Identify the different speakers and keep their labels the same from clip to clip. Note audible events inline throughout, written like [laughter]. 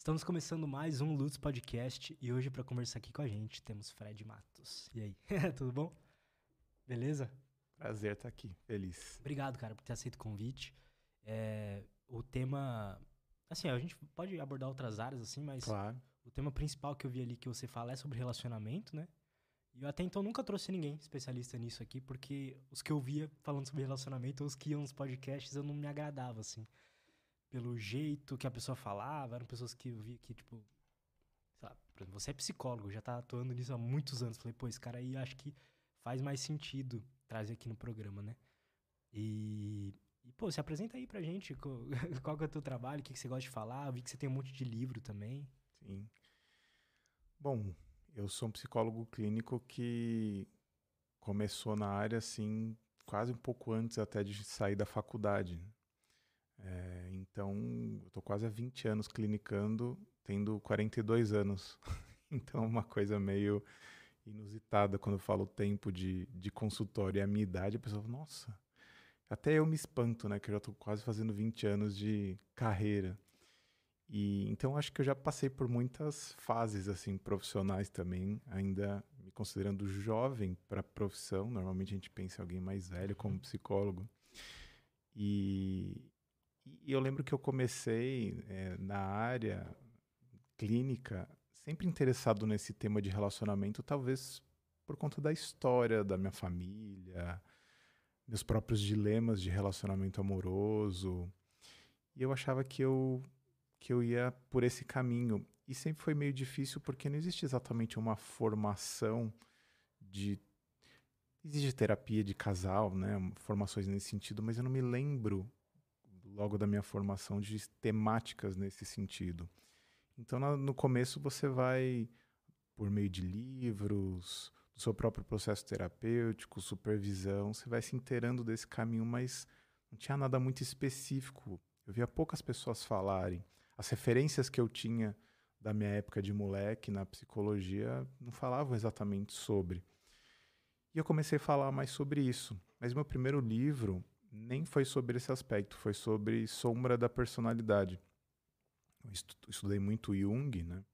Speaker 1: Estamos começando mais um Lutz Podcast e hoje para conversar aqui com a gente temos Fred Matos. E aí, [laughs] tudo bom? Beleza?
Speaker 2: Prazer estar aqui, feliz.
Speaker 1: Obrigado, cara, por ter aceito o convite. É, o tema, assim, a gente pode abordar outras áreas assim, mas
Speaker 2: claro.
Speaker 1: o tema principal que eu vi ali que você fala é sobre relacionamento, né? E eu até então nunca trouxe ninguém especialista nisso aqui, porque os que eu via falando sobre relacionamento, os que iam nos podcasts, eu não me agradava, assim pelo jeito que a pessoa falava, eram pessoas que eu via que, tipo, lá, por exemplo, você é psicólogo, já tá atuando nisso há muitos anos. Falei, pô, esse cara aí acho que faz mais sentido trazer aqui no programa, né? E, e pô, se apresenta aí pra gente, [laughs] qual, que é o teu trabalho, o que, que você gosta de falar, eu vi que você tem um monte de livro também.
Speaker 2: Sim. Bom, eu sou um psicólogo clínico que começou na área, assim, quase um pouco antes até de sair da faculdade. É, então, eu estou quase há 20 anos clinicando, tendo 42 anos. [laughs] então, é uma coisa meio inusitada quando eu falo tempo de, de consultório e a minha idade, a pessoa fala, nossa, até eu me espanto, né? Que eu já estou quase fazendo 20 anos de carreira. E então acho que eu já passei por muitas fases assim profissionais também, ainda me considerando jovem para a profissão. Normalmente a gente pensa em alguém mais velho como psicólogo. E, e eu lembro que eu comecei é, na área clínica, sempre interessado nesse tema de relacionamento, talvez por conta da história da minha família, meus próprios dilemas de relacionamento amoroso. E eu achava que eu, que eu ia por esse caminho. E sempre foi meio difícil porque não existe exatamente uma formação de. Existe terapia de casal, né? Formações nesse sentido, mas eu não me lembro logo da minha formação de temáticas nesse sentido. Então, no começo, você vai, por meio de livros, do seu próprio processo terapêutico, supervisão, você vai se inteirando desse caminho, mas não tinha nada muito específico. Eu via poucas pessoas falarem. As referências que eu tinha da minha época de moleque na psicologia não falavam exatamente sobre. E eu comecei a falar mais sobre isso. Mas meu primeiro livro nem foi sobre esse aspecto, foi sobre sombra da personalidade. Eu estudei muito Jung, né?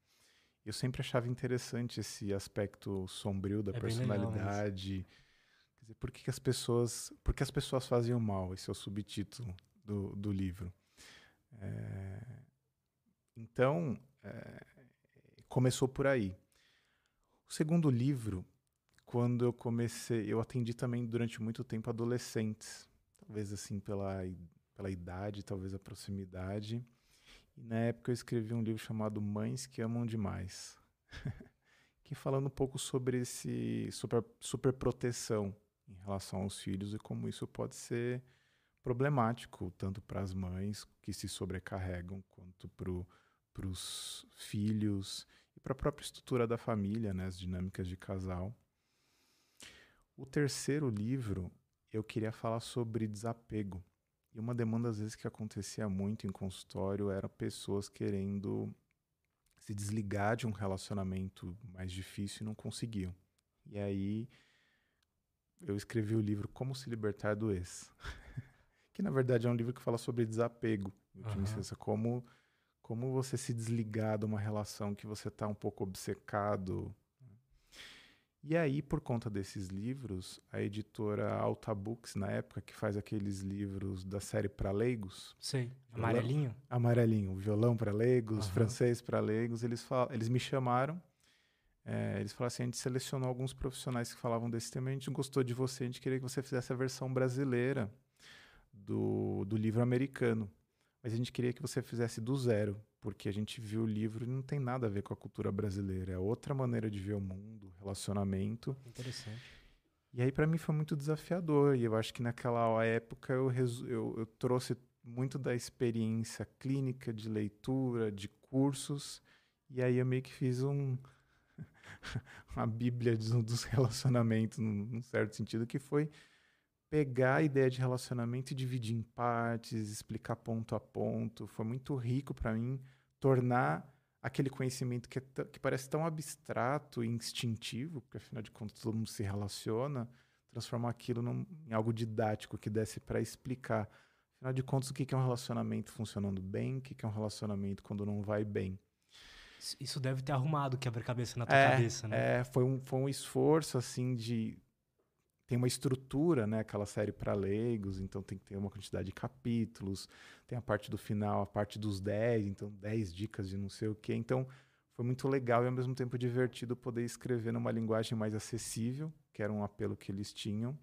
Speaker 2: Eu sempre achava interessante esse aspecto sombrio da é personalidade. Quer dizer, por que, que, as pessoas, por que as pessoas faziam mal? Esse é o subtítulo do, do livro. É... Então, é... começou por aí. O segundo livro, quando eu comecei, eu atendi também durante muito tempo adolescentes talvez assim pela, pela idade, talvez a proximidade. E na época eu escrevi um livro chamado Mães que Amam Demais, [laughs] que falando um pouco sobre esse super, super proteção em relação aos filhos e como isso pode ser problemático tanto para as mães que se sobrecarregam quanto para os filhos e para a própria estrutura da família, né, as dinâmicas de casal. O terceiro livro eu queria falar sobre desapego. E uma demanda, às vezes, que acontecia muito em consultório era pessoas querendo se desligar de um relacionamento mais difícil e não conseguiam. E aí eu escrevi o livro Como Se Libertar do Ex. [laughs] que na verdade é um livro que fala sobre desapego. Uhum. Como, como você se desligar de uma relação que você está um pouco obcecado, e aí, por conta desses livros, a editora Alta Books, na época, que faz aqueles livros da série para leigos.
Speaker 1: Violão, amarelinho?
Speaker 2: Amarelinho. Violão para leigos, uhum. francês para leigos. Eles, falam, eles me chamaram. É, eles falaram assim: a gente selecionou alguns profissionais que falavam desse tema, a gente gostou de você, a gente queria que você fizesse a versão brasileira do, do livro americano. Mas a gente queria que você fizesse do zero porque a gente viu o livro e não tem nada a ver com a cultura brasileira. É outra maneira de ver o mundo, relacionamento.
Speaker 1: Interessante.
Speaker 2: E aí, para mim, foi muito desafiador. E eu acho que naquela época eu, eu, eu trouxe muito da experiência clínica, de leitura, de cursos. E aí eu meio que fiz um, [laughs] uma bíblia dos relacionamentos, num certo sentido, que foi pegar a ideia de relacionamento e dividir em partes, explicar ponto a ponto. Foi muito rico para mim tornar aquele conhecimento que, é que parece tão abstrato e instintivo, porque afinal de contas todo mundo se relaciona, transformar aquilo num, em algo didático que desse para explicar. Afinal de contas, o que é um relacionamento funcionando bem, o que é um relacionamento quando não vai bem.
Speaker 1: Isso deve ter arrumado quebra-cabeça na tua
Speaker 2: é,
Speaker 1: cabeça, né?
Speaker 2: É, foi um, foi um esforço, assim, de... Tem uma estrutura, né? Aquela série para leigos, então tem que ter uma quantidade de capítulos. Tem a parte do final, a parte dos 10, então 10 dicas de não sei o quê. Então, foi muito legal e ao mesmo tempo divertido poder escrever numa linguagem mais acessível, que era um apelo que eles tinham.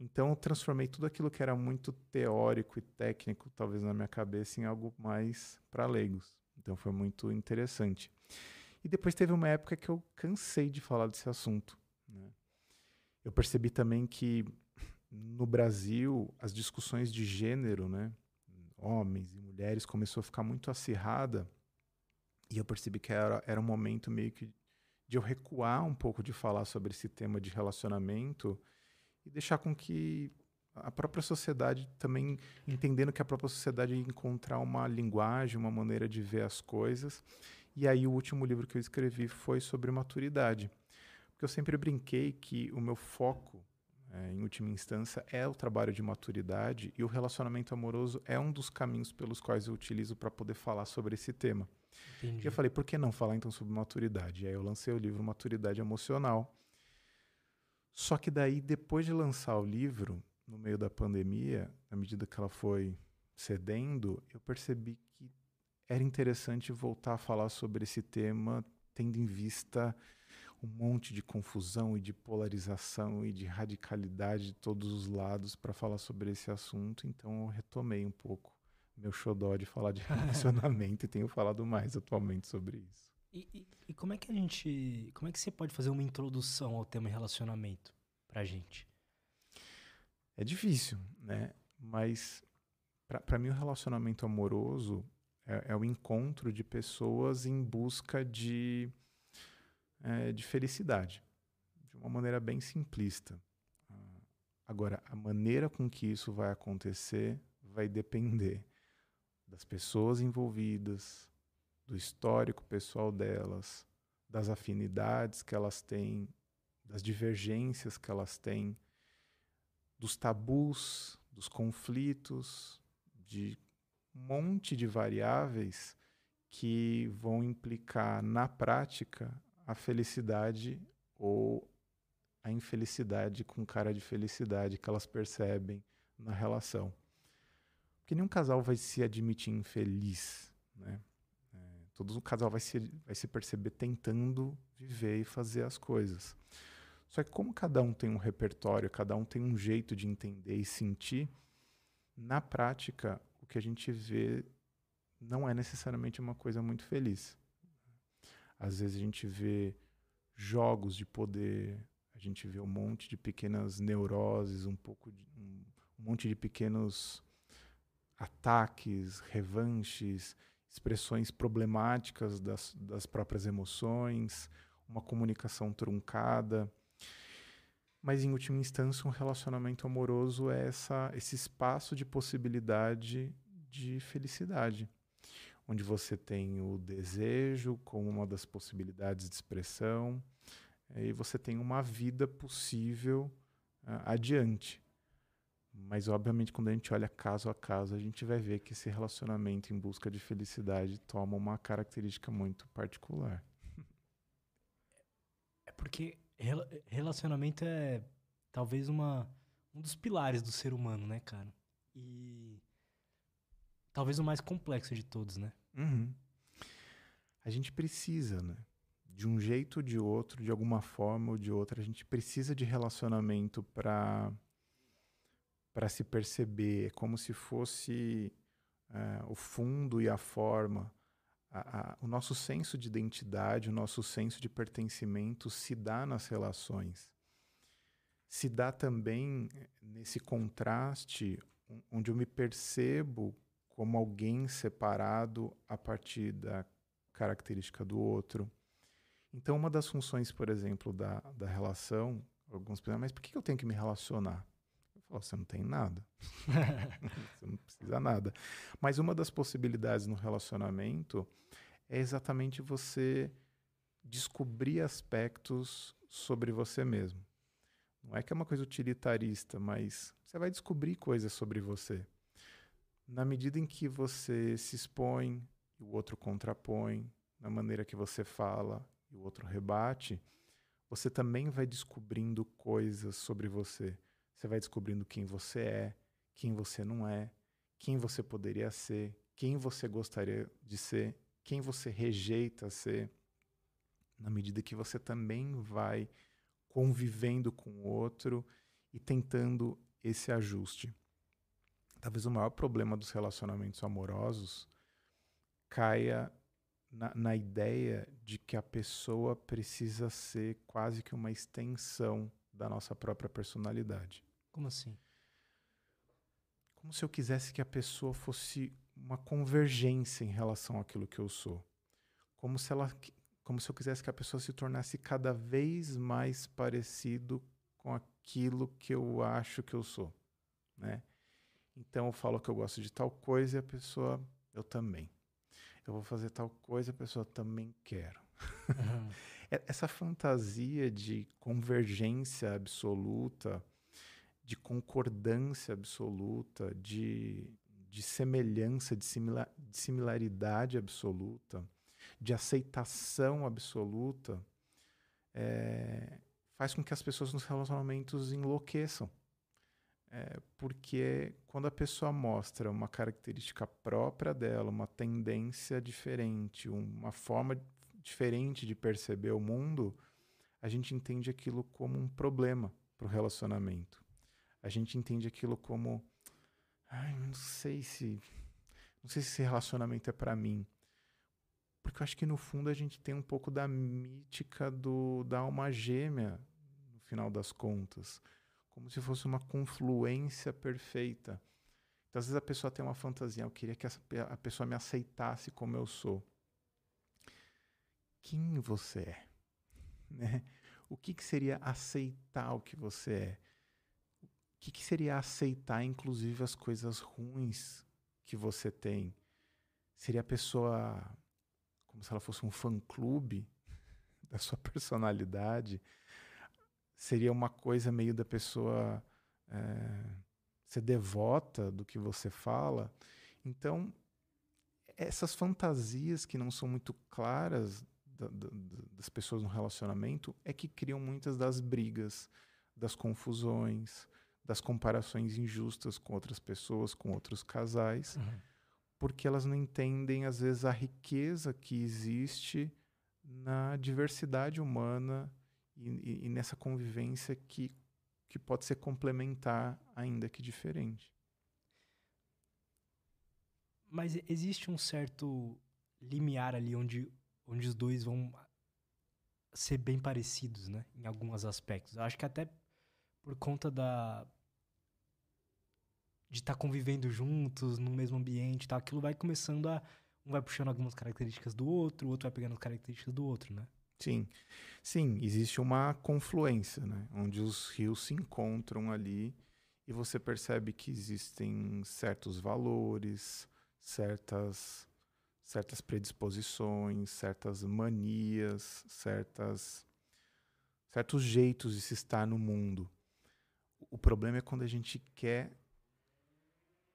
Speaker 2: Então, eu transformei tudo aquilo que era muito teórico e técnico, talvez na minha cabeça, em algo mais para leigos. Então, foi muito interessante. E depois teve uma época que eu cansei de falar desse assunto. Eu percebi também que no Brasil as discussões de gênero, né, homens e mulheres, começou a ficar muito acirrada. E eu percebi que era, era um momento meio que de eu recuar um pouco de falar sobre esse tema de relacionamento e deixar com que a própria sociedade também entendendo que a própria sociedade ia encontrar uma linguagem, uma maneira de ver as coisas. E aí o último livro que eu escrevi foi sobre maturidade. Porque eu sempre brinquei que o meu foco, é, em última instância, é o trabalho de maturidade e o relacionamento amoroso é um dos caminhos pelos quais eu utilizo para poder falar sobre esse tema. Entendi. E eu falei, por que não falar então sobre maturidade? E aí eu lancei o livro Maturidade Emocional, só que daí, depois de lançar o livro, no meio da pandemia, à medida que ela foi cedendo, eu percebi que era interessante voltar a falar sobre esse tema, tendo em vista um monte de confusão e de polarização e de radicalidade de todos os lados para falar sobre esse assunto. Então eu retomei um pouco meu xodó de falar de [laughs] relacionamento e tenho falado mais atualmente sobre isso.
Speaker 1: E, e, e, como é que a gente. Como é que você pode fazer uma introdução ao tema relacionamento pra gente?
Speaker 2: É difícil, né? Mas para mim o relacionamento amoroso é, é, o encontro de pessoas em busca de, é, de felicidade. De uma maneira bem simplista. Agora, a maneira com que isso vai acontecer vai depender das pessoas envolvidas, do histórico pessoal delas, das afinidades que elas têm, das divergências que elas têm, dos tabus, dos conflitos, de um monte de variáveis que vão implicar na prática a felicidade ou a infelicidade com cara de felicidade que elas percebem na relação. Porque nenhum casal vai se admitir infeliz, né? Todo o casal vai se, vai se perceber tentando viver e fazer as coisas. Só que como cada um tem um repertório, cada um tem um jeito de entender e sentir, na prática, o que a gente vê não é necessariamente uma coisa muito feliz. Às vezes a gente vê jogos de poder, a gente vê um monte de pequenas neuroses, um pouco de, um, um monte de pequenos ataques, revanches, expressões problemáticas das, das próprias emoções, uma comunicação truncada. Mas, em última instância, um relacionamento amoroso é essa, esse espaço de possibilidade de felicidade, onde você tem o desejo como uma das possibilidades de expressão, e você tem uma vida possível uh, adiante. Mas, obviamente, quando a gente olha caso a caso, a gente vai ver que esse relacionamento em busca de felicidade toma uma característica muito particular.
Speaker 1: É porque relacionamento é talvez uma, um dos pilares do ser humano, né, cara? E talvez o mais complexo de todos, né?
Speaker 2: Uhum. A gente precisa, né? De um jeito ou de outro, de alguma forma ou de outra, a gente precisa de relacionamento para para se perceber, é como se fosse uh, o fundo e a forma. A, a, o nosso senso de identidade, o nosso senso de pertencimento se dá nas relações. Se dá também nesse contraste onde eu me percebo como alguém separado a partir da característica do outro. Então, uma das funções, por exemplo, da, da relação, alguns pensam, mas por que eu tenho que me relacionar? você não tem nada. [laughs] você não precisa nada. Mas uma das possibilidades no relacionamento é exatamente você descobrir aspectos sobre você mesmo. Não é que é uma coisa utilitarista, mas você vai descobrir coisas sobre você. Na medida em que você se expõe, o outro contrapõe, na maneira que você fala e o outro rebate, você também vai descobrindo coisas sobre você. Você vai descobrindo quem você é, quem você não é, quem você poderia ser, quem você gostaria de ser, quem você rejeita ser, na medida que você também vai convivendo com o outro e tentando esse ajuste. Talvez o maior problema dos relacionamentos amorosos caia na, na ideia de que a pessoa precisa ser quase que uma extensão da nossa própria personalidade.
Speaker 1: Como assim?
Speaker 2: Como se eu quisesse que a pessoa fosse uma convergência em relação àquilo que eu sou. Como se ela como se eu quisesse que a pessoa se tornasse cada vez mais parecido com aquilo que eu acho que eu sou, né? Então eu falo que eu gosto de tal coisa e a pessoa eu também eu vou fazer tal coisa, a pessoa também quero. Uhum. [laughs] Essa fantasia de convergência absoluta, de concordância absoluta, de, de semelhança, de, de similaridade absoluta, de aceitação absoluta, é, faz com que as pessoas nos relacionamentos enlouqueçam. É, porque quando a pessoa mostra uma característica própria dela, uma tendência diferente, uma forma diferente de perceber o mundo, a gente entende aquilo como um problema para o relacionamento. A gente entende aquilo como, ai, não sei se, não sei se esse relacionamento é para mim, porque eu acho que no fundo a gente tem um pouco da mítica do da alma gêmea no final das contas como se fosse uma confluência perfeita. Então, às vezes a pessoa tem uma fantasia, eu queria que a pessoa me aceitasse como eu sou. Quem você é? [laughs] Né? O que, que seria aceitar o que você é? O que, que seria aceitar, inclusive, as coisas ruins que você tem? Seria a pessoa como se ela fosse um fã-clube [laughs] da sua personalidade? Seria uma coisa meio da pessoa é, ser devota do que você fala. Então, essas fantasias que não são muito claras da, da, das pessoas no relacionamento é que criam muitas das brigas, das confusões, das comparações injustas com outras pessoas, com outros casais, uhum. porque elas não entendem, às vezes, a riqueza que existe na diversidade humana e, e, nessa convivência que, que pode ser complementar, ainda que diferente.
Speaker 1: Mas existe um certo limiar ali onde, onde os dois vão ser bem parecidos, né? Em alguns aspectos. Eu acho que até por conta da de estar tá convivendo juntos no mesmo ambiente, tá? Aquilo vai começando a um vai puxando algumas características do outro, o outro vai pegando as características do outro, né?
Speaker 2: Sim, sim, existe uma confluência, né? Onde os rios se encontram ali e você percebe que existem certos valores, certas certas predisposições, certas manias, certas certos jeitos de se estar no mundo. O problema é quando a gente quer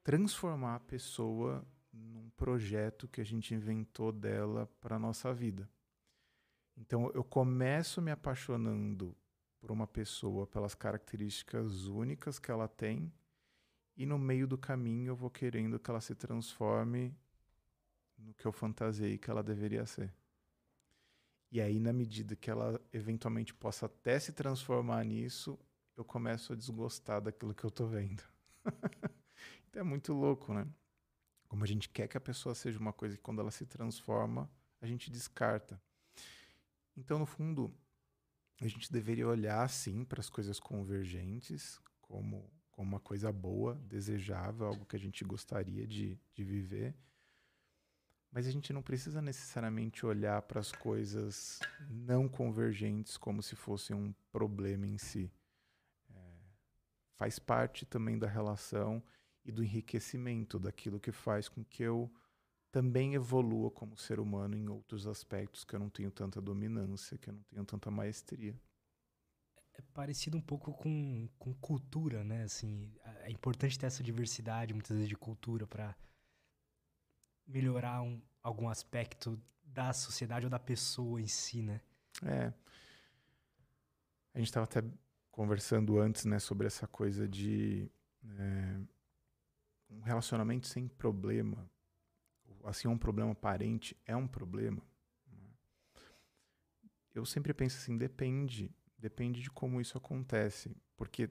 Speaker 2: transformar a pessoa num projeto que a gente inventou dela para nossa vida. Então eu começo me apaixonando por uma pessoa pelas características únicas que ela tem e no meio do caminho eu vou querendo que ela se transforme no que eu fantasiei que ela deveria ser. E aí, na medida que ela eventualmente possa até se transformar nisso, eu começo a desgostar daquilo que eu tô vendo. [laughs] então é muito louco, né? Como a gente quer que a pessoa seja uma coisa que quando ela se transforma, a gente descarta. Então, no fundo, a gente deveria olhar, sim, para as coisas convergentes como, como uma coisa boa, desejável, algo que a gente gostaria de, de viver. Mas a gente não precisa necessariamente olhar para as coisas não convergentes como se fossem um problema em si. É, faz parte também da relação e do enriquecimento daquilo que faz com que eu também evolua como ser humano em outros aspectos que eu não tenho tanta dominância, que eu não tenho tanta maestria.
Speaker 1: É parecido um pouco com, com cultura, né? Assim, é importante ter essa diversidade, muitas vezes, de cultura para melhorar um, algum aspecto da sociedade ou da pessoa em si, né?
Speaker 2: É. A gente estava até conversando antes, né, sobre essa coisa de é, um relacionamento sem problema, assim, um problema aparente é um problema. Eu sempre penso assim, depende, depende de como isso acontece, porque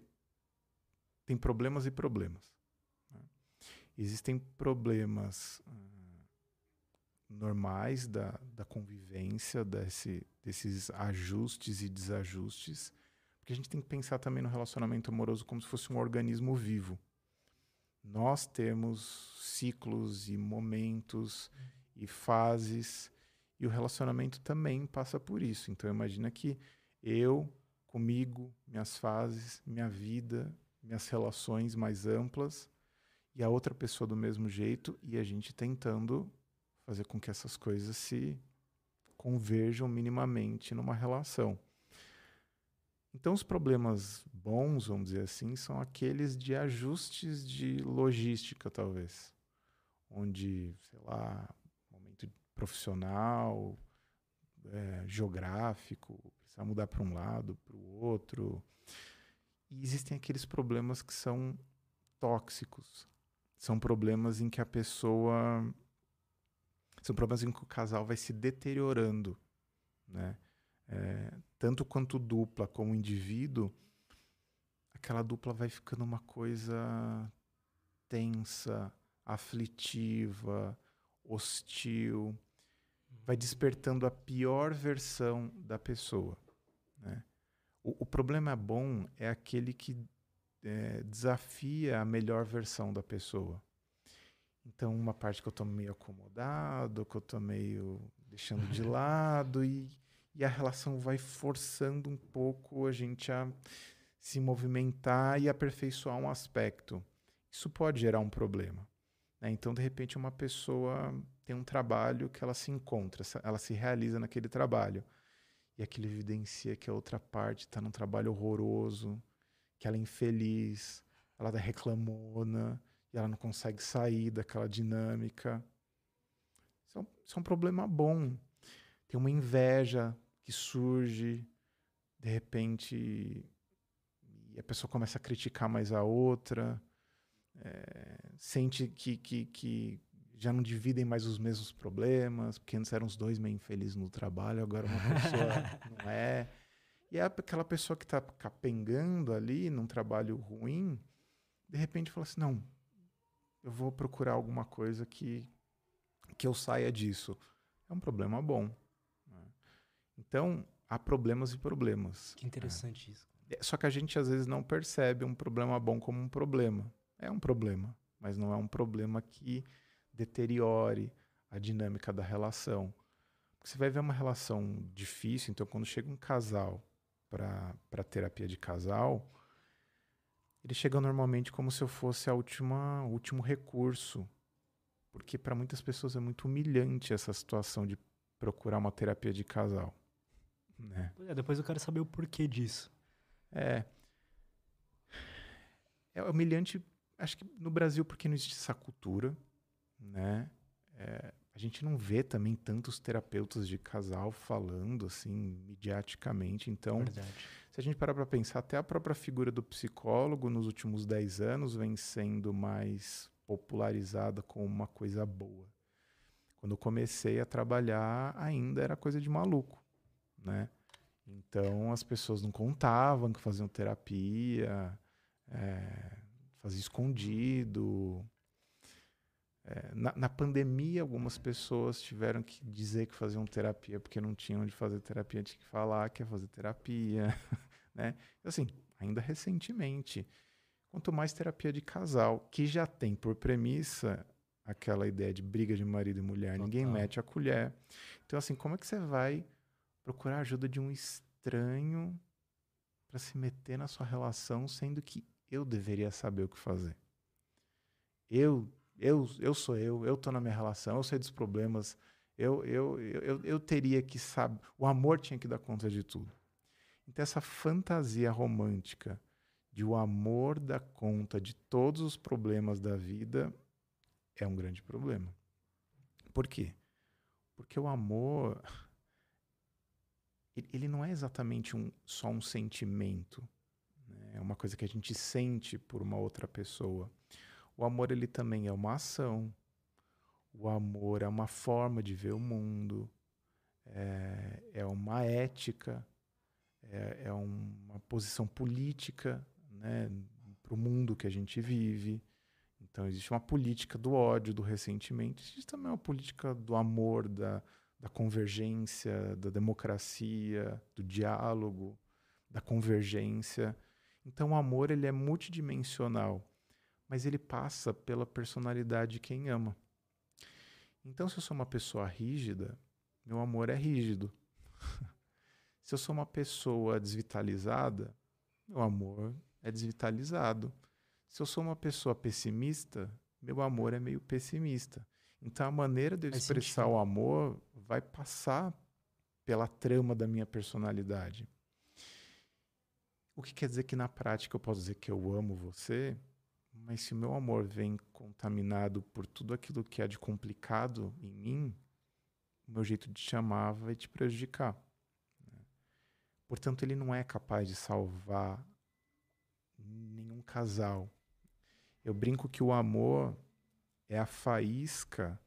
Speaker 2: tem problemas e problemas. Né? Existem problemas uh, normais da, da convivência, desse, desses ajustes e desajustes, porque a gente tem que pensar também no relacionamento amoroso como se fosse um organismo vivo. Nós temos ciclos e momentos e fases, e o relacionamento também passa por isso. Então imagina que eu, comigo, minhas fases, minha vida, minhas relações mais amplas, e a outra pessoa do mesmo jeito, e a gente tentando fazer com que essas coisas se converjam minimamente numa relação. Então, os problemas bons, vamos dizer assim, são aqueles de ajustes de logística, talvez. Onde, sei lá, momento profissional, é, geográfico, precisa mudar para um lado, para o outro. E existem aqueles problemas que são tóxicos. São problemas em que a pessoa. São problemas em que o casal vai se deteriorando, né? É, tanto quanto dupla como indivíduo, aquela dupla vai ficando uma coisa tensa, aflitiva, hostil, vai despertando a pior versão da pessoa. Né? O, o, problema bom é aquele que é, desafia a melhor versão da pessoa. Então, uma parte que eu estou meio acomodado, que eu estou meio deixando de [laughs] lado, e e a relação vai forçando um pouco a gente a se movimentar e aperfeiçoar um aspecto. Isso pode gerar um problema. Né? Então, de repente, uma pessoa tem um trabalho que ela se encontra, ela se realiza naquele trabalho. E aquilo evidencia que a outra parte está num trabalho horroroso, que ela é infeliz, ela é reclamona, e ela não consegue sair daquela dinâmica. Isso é um, isso é um problema bom. Tem uma inveja que surge, de repente, e a pessoa começa a criticar mais a outra, é, sente que, que, que já não dividem mais os mesmos problemas, porque antes eram os dois meio infelizes no trabalho, agora uma pessoa [laughs] não é. E é aquela pessoa que está capengando ali num trabalho ruim, de repente fala assim: não, eu vou procurar alguma coisa que, que eu saia disso. É um problema bom. Então, há problemas e problemas.
Speaker 1: Que interessante
Speaker 2: é.
Speaker 1: isso.
Speaker 2: Só que a gente às vezes não percebe um problema bom como um problema. É um problema, mas não é um problema que deteriore a dinâmica da relação. Porque você vai ver uma relação difícil, então quando chega um casal para terapia de casal, ele chega normalmente como se eu fosse a última último recurso. Porque para muitas pessoas é muito humilhante essa situação de procurar uma terapia de casal. Né?
Speaker 1: É, depois eu quero saber o porquê disso.
Speaker 2: É. É humilhante, acho que no Brasil, porque não existe essa cultura, né? É, a gente não vê também tantos terapeutas de casal falando assim, mediaticamente. Então, Verdade. se a gente parar para pensar, até a própria figura do psicólogo nos últimos 10 anos vem sendo mais popularizada como uma coisa boa. Quando eu comecei a trabalhar, ainda era coisa de maluco né? Então as pessoas não contavam que faziam terapia, é, fazia escondido. É, na, na, pandemia, algumas pessoas tiveram que dizer que faziam terapia porque não tinham onde fazer terapia, tinha que falar que ia fazer terapia, [laughs] né? Assim, ainda recentemente, quanto mais terapia de casal, que já tem por premissa aquela ideia de briga de marido e mulher, Total. ninguém mete a colher. Então, assim, como é que você vai procurar ajuda de um estranho para se meter na sua relação, sendo que eu deveria saber o que fazer. Eu, eu, eu sou eu, eu tô na minha relação, eu sei dos problemas, eu, eu, eu, eu teria que saber, o amor tinha que dar conta de tudo. Então essa fantasia romântica de o amor dar conta de todos os problemas da vida é um grande problema. Por quê? Porque o amor, ele não é exatamente um, só um sentimento. Né? É uma coisa que a gente sente por uma outra pessoa. O amor, ele também é uma ação. O amor é uma forma de ver o mundo. É, é uma ética. É, é uma posição política né, para o mundo que a gente vive. Então, existe uma política do ódio, do ressentimento, existe também uma política do amor, da, da convergência, da democracia, do diálogo, da convergência. Então, o amor ele é multidimensional, mas ele passa pela personalidade de quem ama. Então, se eu sou uma pessoa rígida, meu amor é rígido. [laughs] se eu sou uma pessoa desvitalizada, meu amor é desvitalizado. Se eu sou uma pessoa pessimista, meu amor é meio pessimista. Então a maneira de eu expressar o amor vai passar pela trama da minha personalidade. O que quer dizer que na prática eu posso dizer que eu amo você, mas se o meu amor vem contaminado por tudo aquilo que há de complicado em mim, o meu jeito de te amar vai te prejudicar. Né? Portanto, ele não é capaz de salvar nenhum casal. Eu brinco que o amor é a faísca,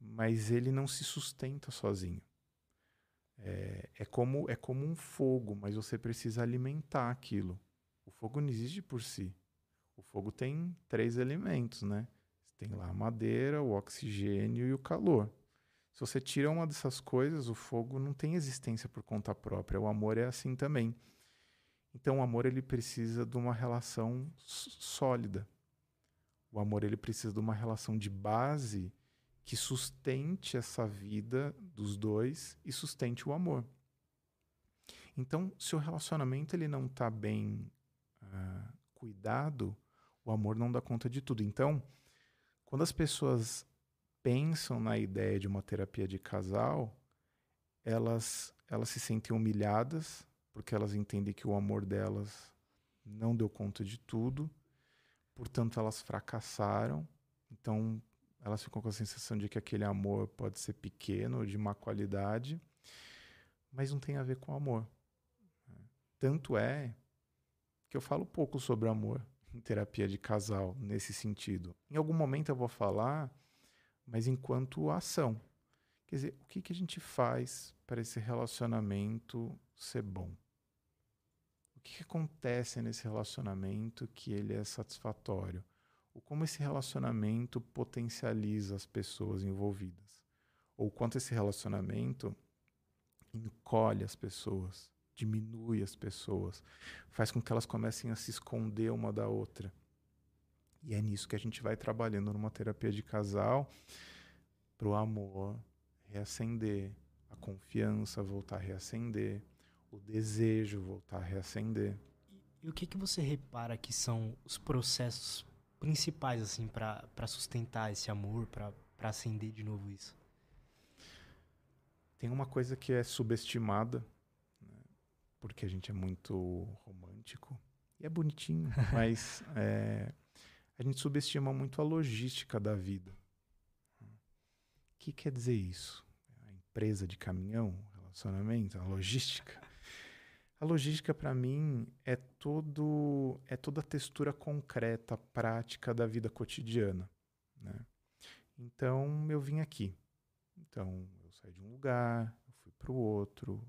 Speaker 2: mas ele não se sustenta sozinho. É, é, como, é como um fogo, mas você precisa alimentar aquilo. O fogo não existe por si. O fogo tem três elementos, né? Tem lá a madeira, o oxigênio e o calor. Se você tira uma dessas coisas, o fogo não tem existência por conta própria. O amor é assim também. Então, o amor ele precisa de uma relação sólida. O amor ele precisa de uma relação de base que sustente essa vida dos dois e sustente o amor. Então, se o relacionamento ele não está bem uh, cuidado, o amor não dá conta de tudo. Então, quando as pessoas pensam na ideia de uma terapia de casal, elas, elas se sentem humilhadas porque elas entendem que o amor delas não deu conta de tudo portanto elas fracassaram. Então elas ficam com a sensação de que aquele amor pode ser pequeno, de má qualidade, mas não tem a ver com amor. Tanto é que eu falo pouco sobre amor em terapia de casal nesse sentido. Em algum momento eu vou falar, mas enquanto ação. Quer dizer, o que, que a gente faz para esse relacionamento ser bom? Que acontece nesse relacionamento que ele é satisfatório? Ou como esse relacionamento potencializa as pessoas envolvidas? Ou quanto esse relacionamento encolhe as pessoas, diminui as pessoas, faz com que elas comecem a se esconder uma da outra. E é nisso que a gente vai trabalhando numa terapia de casal para o amor reacender, a confiança voltar a reacender o desejo voltar a reacender.
Speaker 1: E, e o que, que você repara que são os processos principais assim para sustentar esse amor, para acender de novo isso?
Speaker 2: Tem uma coisa que é subestimada, né? porque a gente é muito romântico e é bonitinho, [laughs] mas é, a gente subestima muito a logística da vida. O que quer dizer isso? A empresa de caminhão, relacionamento, a logística. A logística para mim é todo é toda a textura concreta, prática da vida cotidiana, né? Então eu vim aqui. Então eu saí de um lugar, eu fui para o outro,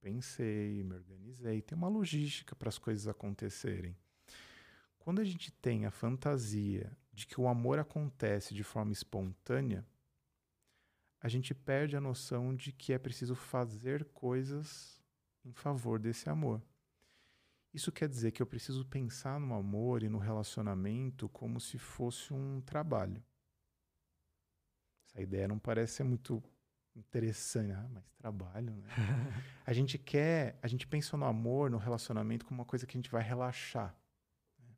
Speaker 2: pensei, me organizei, tem uma logística para as coisas acontecerem. Quando a gente tem a fantasia de que o amor acontece de forma espontânea, a gente perde a noção de que é preciso fazer coisas em favor desse amor. Isso quer dizer que eu preciso pensar no amor e no relacionamento como se fosse um trabalho. Essa ideia não parece ser muito interessante, ah, mas trabalho, né? [laughs] a gente quer, a gente pensa no amor, no relacionamento como uma coisa que a gente vai relaxar. Né?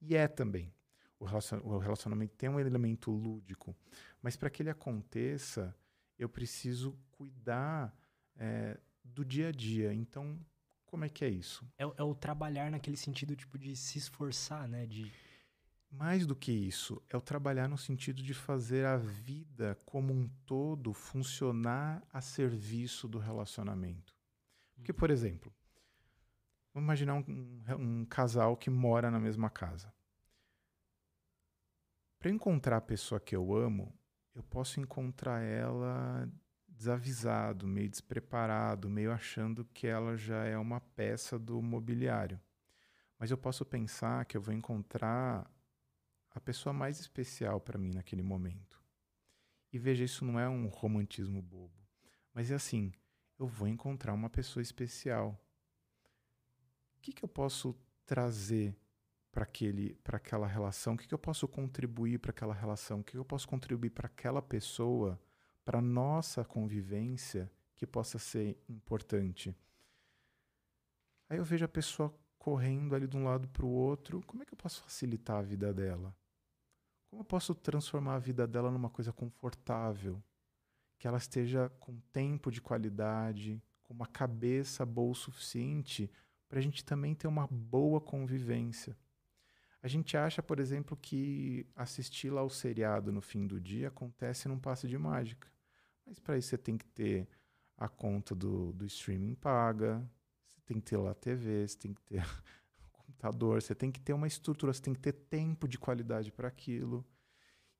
Speaker 2: E é também. O relacionamento tem um elemento lúdico, mas para que ele aconteça, eu preciso cuidar é, do dia a dia. Então, como é que é isso?
Speaker 1: É, é, o trabalhar naquele sentido tipo de se esforçar, né? De...
Speaker 2: mais do que isso, é o trabalhar no sentido de fazer a vida como um todo funcionar a serviço do relacionamento. Porque, por exemplo, vamos imaginar um, um, um casal que mora na mesma casa. Para encontrar a pessoa que eu amo, eu posso encontrar ela desavisado, meio despreparado, meio achando que ela já é uma peça do mobiliário. Mas eu posso pensar que eu vou encontrar a pessoa mais especial para mim naquele momento. E veja, isso não é um romantismo bobo, mas é assim: eu vou encontrar uma pessoa especial. O que, que eu posso trazer para aquela relação? O que, que eu posso contribuir para aquela relação? O que, que eu posso contribuir para aquela pessoa, para nossa convivência, que possa ser importante? Aí eu vejo a pessoa correndo ali de um lado para o outro. Como é que eu posso facilitar a vida dela? Como eu posso transformar a vida dela numa coisa confortável? Que ela esteja com tempo de qualidade, com uma cabeça boa o suficiente para a gente também ter uma boa convivência. A gente acha, por exemplo, que assistir lá o seriado no fim do dia acontece num passe de mágica. Mas para isso você tem que ter a conta do, do streaming paga, você tem que ter lá a TV, você tem que ter [laughs] computador, você tem que ter uma estrutura, você tem que ter tempo de qualidade para aquilo.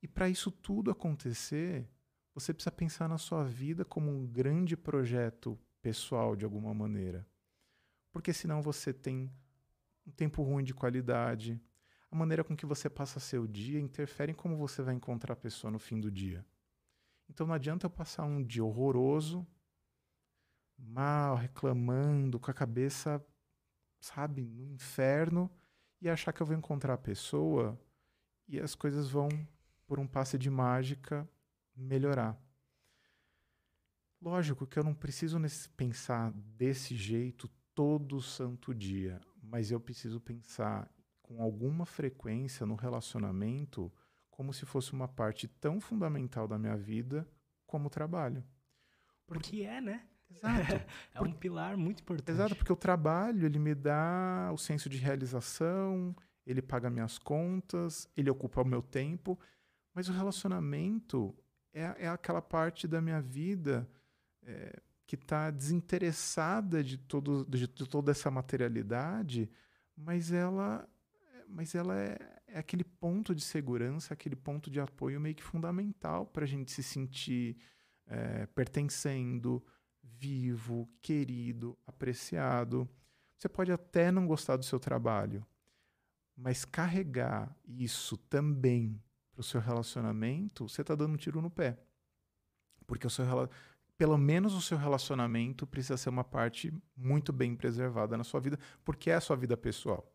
Speaker 2: E para isso tudo acontecer, você precisa pensar na sua vida como um grande projeto pessoal de alguma maneira. Porque senão você tem um tempo ruim de qualidade, a maneira com que você passa seu dia interfere em como você vai encontrar a pessoa no fim do dia. Então não adianta eu passar um dia horroroso, mal, reclamando, com a cabeça sabe, no inferno e achar que eu vou encontrar a pessoa e as coisas vão, por um passe de mágica, melhorar. Lógico que eu não preciso pensar desse jeito todo santo dia, mas eu preciso pensar com alguma frequência no relacionamento como se fosse uma parte tão fundamental da minha vida como o trabalho.
Speaker 1: Porque é, né?
Speaker 2: Exato. [laughs]
Speaker 1: é um pilar muito importante.
Speaker 2: Exato, porque o trabalho ele me dá o senso de realização, ele paga minhas contas, ele ocupa o meu tempo, mas o relacionamento é, é aquela parte da minha vida é, que está desinteressada de, todo, de, de, toda essa materialidade, mas ela, mas ela é, é aquele ponto de segurança, aquele ponto de apoio meio que fundamental para a gente se sentir é, pertencendo, vivo, querido, apreciado. Você pode até não gostar do seu trabalho, mas carregar isso também para o seu relacionamento, você está dando um tiro no pé. Porque o seu pelo menos o seu relacionamento precisa ser uma parte muito bem preservada na sua vida, porque é a sua vida pessoal.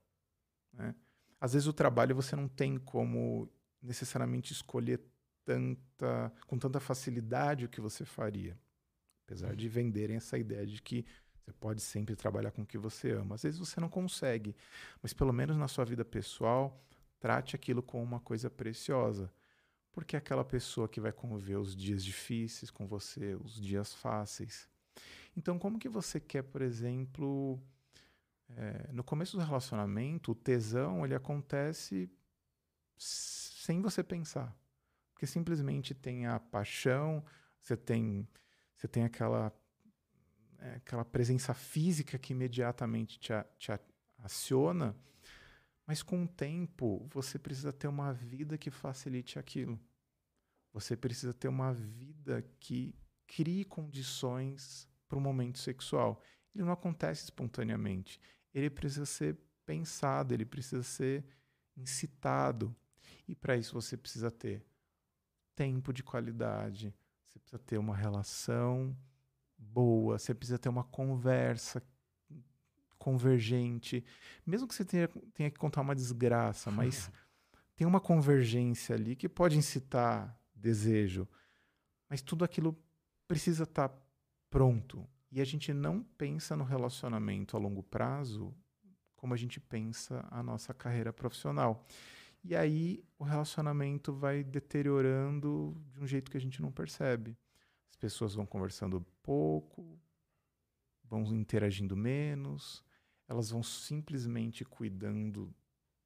Speaker 2: Né? Às vezes o trabalho você não tem como necessariamente escolher tanta, com tanta facilidade o que você faria. Apesar de venderem essa ideia de que você pode sempre trabalhar com o que você ama. Às vezes você não consegue, mas pelo menos na sua vida pessoal, trate aquilo como uma coisa preciosa. Porque é aquela pessoa que vai conviver os dias difíceis com você, os dias fáceis. Então, como que você quer, por exemplo, é, no começo do relacionamento, o tesão ele acontece sem você pensar. Porque simplesmente tem a paixão, você tem você tem aquela, é, aquela presença física que imediatamente te, a, te a, aciona, mas com o tempo você precisa ter uma vida que facilite aquilo. Você precisa ter uma vida que crie condições para o momento sexual. Ele não acontece espontaneamente. Ele precisa ser pensado, ele precisa ser incitado. E para isso você precisa ter tempo de qualidade, você precisa ter uma relação boa, você precisa ter uma conversa convergente. Mesmo que você tenha, tenha que contar uma desgraça, mas [laughs] tem uma convergência ali que pode incitar desejo. Mas tudo aquilo precisa estar tá pronto. E a gente não pensa no relacionamento a longo prazo como a gente pensa a nossa carreira profissional. E aí o relacionamento vai deteriorando de um jeito que a gente não percebe. As pessoas vão conversando pouco, vão interagindo menos, elas vão simplesmente cuidando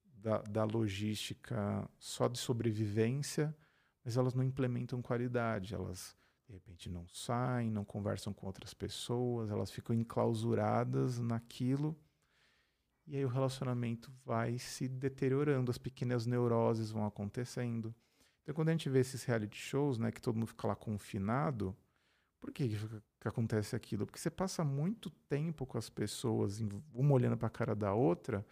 Speaker 2: da, da logística só de sobrevivência, mas elas não implementam qualidade, elas de repente não saem, não conversam com outras pessoas, elas ficam enclausuradas naquilo. E aí o relacionamento vai se deteriorando, as pequenas neuroses vão acontecendo. Então quando a gente vê esses reality shows, né, que todo mundo fica lá confinado, por que, que acontece aquilo? Porque você passa muito tempo com as pessoas, uma olhando para a cara da outra,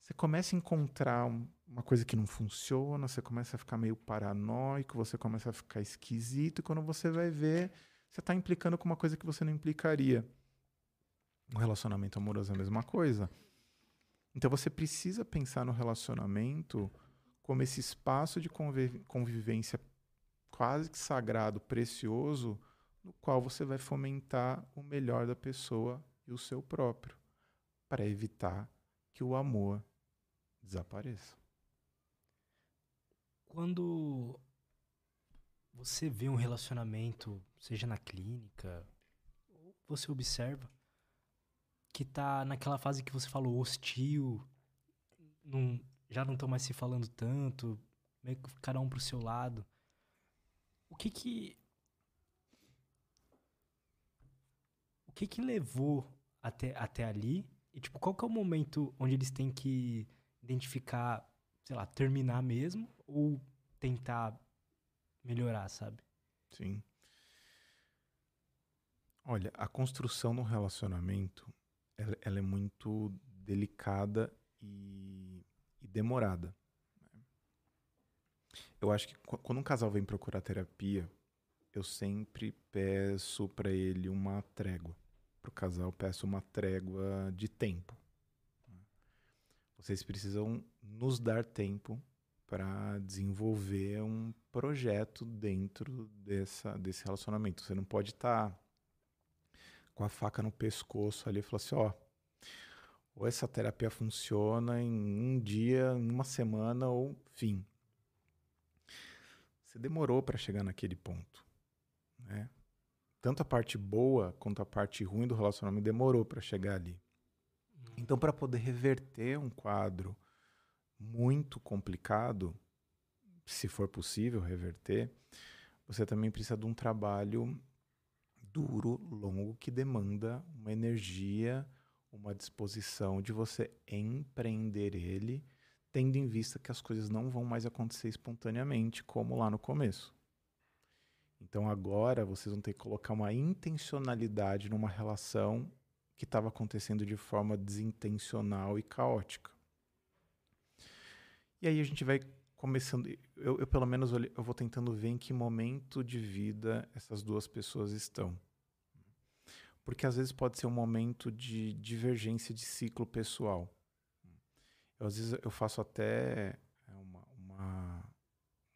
Speaker 2: você começa a encontrar uma coisa que não funciona, você começa a ficar meio paranoico, você começa a ficar esquisito, e quando você vai ver, você está implicando com uma coisa que você não implicaria. Um relacionamento amoroso é a mesma coisa. Então você precisa pensar no relacionamento como esse espaço de convivência quase que sagrado, precioso, no qual você vai fomentar o melhor da pessoa e o seu próprio, para evitar que o amor desapareça.
Speaker 1: Quando você vê um relacionamento, seja na clínica, ou você observa que tá naquela fase que você falou hostil, não, já não estão mais se falando tanto, meio que cada um pro seu lado. O que que o que que levou até, até ali? E tipo, qual que é o momento onde eles têm que identificar, sei lá, terminar mesmo ou tentar melhorar, sabe?
Speaker 2: Sim. Olha, a construção no relacionamento, ela, ela, é muito delicada e, e demorada. Né? Eu acho que quando um casal vem procurar terapia, eu sempre peço para ele uma trégua. Para o casal, peço uma trégua de tempo. Vocês precisam nos dar tempo para desenvolver um projeto dentro dessa, desse relacionamento. Você não pode estar tá com a faca no pescoço ali e falar assim, ó, ou essa terapia funciona em um dia, em uma semana ou fim. Você demorou para chegar naquele ponto, né? Tanto a parte boa quanto a parte ruim do relacionamento demorou para chegar ali. Então, para poder reverter um quadro muito complicado, se for possível reverter, você também precisa de um trabalho duro, longo, que demanda uma energia, uma disposição de você empreender ele, tendo em vista que as coisas não vão mais acontecer espontaneamente, como lá no começo. Então agora vocês vão ter que colocar uma intencionalidade numa relação que estava acontecendo de forma desintencional e caótica. E aí a gente vai começando, eu, eu pelo menos eu vou tentando ver em que momento de vida essas duas pessoas estão. Porque às vezes pode ser um momento de divergência de ciclo pessoal. Eu, às vezes eu faço até é, uma, uma,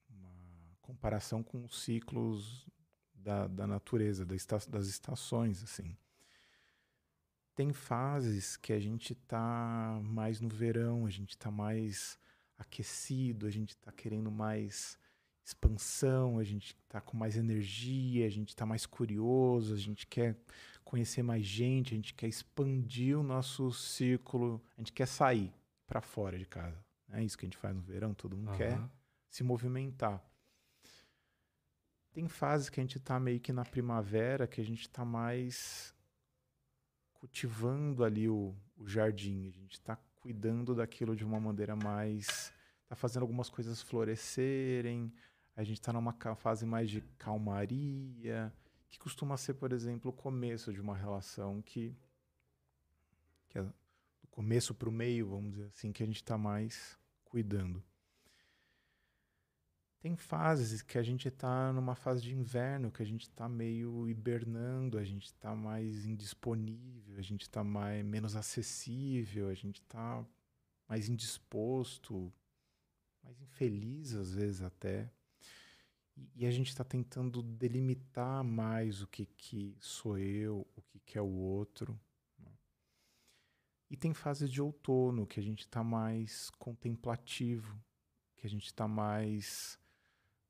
Speaker 2: uma comparação com os ciclos da, da natureza, das estações, assim. Tem fases que a gente tá mais no verão, a gente tá mais aquecido, a gente tá querendo mais expansão, a gente tá com mais energia, a gente tá mais curioso, a gente quer conhecer mais gente, a gente quer expandir o nosso círculo, a gente quer sair para fora de casa. É isso que a gente faz no verão, todo mundo uhum. quer se movimentar. Tem fases que a gente tá meio que na primavera, que a gente tá mais cultivando ali o, o jardim, a gente está cuidando daquilo de uma maneira mais. está fazendo algumas coisas florescerem, a gente está numa fase mais de calmaria, que costuma ser, por exemplo, o começo de uma relação que. que é do começo para o meio, vamos dizer assim, que a gente está mais cuidando. Tem fases que a gente está numa fase de inverno, que a gente está meio hibernando, a gente está mais indisponível, a gente está mais menos acessível, a gente está mais indisposto, mais infeliz às vezes até. E, e a gente está tentando delimitar mais o que, que sou eu, o que, que é o outro. Né? E tem fases de outono que a gente está mais contemplativo, que a gente está mais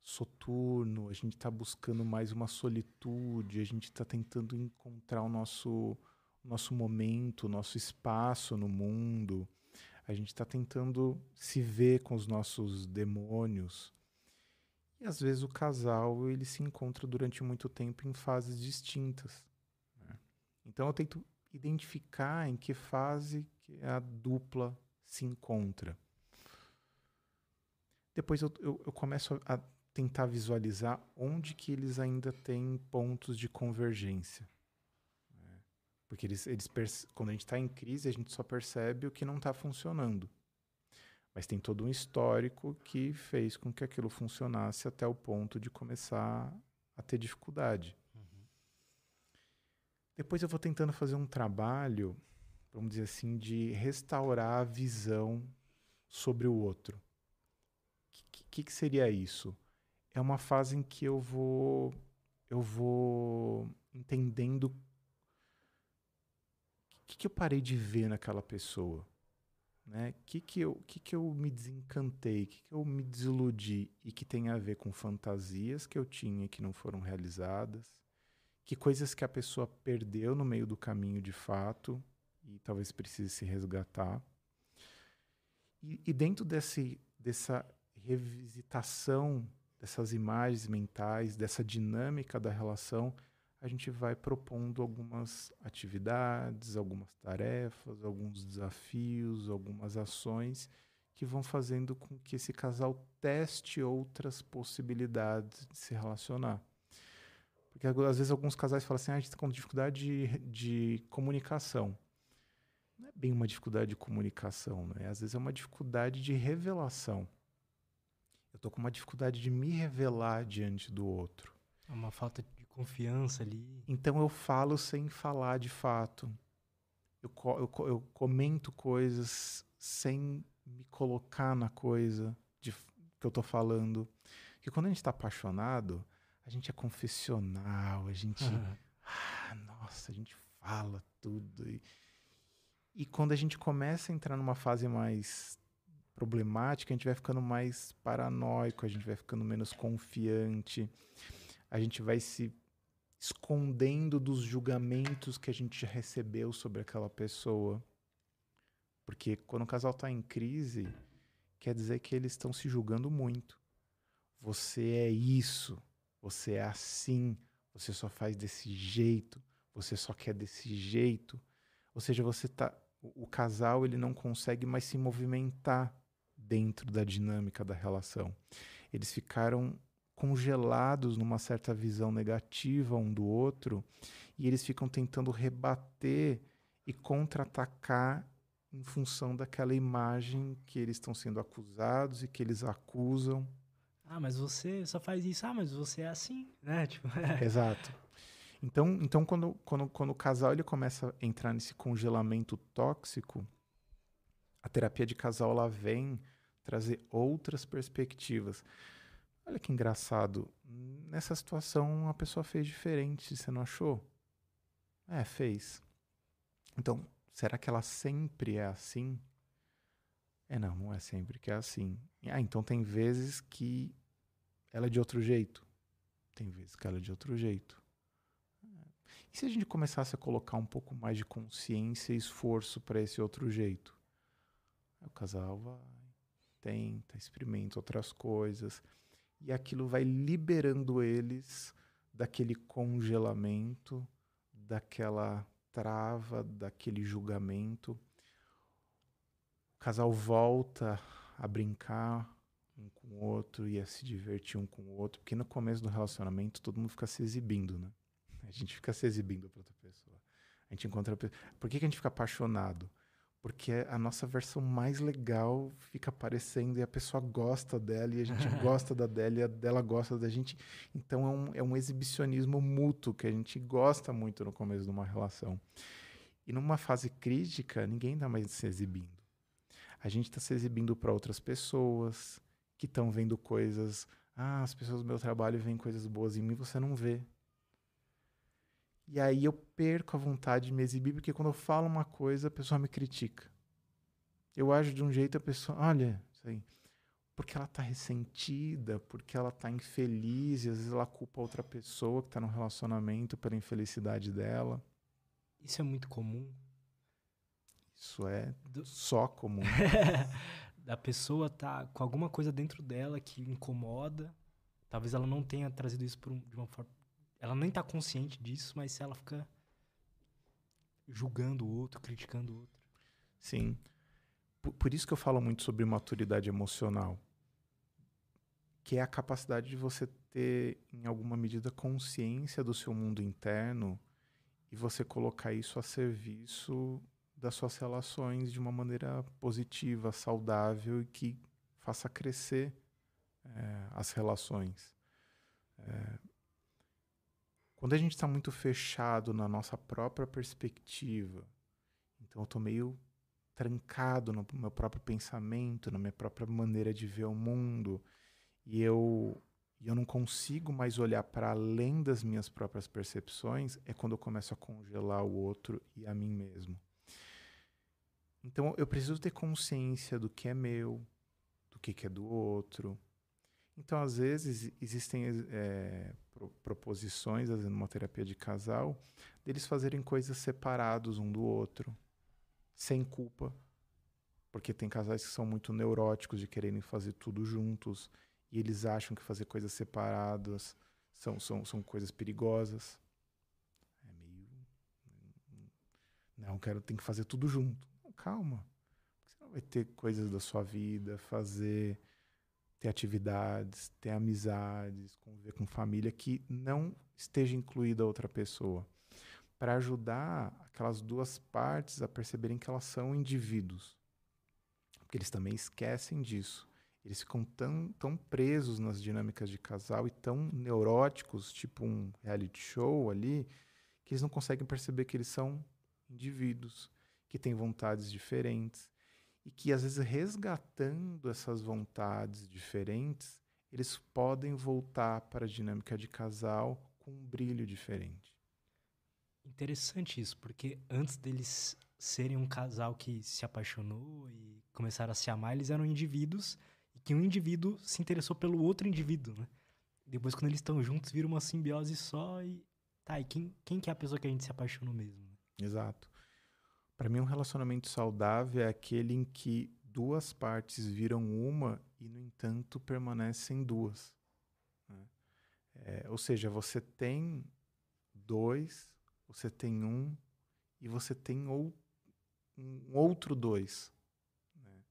Speaker 2: soturno, a gente está buscando mais uma solitude, a gente está tentando encontrar o nosso, nosso momento, o nosso espaço no mundo, A gente está tentando se ver com os nossos demônios. E às vezes o casal ele se encontra durante muito tempo em fases distintas. Né? Então eu tento identificar em que fase que a dupla se encontra. Depois eu, eu, eu começo a tentar visualizar onde que eles ainda têm pontos de convergência. Né? Porque eles, eles quando a gente está em crise, a gente só percebe o que não está funcionando. Mas tem todo um histórico que fez com que aquilo funcionasse até o ponto de começar a ter dificuldade. Uhum. Depois eu vou tentando fazer um trabalho, vamos dizer assim, de restaurar a visão sobre o outro. O que, que, que seria isso? É uma fase em que eu vou eu vou entendendo o que, que eu parei de ver naquela pessoa, né? Que que eu que que eu me desencantei, que que eu me desiludi e que tem a ver com fantasias que eu tinha que não foram realizadas, que coisas que a pessoa perdeu no meio do caminho de fato e talvez precise se resgatar. E, e dentro desse, dessa revisitação dessas imagens mentais, dessa dinâmica da relação, a gente vai propondo algumas atividades, algumas tarefas, alguns desafios, algumas ações que vão fazendo com que esse casal teste outras possibilidades de se relacionar. Porque às vezes alguns casais falam assim: ah, a gente está com dificuldade de, de comunicação. Não é bem uma dificuldade de comunicação, né? às vezes é uma dificuldade de revelação. Eu tô com uma dificuldade de me revelar diante do outro.
Speaker 1: É uma falta de confiança ali.
Speaker 2: Então eu falo sem falar de fato. Eu, eu, eu comento coisas sem me colocar na coisa de, que eu tô falando. Porque quando a gente tá apaixonado, a gente é confessional, a gente. [laughs] ah, nossa, a gente fala tudo. E, e quando a gente começa a entrar numa fase mais problemática, a gente vai ficando mais paranoico, a gente vai ficando menos confiante, a gente vai se escondendo dos julgamentos que a gente já recebeu sobre aquela pessoa. Porque quando o casal está em crise, quer dizer que eles estão se julgando muito. Você é isso, você é assim, você só faz desse jeito, você só quer desse jeito. Ou seja, você tá o casal ele não consegue mais se movimentar dentro da dinâmica da relação. Eles ficaram congelados numa certa visão negativa um do outro e eles ficam tentando rebater e contra-atacar em função daquela imagem que eles estão sendo acusados e que eles acusam.
Speaker 1: Ah, mas você só faz isso. Ah, mas você é assim, né? [laughs] Tipo,
Speaker 2: é. Exato. Então, então quando, quando, quando o casal ele começa a entrar nesse congelamento tóxico, a terapia de casal ela vem trazer outras perspectivas. Olha que engraçado. Nessa situação, a pessoa fez diferente, você não achou? É, fez. Então, será que ela sempre é assim? É, não, não é sempre que é assim. Ah, então tem vezes que ela é de outro jeito. Tem vezes que ela é de outro jeito. E se a gente começasse a colocar um pouco mais de consciência e esforço para esse outro jeito? O casal vai tenta, experimenta outras coisas. E aquilo vai liberando eles daquele congelamento, daquela trava, daquele julgamento. O casal volta a brincar um com o outro e a se divertir um com o outro, porque no começo do relacionamento todo mundo fica se exibindo, né? A gente fica se exibindo para outra pessoa. A gente encontra. Por que, que a gente fica apaixonado? Porque a nossa versão mais legal fica aparecendo e a pessoa gosta dela e a gente [laughs] gosta da dela e a dela gosta da gente. Então é um, é um exibicionismo mútuo que a gente gosta muito no começo de uma relação. E numa fase crítica, ninguém está mais se exibindo. A gente está se exibindo para outras pessoas que estão vendo coisas. Ah, as pessoas do meu trabalho veem coisas boas em mim, você não vê. E aí eu perco a vontade de me exibir, porque quando eu falo uma coisa, a pessoa me critica. Eu ajo de um jeito, a pessoa, olha, isso aí. Porque ela está ressentida, porque ela está infeliz, e às vezes ela culpa outra pessoa que está no relacionamento pela infelicidade dela.
Speaker 1: Isso é muito comum.
Speaker 2: Isso é do... só comum. [laughs]
Speaker 1: da pessoa tá com alguma coisa dentro dela que incomoda. Talvez ela não tenha trazido isso um, de uma forma. Ela nem tá consciente disso, mas ela fica julgando o outro, criticando o outro.
Speaker 2: Sim. Por, por isso que eu falo muito sobre maturidade emocional. Que é a capacidade de você ter, em alguma medida, consciência do seu mundo interno e você colocar isso a serviço das suas relações de uma maneira positiva, saudável e que faça crescer é, as relações. É, quando a gente está muito fechado na nossa própria perspectiva, então eu estou meio trancado no meu próprio pensamento, na minha própria maneira de ver o mundo, e eu, eu não consigo mais olhar para além das minhas próprias percepções, é quando eu começo a congelar o outro e a mim mesmo. Então eu preciso ter consciência do que é meu, do que, que é do outro. Então, às vezes, existem é, proposições, às vezes, numa terapia de casal, deles fazerem coisas separados um do outro, sem culpa. Porque tem casais que são muito neuróticos de quererem fazer tudo juntos e eles acham que fazer coisas separadas são, são, são coisas perigosas. É meio. Não, quero, tem que fazer tudo junto calma. Você não vai ter coisas da sua vida, fazer, ter atividades, ter amizades, conviver com família que não esteja incluída outra pessoa. Para ajudar aquelas duas partes a perceberem que elas são indivíduos. Porque eles também esquecem disso. Eles ficam tão, tão presos nas dinâmicas de casal e tão neuróticos, tipo um reality show ali, que eles não conseguem perceber que eles são indivíduos que têm vontades diferentes e que às vezes resgatando essas vontades diferentes, eles podem voltar para a dinâmica de casal com um brilho diferente.
Speaker 1: Interessante isso, porque antes deles serem um casal que se apaixonou e começaram a se amar, eles eram indivíduos e que um indivíduo se interessou pelo outro indivíduo, né? Depois, quando eles estão juntos, vira uma simbiose só e. Tá, e quem, quem que é a pessoa que a gente se apaixonou mesmo?
Speaker 2: Exato. Para mim, um relacionamento saudável é aquele em que duas partes viram uma e, no entanto, permanecem duas. Né? É, ou seja, você tem dois, você tem um e você tem ou, um outro dois. Né?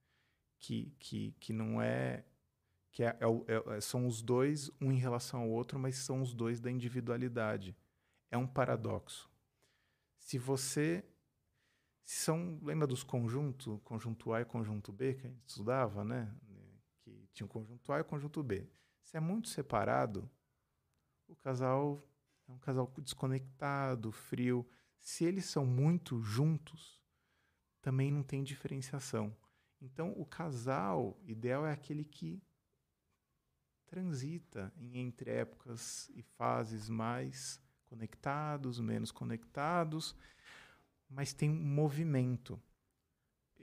Speaker 2: Que, que, que não é. que é, é, é, são os dois, um em relação ao outro, mas são os dois da individualidade. É um paradoxo. Se você são, lembra dos conjuntos, conjunto A e conjunto B, que a gente estudava, né? Que tinha o conjunto A e o conjunto B. Se é muito separado, o casal é um casal desconectado, frio. Se eles são muito juntos, também não tem diferenciação. Então, o casal ideal é aquele que transita entre épocas e fases mais conectados, menos conectados mas tem um movimento.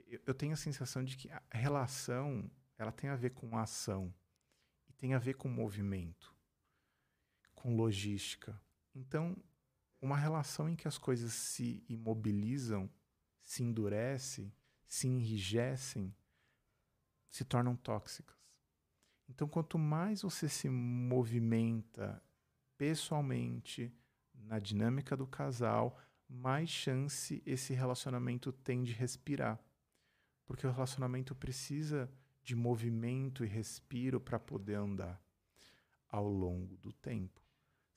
Speaker 2: Eu, tenho a sensação de que a relação ela tem a ver com ação e tem a ver com movimento, com logística. Então, uma relação em que as coisas se imobilizam, se endurecem, se enrijecem, se tornam tóxicas. Então, quanto mais você se movimenta pessoalmente na dinâmica do casal, mais chance esse relacionamento tem de respirar. Porque o relacionamento precisa de movimento e respiro para poder andar ao longo do tempo,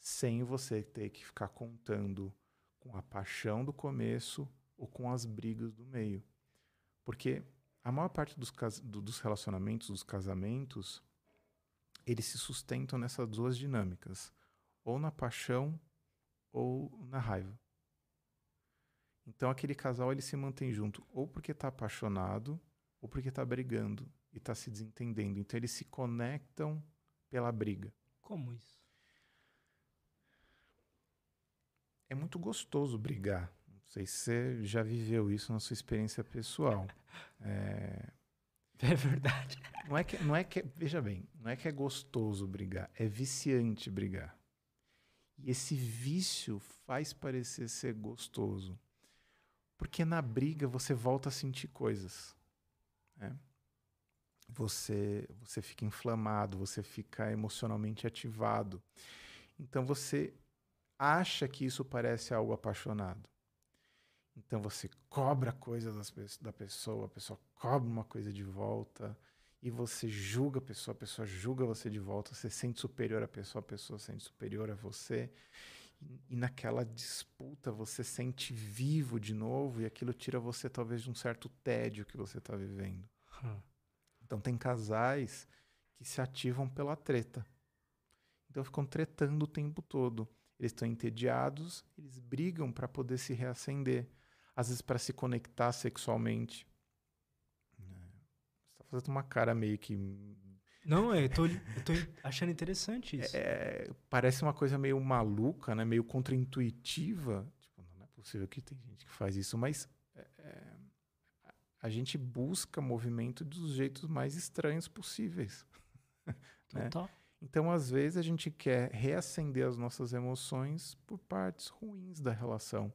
Speaker 2: sem você ter que ficar contando com a paixão do começo ou com as brigas do meio. Porque a maior parte dos, dos relacionamentos, dos casamentos, eles se sustentam nessas duas dinâmicas, ou na paixão ou na raiva. Então aquele casal ele se mantém junto ou porque está apaixonado ou porque está brigando e está se desentendendo. Então eles se conectam pela briga.
Speaker 1: Como isso?
Speaker 2: É muito gostoso brigar. Não sei se você já viveu isso na sua experiência pessoal. [laughs]
Speaker 1: É, é verdade.
Speaker 2: Não é que, não é que, veja bem, não é que é gostoso brigar, é viciante brigar. E esse vício faz parecer ser gostoso. Porque na briga você volta a sentir coisas. Né? Você, você fica inflamado, você fica emocionalmente ativado. Então você acha que isso parece algo apaixonado. Então você cobra coisas da pessoa, a pessoa cobra uma coisa de volta e você julga a pessoa, a pessoa julga você de volta, você sente superior à pessoa, a pessoa sente superior a você. E, naquela disputa você sente vivo de novo e aquilo tira você talvez de um certo tédio que você está vivendo. Hum. Então tem casais que se ativam pela treta. Então ficam tretando o tempo todo. Eles estão entediados, eles brigam para poder se reacender, às vezes para se conectar sexualmente. Você está fazendo uma cara meio que
Speaker 1: não, eu tô, eu tô achando interessante isso.
Speaker 2: É, parece uma coisa meio maluca, né? meio contraintuitiva. Tipo, não é possível que tem gente que faz isso, mas é, é a gente busca movimento dos jeitos mais estranhos possíveis. [laughs] né? Então, às vezes, a gente quer reacender as nossas emoções por partes ruins da relação.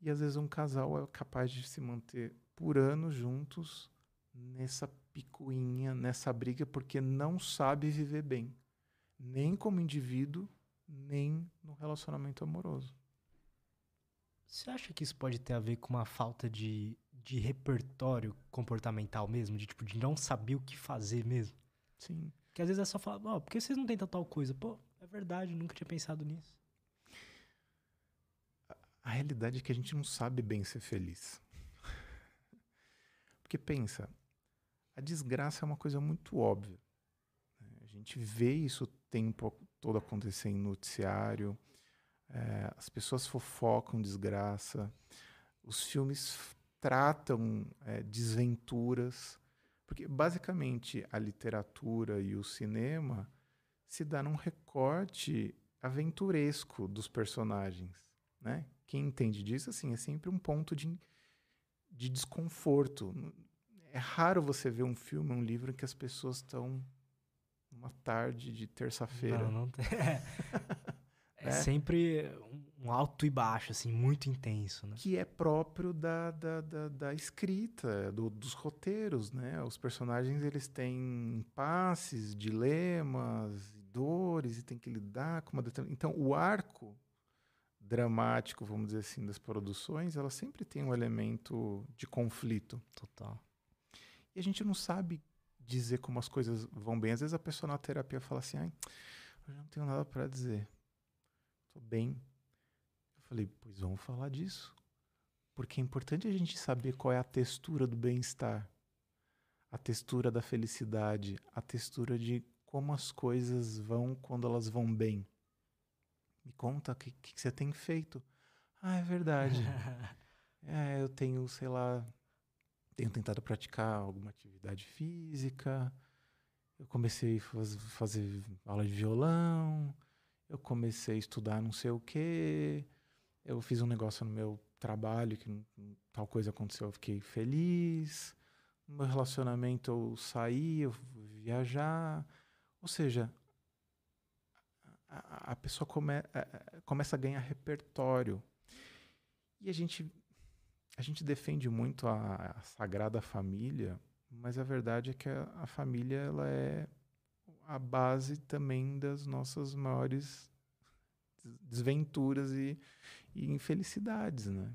Speaker 2: E às vezes um casal é capaz de se manter por anos juntos nessa picuinha, nessa briga, porque não sabe viver bem, nem como indivíduo, nem no relacionamento amoroso.
Speaker 1: Você acha que isso pode ter a ver com uma falta de, de repertório comportamental mesmo? De tipo, de não saber o que fazer mesmo?
Speaker 2: Sim.
Speaker 1: Que às vezes é só falar, oh, por que vocês não tentam tal coisa? Pô, é verdade, nunca tinha pensado nisso.
Speaker 2: A realidade é que a gente não sabe bem ser feliz. [laughs] Porque pensa, a desgraça é uma coisa muito óbvia. Né? A gente vê isso o tempo todo acontecer em noticiário, é, as pessoas fofocam desgraça, os filmes tratam é, desventuras, porque basicamente a literatura e o cinema se dá num recorte aventuresco dos personagens, né? Quem entende disso, assim, é sempre um ponto de, de desconforto é raro você ver um filme, um livro em que as pessoas estão numa tarde de terça-feira.
Speaker 1: Não, não tem. [laughs] É, é sempre um alto e baixo, assim, muito intenso, né?
Speaker 2: Que é próprio da, da, da, da escrita, do, dos roteiros, né? Os personagens, eles têm impasses, dilemas, dores, e tem que lidar com uma determinada... Então, o arco dramático, vamos dizer assim, das produções, ela sempre tem um elemento de conflito.
Speaker 1: Total.
Speaker 2: E a gente não sabe dizer como as coisas vão bem. Às vezes a pessoa na terapia fala assim: ai, eu não tenho nada para dizer. Tô bem. Eu falei: pois vamos falar disso. Porque é importante a gente saber qual é a textura do bem-estar, a textura da felicidade, a textura de como as coisas vão quando elas vão bem. Me conta o que, que, você tem feito. Ah, é verdade. [laughs] é, eu tenho, sei lá, tenho tentado praticar alguma atividade física. Eu comecei a faz, fazer aula de violão. Eu comecei a estudar não sei o quê. Eu fiz um negócio no meu trabalho que tal coisa aconteceu, eu fiquei feliz. No meu relacionamento eu saí, eu viajar. Ou seja, a, a pessoa come, a, começa a ganhar repertório. E a gente a gente defende muito a, a, sagrada família, mas a verdade é que a, a, família ela é a base também das nossas maiores desventuras e, e infelicidades, né?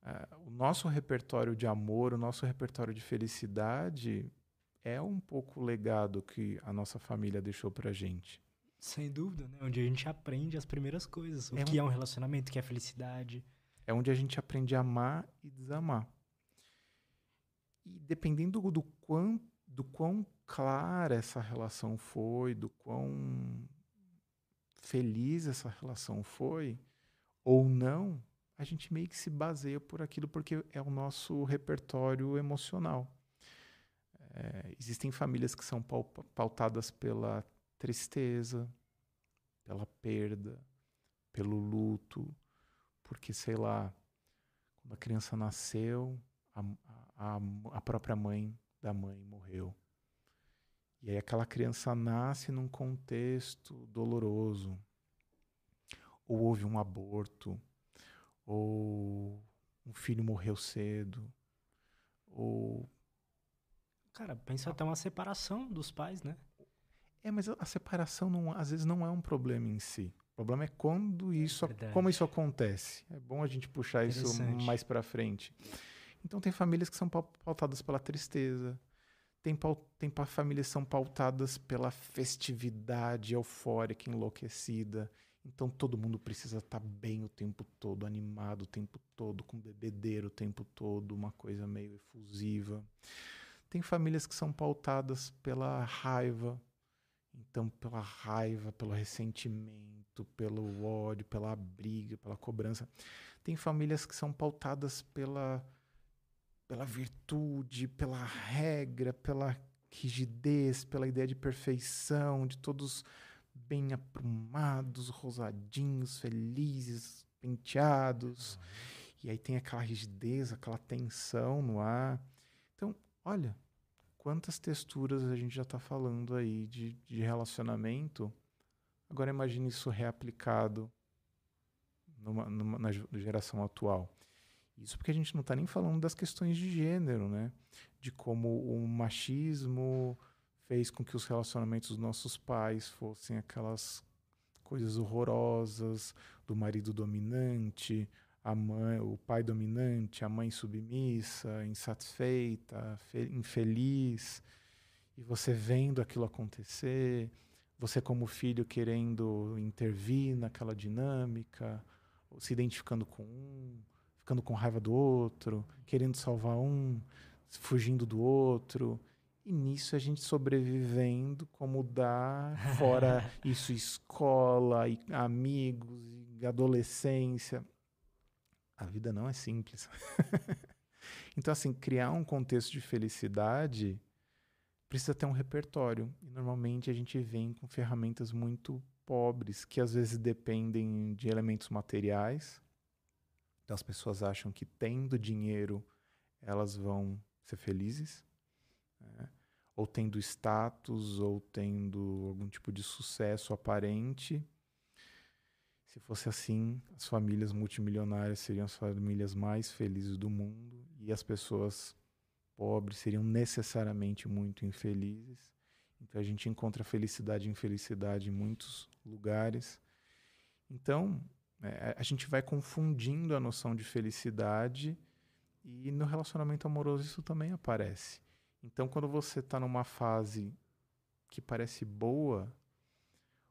Speaker 2: Uh, o nosso repertório de amor, o nosso repertório de felicidade é um pouco o legado que a nossa família deixou pra gente.
Speaker 1: Sem dúvida, né? Onde a gente aprende as primeiras coisas. O é que um... é um relacionamento, o que é felicidade.
Speaker 2: É onde a gente aprende a amar e desamar. E dependendo do quão, do quão clara essa relação foi, do quão feliz essa relação foi, ou não, a gente meio que se baseia por aquilo porque é o nosso repertório emocional. É, existem famílias que são pautadas pela tristeza, pela perda, pelo luto, porque, sei lá, quando a criança nasceu, a, a, a própria mãe da mãe morreu. E aí aquela criança nasce num contexto doloroso. Ou houve um aborto, ou um filho morreu cedo, ou
Speaker 1: Cara, pensa até uma separação dos pais, né?
Speaker 2: É, mas a separação não, às vezes não é um problema em si. O problema é quando isso,
Speaker 1: verdade.
Speaker 2: como isso acontece. É bom a gente puxar isso mais para frente. Então tem famílias que são pau- pautadas pela tristeza. Tem, tem famílias que são pautadas pela festividade eufórica, enlouquecida. Então todo mundo precisa estar bem o tempo todo, animado o tempo todo, com bebedeiro o tempo todo, uma coisa meio efusiva. Tem famílias que são pautadas pela raiva, então pela raiva, pelo ressentimento, pelo ódio, pela briga, pela cobrança. Tem famílias que são pautadas pela pela virtude, pela regra, pela rigidez, pela ideia de perfeição, de todos bem aprumados, rosadinhos, felizes, penteados. E aí tem aquela rigidez, aquela tensão no ar. Então, olha, quantas texturas a gente já está falando aí de, de relacionamento. Agora imagine isso reaplicado numa, numa- na ge- geração atual. Isso porque a gente não está nem falando das questões de gênero, né? De como o machismo fez com que os relacionamentos dos nossos pais fossem aquelas coisas horrorosas do marido dominante, a mãe, o pai dominante, a mãe submissa, insatisfeita, fe- infeliz, e você vendo aquilo acontecer, você como filho querendo intervir naquela dinâmica, se identificando com um, ficando com raiva do outro, querendo salvar um, fugindo do outro. E nisso a gente sobrevivendo como dá, fora [laughs] isso, escola, e amigos, e adolescência. A vida não é simples. [laughs] então, assim, criar um contexto de felicidade precisa ter um repertório. E normalmente a gente vem com ferramentas muito pobres, que às vezes dependem de elementos materiais. Então as pessoas acham que tendo dinheiro elas vão ser felizes. né? Ou tendo status, ou tendo algum tipo de sucesso aparente. Se fosse assim, as famílias multimilionárias seriam as famílias mais felizes do mundo e as pessoas pobres seriam necessariamente muito infelizes. Então a gente encontra felicidade e infelicidade em muitos lugares. Então é, a gente vai confundindo a noção de felicidade e no relacionamento amoroso isso também aparece. Então quando você está numa fase que parece boa,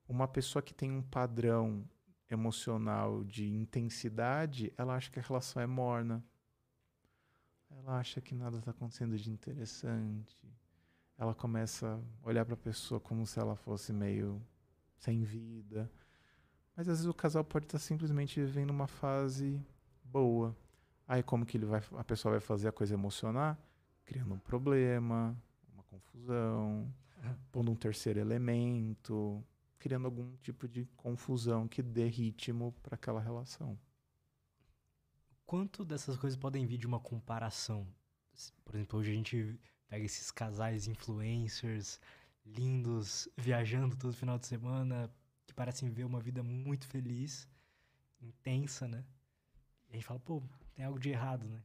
Speaker 2: uma pessoa que tem um padrão emocional de intensidade, ela acha que a relação é morna. Ela acha que nada está acontecendo de interessante. Ela começa a olhar para a pessoa como se ela fosse meio sem vida. Mas às vezes o casal pode estar simplesmente vivendo uma fase boa. Aí como que ele vai, a pessoa vai fazer a coisa emocionar? Criando um problema, uma confusão, pondo um terceiro elemento, criando algum tipo de confusão que dê ritmo para aquela relação.
Speaker 1: Quanto dessas coisas podem vir de uma comparação? Por exemplo, hoje a gente pega esses casais influencers lindos, viajando todo final de semana, que parecem ver uma vida muito feliz, intensa, né? E a gente fala, pô, tem algo de errado, né?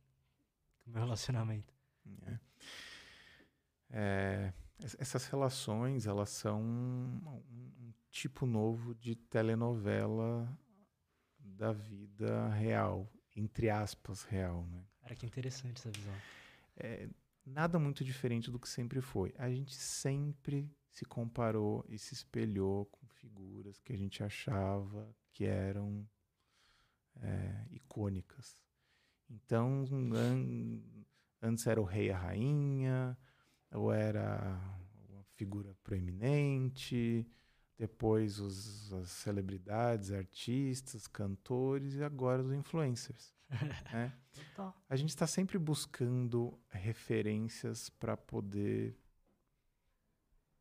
Speaker 1: Com o meu relacionamento.
Speaker 2: É. É, es- essas relações, elas são um tipo novo de telenovela da vida real, entre aspas, real, né?
Speaker 1: Cara, que interessante essa visão.
Speaker 2: É, nada muito diferente do que sempre foi. A gente sempre se comparou e se espelhou com figuras que a gente achava que eram é, icônicas. Então, an- antes era o rei e a rainha, ou era uma figura proeminente, depois os, as celebridades, artistas, cantores e agora os influencers. [laughs] né?
Speaker 1: Total.
Speaker 2: A gente está sempre buscando referências para poder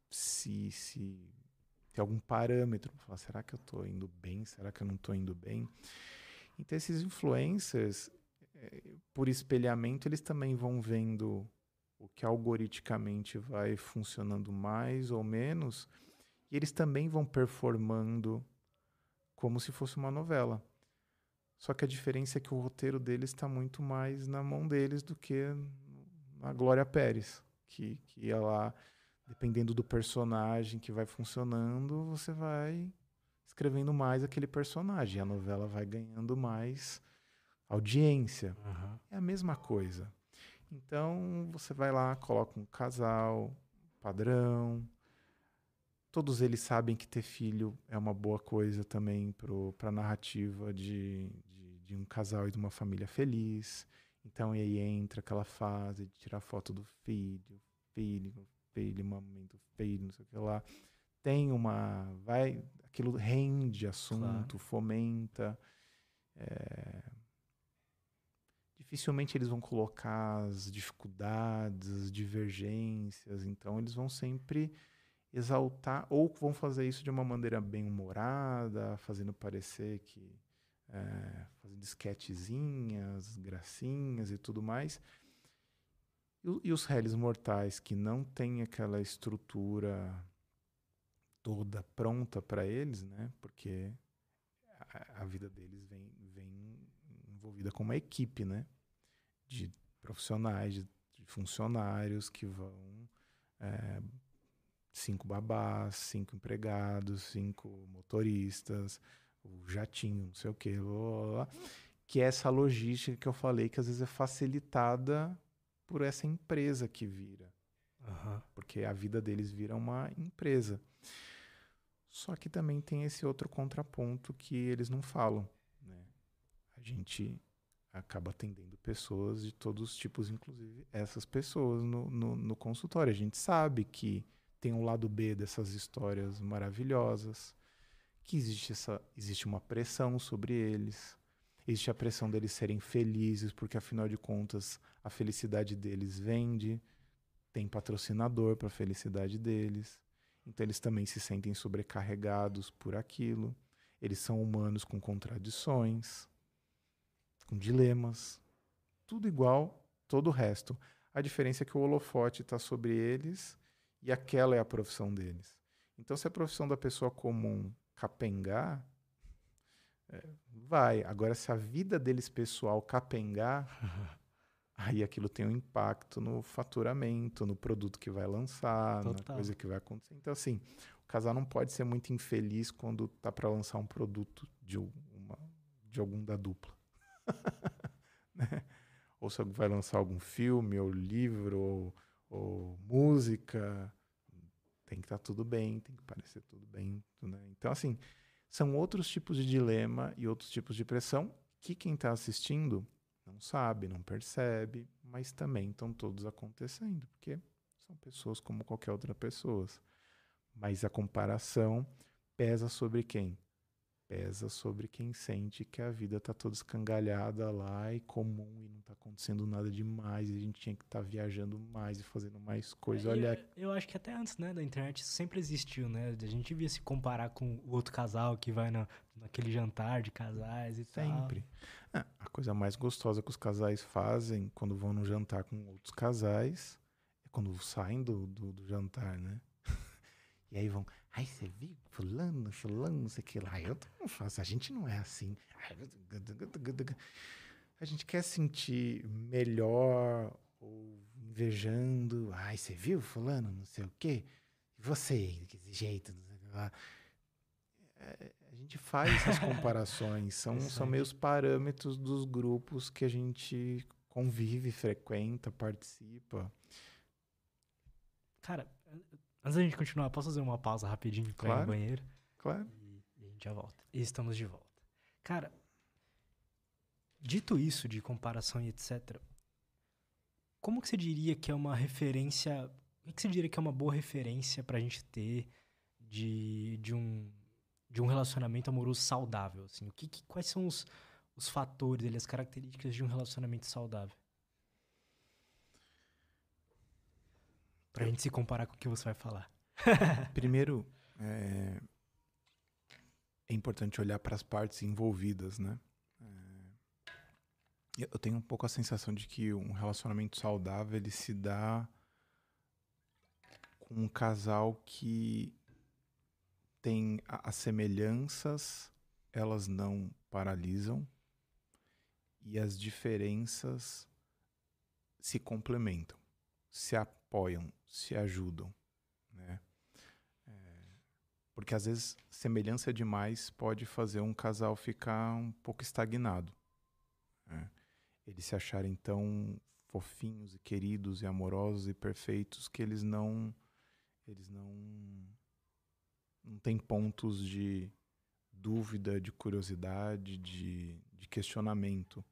Speaker 2: se, se ter algum parâmetro para falar, será que eu estou indo bem? Será que eu não estou indo bem? Então esses influencers, eh, por espelhamento, eles também vão vendo o que algoritmicamente vai funcionando mais ou menos, e eles também vão performando como se fosse uma novela. Só que a diferença é que o roteiro deles está muito mais na mão deles do que na Glória Pérez, que, que ia lá, dependendo do personagem que vai funcionando, você vai escrevendo mais aquele personagem. A novela vai ganhando mais audiência.
Speaker 1: Uhum.
Speaker 2: É a mesma coisa. Então você vai lá, coloca um casal padrão. Todos eles sabem que ter filho é uma boa coisa também para a narrativa de, de, de, um casal e de uma família feliz. Então, e aí entra aquela fase de tirar foto do filho, filho, filho, momento filho, não sei o que lá. Tem uma. Vai. Aquilo rende assunto, claro. fomenta. É, dificilmente eles vão colocar as dificuldades, as divergências, então eles vão sempre exaltar, ou vão fazer isso de uma maneira bem humorada, fazendo parecer que. É, fazendo esquetezinhas, gracinhas e tudo mais. E, e os réis mortais que não têm aquela estrutura toda pronta para eles, né? Porque a, a vida deles vem, vem envolvida com uma equipe, né? de profissionais, de, de funcionários que vão. É, cinco babás, cinco empregados, cinco motoristas, o jatinho, não sei o quê, blá, blá, blá, que é essa logística que eu falei que às vezes é facilitada por essa empresa que vira.
Speaker 1: Uhum.
Speaker 2: Porque a vida deles vira uma empresa. Só que também tem esse outro contraponto que eles não falam. Né? A gente acaba atendendo pessoas de todos os tipos, inclusive essas pessoas no, no, no, consultório. A gente sabe que tem um lado B dessas histórias maravilhosas, que existe, essa, existe uma pressão sobre eles, existe a pressão deles serem felizes, porque afinal de contas a felicidade deles vende, tem patrocinador para a felicidade deles, então eles também se sentem sobrecarregados por aquilo. Eles são humanos com contradições com dilemas, tudo igual, todo o resto. A diferença é que o holofote está sobre eles e aquela é a profissão deles. Então, se a profissão da pessoa comum capengar, é, vai. Agora, se a vida deles pessoal capengar, [laughs] aí aquilo tem um impacto no faturamento, no produto que vai lançar, Total. na coisa que vai acontecer. Então, assim, o casal não pode ser muito infeliz quando tá para lançar um produto de, uma, de algum da dupla. [laughs] né? Ou se vai lançar algum filme, ou livro, ou, ou música, tem que estar tá tudo bem, tem que parecer tudo bem. Né? Então, assim, são outros tipos de dilema e outros tipos de pressão que quem está assistindo não sabe, não percebe, mas também estão todos acontecendo, porque são pessoas como qualquer outra pessoa. Mas a comparação pesa sobre quem? Pesa sobre quem sente que a vida tá toda escangalhada lá e comum e não tá acontecendo nada demais e a gente tinha que estar tá viajando mais e fazendo mais coisa. É, Olha,
Speaker 1: eu, eu, acho que até antes, né, da internet isso sempre existiu, né? A gente via se comparar com o outro casal que vai na, naquele jantar de casais e
Speaker 2: sempre. tal. Sempre. É, a coisa mais gostosa que os casais fazem quando vão no jantar com outros casais é quando saem do, do, do jantar, né? E aí vão, Ai, você viu? Fulano, fulano, não sei o que lá. Eu não faço, a gente não é assim. A gente quer sentir melhor ou invejando. Ai, você viu? Fulano, não sei o quê. E você, desse jeito, não sei o que lá. É, a gente faz essas [laughs] comparações. São, são meus parâmetros dos grupos que a gente convive, frequenta, participa.
Speaker 1: Cara, Antes da gente continuar, posso fazer uma pausa rapidinho pra claro, ir no banheiro?
Speaker 2: Claro.
Speaker 1: E, e, a gente já volta. E estamos de volta. Cara, dito isso de comparação e etc., como que você diria que é uma referência... O que você diria que é uma boa referência pra gente ter de, de, um, de um relacionamento amoroso saudável? Assim? O que, que quais são os, os fatores, as características de um relacionamento saudável? Pra gente se comparar com o que você vai falar. [laughs]
Speaker 2: Primeiro, é, é importante olhar para as partes envolvidas, né? É, eu tenho um pouco a sensação de que um relacionamento saudável ele se dá com um casal que tem as semelhanças, elas não paralisam, e as diferenças se complementam, se apoiam, se ajudam, né? É, porque às vezes semelhança demais pode fazer um casal ficar um pouco estagnado. Né? Eles se acharem tão fofinhos e queridos e amorosos e perfeitos que eles não eles não não têm pontos de dúvida, de curiosidade, de, de questionamento.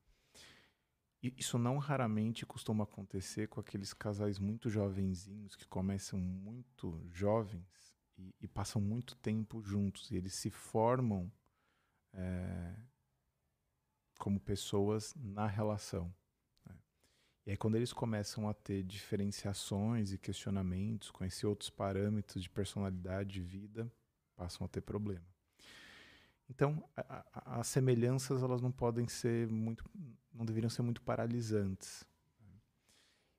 Speaker 2: E isso não raramente costuma acontecer com aqueles casais muito jovenzinhos que começam muito jovens e, e passam muito tempo juntos. E eles se formam é, como pessoas na relação. Né? E aí, quando eles começam a ter diferenciações e questionamentos, conhecer outros parâmetros de personalidade, de vida, passam a ter problema. Então, as semelhanças elas não podem ser muito, não deveriam ser muito paralisantes.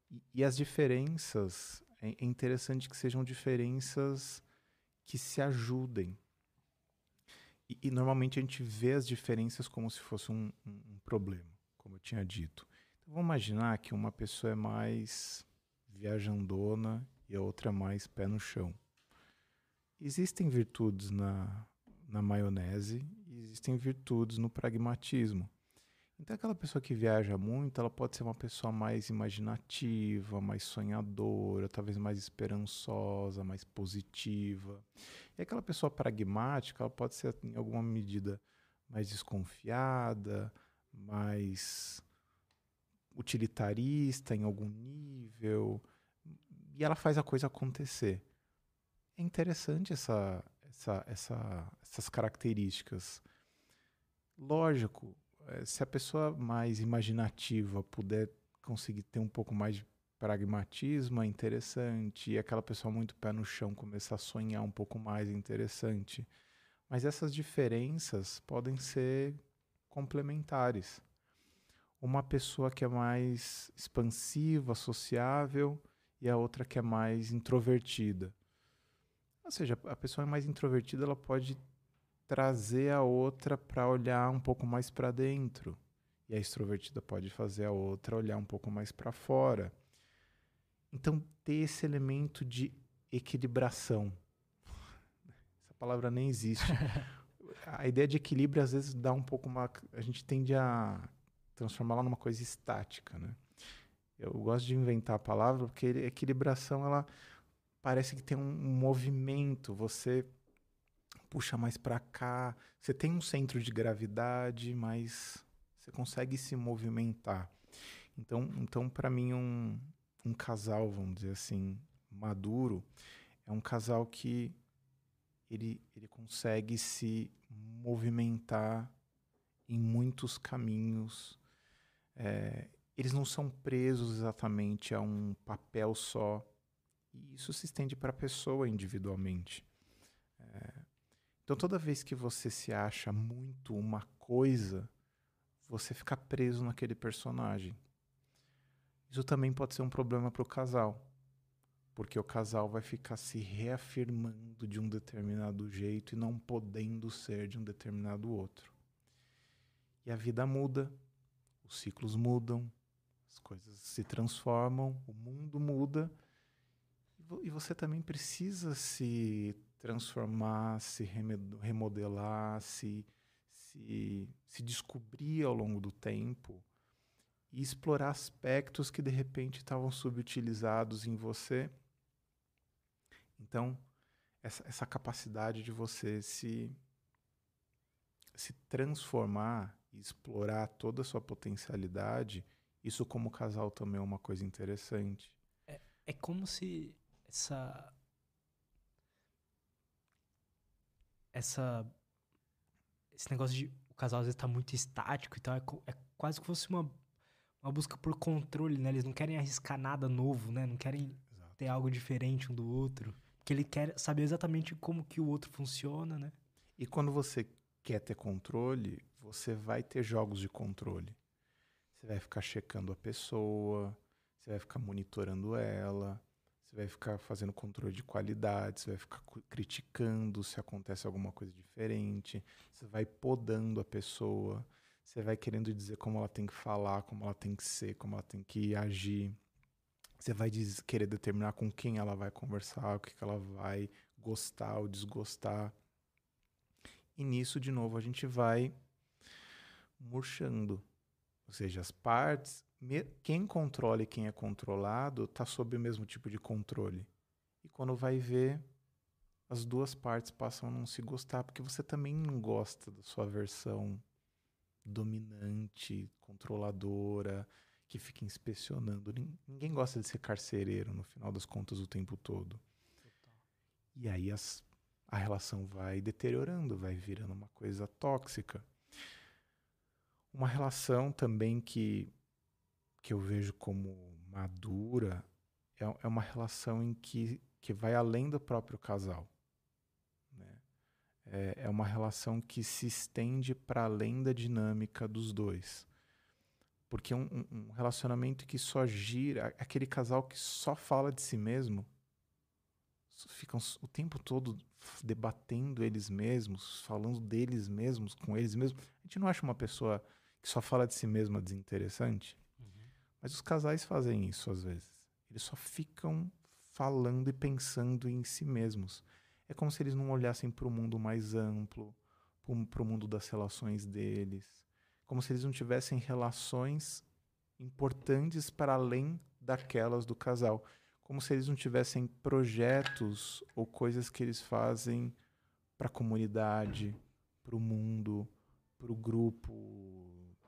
Speaker 2: E, e as diferenças é, é interessante que sejam diferenças que se ajudem. E, e, normalmente a gente vê as diferenças como se fosse um, um, um problema, como eu tinha dito. Então, vamos imaginar que uma pessoa é mais viajandona e a outra é mais pé no chão. Existem virtudes na, na maionese e existem virtudes no pragmatismo. Então, aquela pessoa que viaja muito, ela pode ser uma pessoa mais imaginativa, mais sonhadora, talvez mais esperançosa, mais positiva. E aquela pessoa pragmática, ela pode ser, em alguma medida, mais desconfiada, mais utilitarista em algum nível. E ela faz a coisa acontecer. É interessante essa, essa, essa, essas características. Lógico, eh, se a pessoa mais imaginativa puder conseguir ter um pouco mais de pragmatismo, é interessante. E aquela pessoa muito pé no chão começar a sonhar um pouco mais, é interessante. Mas essas diferenças podem ser complementares. Uma pessoa que é mais expansiva, sociável, e a outra que é mais introvertida. Ou seja, a pessoa mais introvertida ela pode trazer a outra para olhar um pouco mais para dentro. E a extrovertida pode fazer a outra olhar um pouco mais para fora. Então, ter esse elemento de equilibração. [laughs] Essa palavra nem existe. [laughs] a ideia de equilíbrio, às vezes, dá um pouco uma. A gente tende a transformá-la numa coisa estática, né? Eu gosto de inventar a palavra porque equilibração, ela parece que tem um movimento, você puxa mais para cá, você tem um centro de gravidade, mas você consegue se movimentar. Então, então para mim um, um casal, vamos dizer assim, maduro, é um casal que ele, ele consegue se movimentar em muitos caminhos. É, eles não são presos exatamente a um papel só. E isso se estende para a pessoa individualmente. É, então, toda vez que você se acha muito uma coisa, você fica preso naquele personagem. Isso também pode ser um problema para o casal, porque o casal vai ficar se reafirmando de um determinado jeito e não podendo ser de um determinado outro. E a vida muda, os ciclos mudam, as coisas se transformam, o mundo muda e você também precisa se transformar, se remodelar, se, se, se descobrir ao longo do tempo e explorar aspectos que de repente estavam subutilizados em você. Então, essa, essa capacidade de você se, se transformar e explorar toda a sua potencialidade, isso como casal também é uma coisa interessante.
Speaker 1: É, é como se essa essa esse negócio de o casal às vezes tá muito estático e tal, é, é quase que fosse uma uma busca por controle, né? Eles não querem arriscar nada novo, né? Não querem Exato. ter algo diferente um do outro, porque ele quer saber exatamente como que o outro funciona, né?
Speaker 2: E quando você quer ter controle, você vai ter jogos de controle. Você vai ficar checando a pessoa, você vai ficar monitorando ela, você vai ficar fazendo controle de qualidade, você vai ficar criticando se acontece alguma coisa diferente, você vai podando a pessoa, Você vai querendo dizer como ela tem que falar, como ela tem que ser, como ela tem que agir. Você vai querer determinar com quem ela vai conversar, o que, que ela vai gostar ou desgostar. E nisso, de novo, a gente vai murchando. Ou seja, as partes, quem controla e quem é controlado está sob o mesmo tipo de controle. E quando vai ver, as duas partes passam a não se gostar, porque você também não gosta da sua versão dominante, controladora, que fica inspecionando. Ninguém gosta de ser carcereiro, no final das contas, o tempo todo. E aí as, a relação vai deteriorando, vai virando uma coisa tóxica. Uma relação também que, que eu vejo como madura é, é uma relação em que, que vai além do próprio casal. Né? É, é uma relação que se estende para além da dinâmica dos dois. Porque um, um relacionamento que só gira, aquele casal que só fala de si mesmo, ficam o tempo todo debatendo eles mesmos, falando deles mesmos, com eles mesmos. A gente não acha uma pessoa que só fala de si mesma desinteressante? Mas os casais fazem isso às vezes. Eles só ficam falando e pensando em si mesmos. É como se eles não olhassem para o mundo mais amplo, para o mundo das relações deles. Como se eles não tivessem relações importantes para além daquelas do casal como se eles não tivessem projetos ou coisas que eles fazem para a comunidade, para o mundo, para o grupo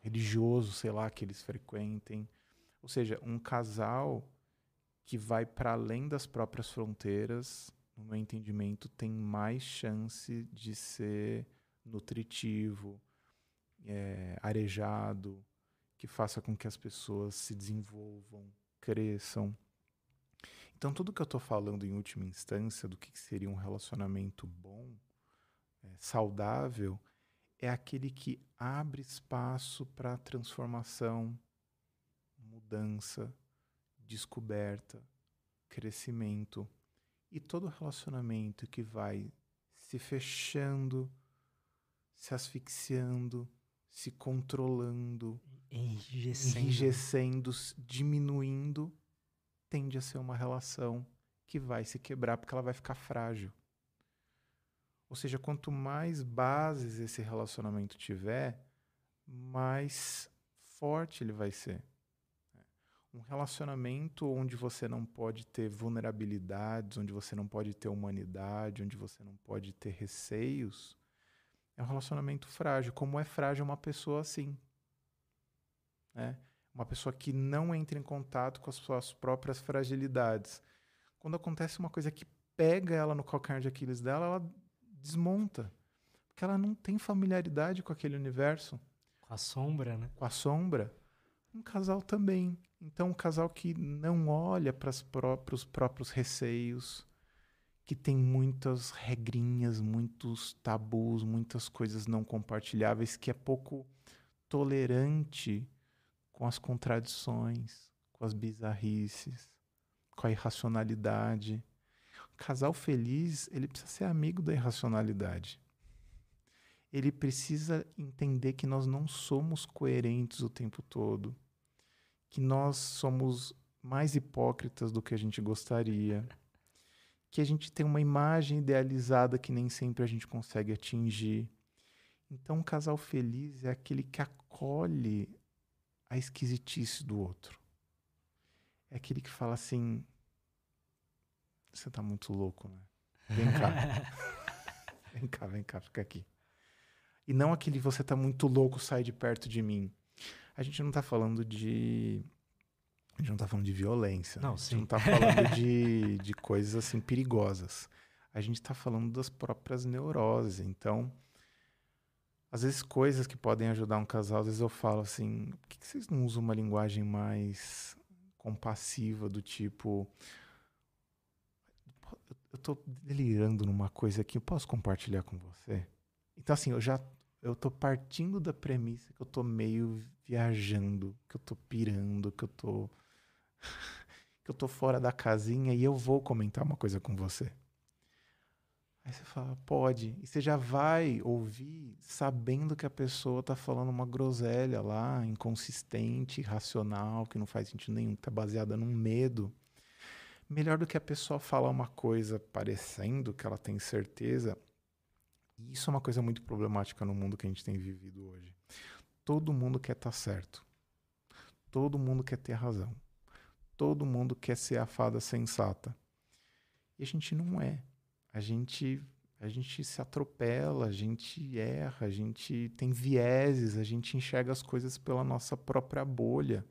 Speaker 2: religioso, sei lá, que eles frequentem. Ou seja, um casal que vai para além das próprias fronteiras, no meu entendimento, tem mais chance de ser nutritivo, é, arejado, que faça com que as pessoas se desenvolvam, cresçam. Então, tudo que eu estou falando em última instância do que seria um relacionamento bom, é, saudável, é aquele que abre espaço para transformação, mudança, descoberta, crescimento. E todo relacionamento que vai se fechando, se asfixiando, se controlando, enrijecendo, enrijecendo diminuindo, tende a ser uma relação que vai se quebrar porque ela vai ficar frágil. Ou seja, quanto mais bases esse relacionamento tiver, mais forte ele vai ser. Um relacionamento onde você não pode ter vulnerabilidades, onde você não pode ter humanidade, onde você não pode ter receios, é um relacionamento frágil. Como é frágil uma pessoa assim? Né? uma pessoa que não entra em contato com as suas próprias fragilidades. Quando acontece uma coisa que pega ela no calcanhar de Aquiles dela, ela desmonta. Porque ela não tem familiaridade com aquele universo.
Speaker 1: Com a sombra, né?
Speaker 2: Com a sombra. Um casal também. Então, um casal que não olha para os próprios receios, que tem muitas regrinhas, muitos tabus, muitas coisas não compartilháveis, que é pouco tolerante com as contradições, com as bizarrices, com a irracionalidade. O casal feliz, ele precisa ser amigo da irracionalidade. Ele precisa entender que nós não somos coerentes o tempo todo, que nós somos mais hipócritas do que a gente gostaria, que a gente tem uma imagem idealizada que nem sempre a gente consegue atingir. Então, um casal feliz é aquele que acolhe a esquisitice do outro. É aquele que fala assim: Você tá muito louco, né? Vem cá. [laughs] vem cá, vem cá, fica aqui. E não aquele você tá muito louco, sai de perto de mim. A gente não tá falando de. A gente não tá falando de violência. Não, né? A gente sim. não tá falando [laughs] de, de coisas assim perigosas. A gente tá falando das próprias neuroses. Então, às vezes coisas que podem ajudar um casal, às vezes eu falo assim, por que, vocês não usam uma linguagem mais compassiva do tipo eu tô delirando numa coisa aqui, eu posso compartilhar com você? Então assim, eu já eu tô partindo da premissa que eu tô meio viajando, que eu tô pirando, que eu tô [laughs] que eu tô fora da casinha e eu vou comentar uma coisa com você. Aí você fala, pode. E você já vai ouvir sabendo que a pessoa tá falando uma groselha lá, inconsistente, irracional, que não faz sentido nenhum, que tá baseada num medo. Melhor do que a pessoa falar uma coisa parecendo que ela tem certeza. E isso é uma coisa muito problemática no mundo que a gente tem vivido hoje. Todo mundo quer estar tá certo. Todo mundo quer ter razão. Todo mundo quer ser a fada sensata. E a gente não é a gente a gente se atropela, a gente erra, a gente tem vieses, a gente enxerga as coisas pela nossa própria bolha.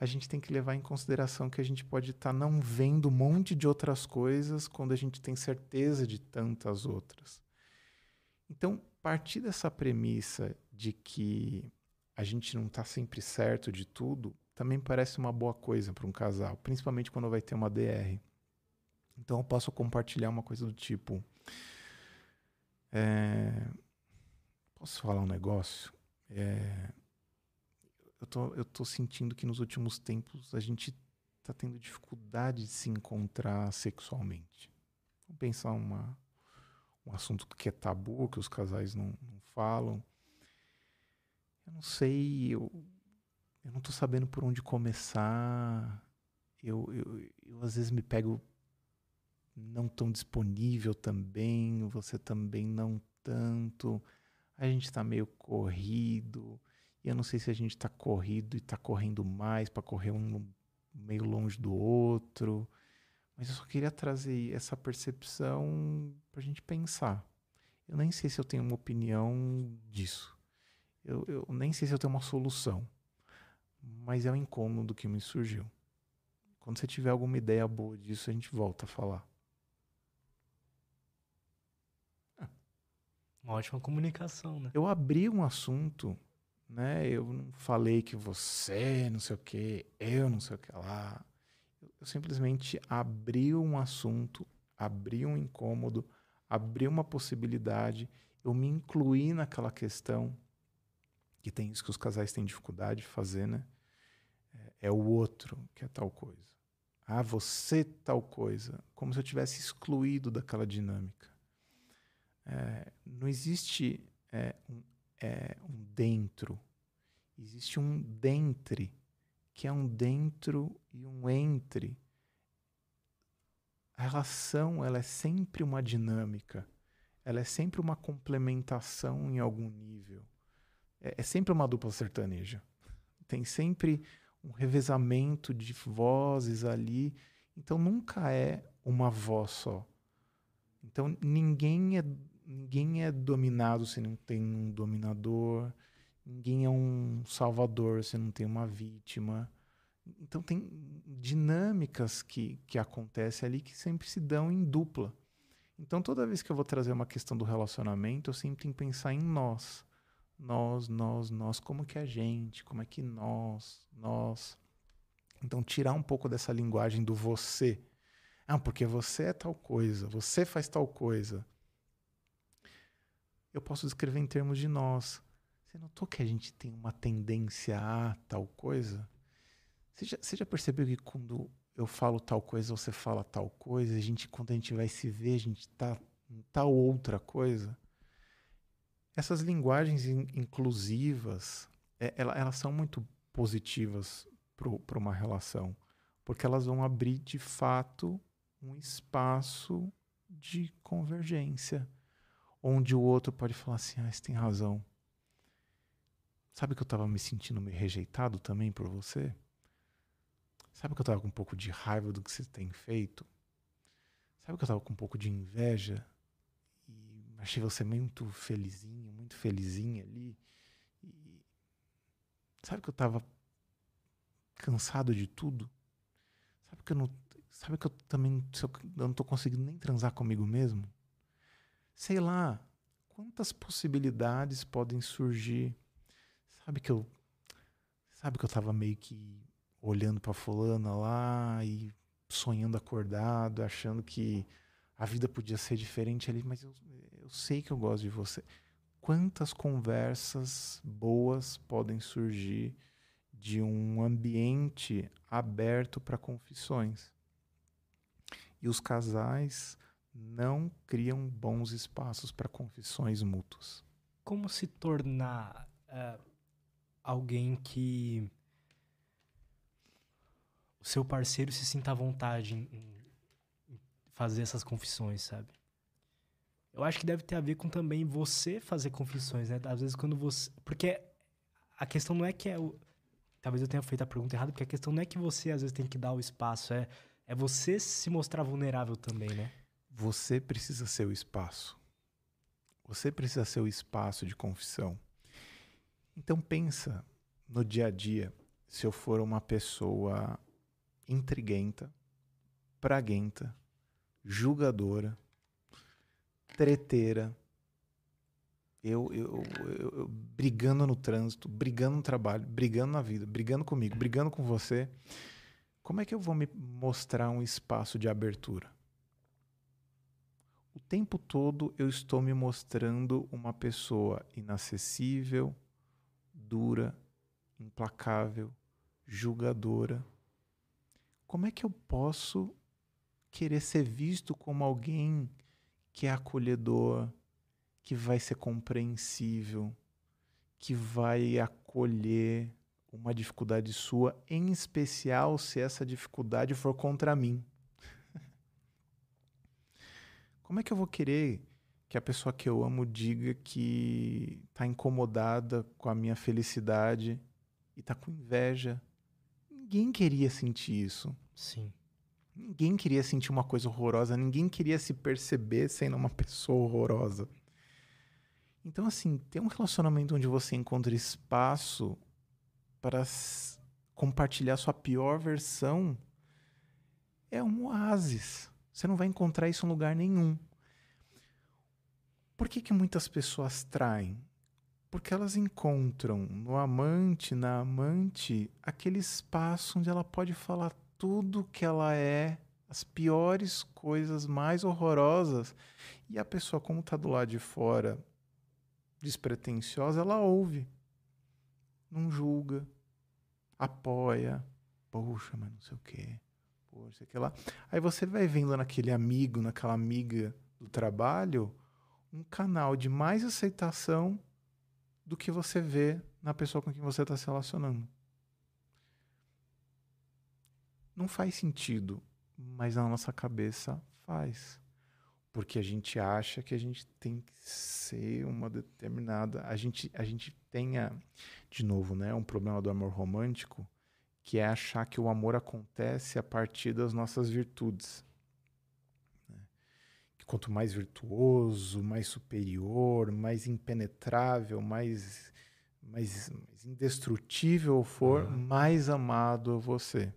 Speaker 2: A gente tem que levar em consideração que a gente pode estar tá não vendo um monte de outras coisas quando a gente tem certeza de tantas outras. Então, partir dessa premissa de que a gente não está sempre certo de tudo também parece uma boa coisa para um casal, principalmente quando vai ter uma DR. Então eu posso compartilhar uma coisa do tipo. É, posso falar um negócio? É, eu, tô, eu tô sentindo que nos últimos tempos a gente tá tendo dificuldade de se encontrar sexualmente. Vamos pensar uma, um assunto que é tabu, que os casais não, não falam. Eu não sei, eu, eu não tô sabendo por onde começar. Eu, eu, eu às vezes me pego não tão disponível também, você também não tanto. A gente está meio corrido. E eu não sei se a gente está corrido e está correndo mais para correr um meio longe do outro. Mas eu só queria trazer essa percepção para a gente pensar. Eu nem sei se eu tenho uma opinião disso. Eu, eu nem sei se eu tenho uma solução. Mas é um incômodo que me surgiu. Quando você tiver alguma ideia boa disso, a gente volta a falar.
Speaker 1: Uma ótima comunicação, né?
Speaker 2: Eu abri um assunto, né? Eu não falei que você não sei o que, eu não sei o que lá. Eu simplesmente abri um assunto, abri um incômodo, abri uma possibilidade, eu me incluí naquela questão, que tem isso que os casais têm dificuldade de fazer, né? É, é o outro que é tal coisa. Ah, você tal coisa. Como se eu tivesse excluído daquela dinâmica. É, não existe é, um, é, um dentro, existe um dentre, que é um dentro e um entre. A relação ela é sempre uma dinâmica, ela é sempre uma complementação em algum nível. É, é sempre uma dupla sertaneja. Tem sempre um revezamento de vozes ali. Então nunca é uma voz só. Então ninguém é ninguém é dominado se não tem um dominador, ninguém é um salvador se não tem uma vítima. Então tem dinâmicas que, que acontecem ali que sempre se dão em dupla. Então toda vez que eu vou trazer uma questão do relacionamento, eu sempre tenho que pensar em nós. Nós, nós, nós, como que é a gente, como é que nós, nós. Então tirar um pouco dessa linguagem do você. Ah, porque você é tal coisa, você faz tal coisa eu posso descrever em termos de nós. Você notou que a gente tem uma tendência a tal coisa? Você já, você já percebeu que quando eu falo tal coisa, você fala tal coisa, a gente, quando a gente vai se ver, a gente está em tal outra coisa? Essas linguagens in, inclusivas, é, elas, são muito positivas para uma relação, porque elas vão abrir de fato um espaço de convergência onde o outro pode falar assim: ah, você tem razão. Sabe que eu estava me sentindo meio rejeitado também por você? Sabe que eu estava com um pouco de raiva do que você tem feito? Sabe que eu estava com um pouco de inveja? E achei você muito felizinho, muito felizinha ali. E sabe que eu estava cansado de tudo? Sabe que eu não. Sabe que eu também eu não estou conseguindo nem transar comigo mesmo? sei lá, quantas possibilidades podem surgir. Sabe que eu sabe que eu tava meio que olhando para fulana lá e sonhando acordado, achando que a vida podia ser diferente ali, mas eu, eu sei que eu gosto de você. Quantas conversas boas podem surgir de um ambiente aberto para confissões? E os casais não criam bons espaços para confissões mútuas.
Speaker 1: Como se tornar uh, alguém que o seu parceiro se sinta à vontade em, fazer essas confissões, sabe? Eu acho que deve ter a ver com também você fazer confissões, né? Às vezes quando você. Porque a questão não é que é o. Talvez eu tenha feito a pergunta errada, porque a questão não é que você às vezes tem que dar o espaço, é, é você se mostrar vulnerável também, né?
Speaker 2: Você precisa ser o espaço. Você precisa ser o espaço de confissão. Então pensa no dia a dia, se eu for uma pessoa intriguenta, praguenta, julgadora, treteira, eu, eu, eu, eu, brigando no trânsito, brigando no trabalho, brigando na vida, brigando comigo, brigando com você, como é que eu vou me mostrar um espaço de abertura? O tempo todo eu estou me mostrando uma pessoa inacessível, dura, implacável, julgadora. Como é que eu posso querer ser visto como alguém que é acolhedor, que vai ser compreensível, que vai acolher uma dificuldade sua, em especial se essa dificuldade for contra mim. [laughs] Como é que eu vou querer que a pessoa que eu amo diga que está incomodada com a minha felicidade e está com inveja? Ninguém queria sentir isso.
Speaker 1: Sim.
Speaker 2: Ninguém queria sentir uma coisa horrorosa, ninguém queria se perceber sendo uma pessoa horrorosa. Então, assim, ter um relacionamento onde você encontra espaço para compartilhar sua pior versão é um oásis. Você não vai encontrar isso em lugar nenhum. Por que, que muitas pessoas traem? Porque elas encontram no amante, na amante, aquele espaço onde ela pode falar tudo que ela é, as piores coisas mais horrorosas. E a pessoa, como está do lado de fora, despretensiosa, ela ouve, não julga, apoia, poxa, mas não sei o quê, poxa, sei lá. Aí você vai vendo naquele amigo, naquela amiga do trabalho, um canal de mais aceitação do que você vê na pessoa com quem você está se relacionando. Não faz sentido, mas na nossa cabeça faz porque a gente acha que a gente tem que ser uma determinada. A gente, a gente tenha, de novo, né, um problema do amor romântico, que é achar que o amor acontece a partir das nossas virtudes. Quanto mais virtuoso, mais superior, mais impenetrável, mais, mais, mais indestrutível for, uhum. mais amado a você,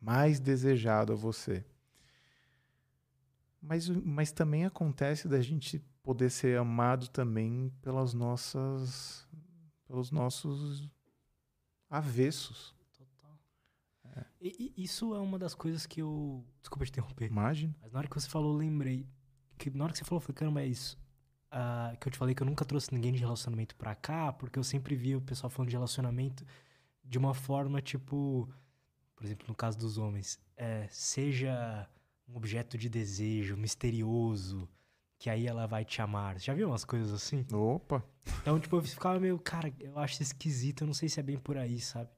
Speaker 2: mais desejado a você. Mas, mas também acontece da gente poder ser amado também pelas nossas pelos nossos avessos.
Speaker 1: Total. É. E, e, isso é uma das coisas que eu. Desculpa te interromper.
Speaker 2: Imagina.
Speaker 1: Mas na hora que você falou, eu lembrei. Que na hora que você falou, eu falei, caramba, é isso. Uh, que eu te falei que eu nunca trouxe ninguém de relacionamento pra cá, porque eu sempre via o pessoal falando de relacionamento de uma forma tipo. Por exemplo, no caso dos homens, é, seja um objeto de desejo misterioso, que aí ela vai te amar. Já viu umas coisas assim?
Speaker 2: Opa!
Speaker 1: Então, tipo, eu ficava meio, cara, eu acho esquisito, eu não sei se é bem por aí, sabe?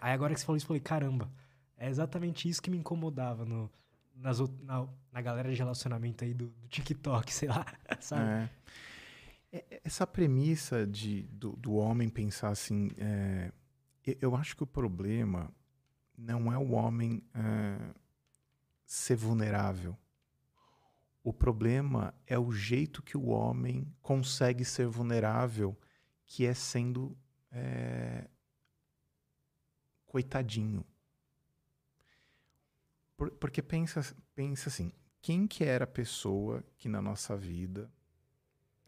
Speaker 1: Aí agora que você falou isso, eu falei, caramba, é exatamente isso que me incomodava no, nas, na, na galera de relacionamento aí do, do TikTok, [laughs] sei lá, sabe?
Speaker 2: É. é. Essa premissa de, do, do homem pensar assim, é, eu acho que o problema não é o homem é, ser vulnerável. O problema é o jeito que o homem consegue ser vulnerável, que é sendo é, coitadinho. Por, porque pensa, pensa assim, quem que era a pessoa que na nossa vida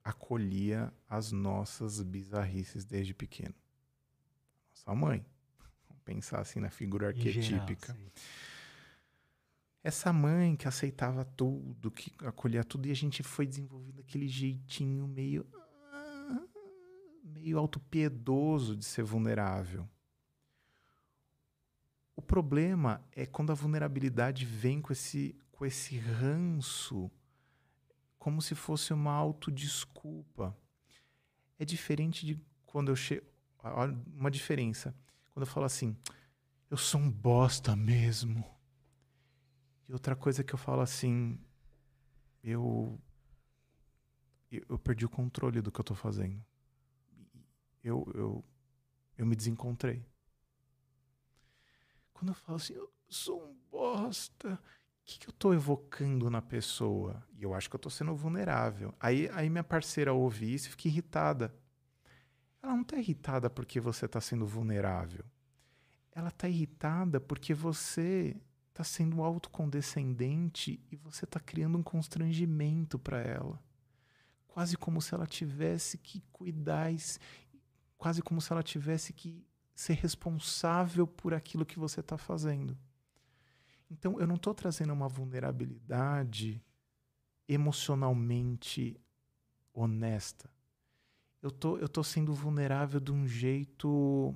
Speaker 2: acolhia as nossas bizarrices desde pequeno? Nossa mãe. Vamos pensar assim na figura arquetípica. Geral, essa mãe que aceitava tudo, que acolhia tudo, e a gente foi desenvolvendo aquele jeitinho meio. meio autopiedoso de ser vulnerável. Problema é quando a vulnerabilidade vem com esse, com esse ranço como se fosse uma autodesculpa. É diferente de quando eu chego. Uma diferença. Quando eu falo assim, eu sou um bosta mesmo. E outra coisa que eu falo assim, eu. Eu perdi o controle do que eu tô fazendo. Eu, eu, eu me desencontrei. Quando eu falo assim, eu sou um bosta, o que, que eu tô evocando na pessoa? E eu acho que eu tô sendo vulnerável. Aí, aí minha parceira ouve isso e fica irritada. Ela não tá irritada porque você tá sendo vulnerável. Ela tá irritada porque você tá sendo autocondescendente e você tá criando um constrangimento para ela. Quase como se ela tivesse que cuidar, quase como se ela tivesse que ser responsável por aquilo que você está fazendo. Então, eu não estou trazendo uma vulnerabilidade emocionalmente honesta. Eu tô, eu tô sendo vulnerável de um jeito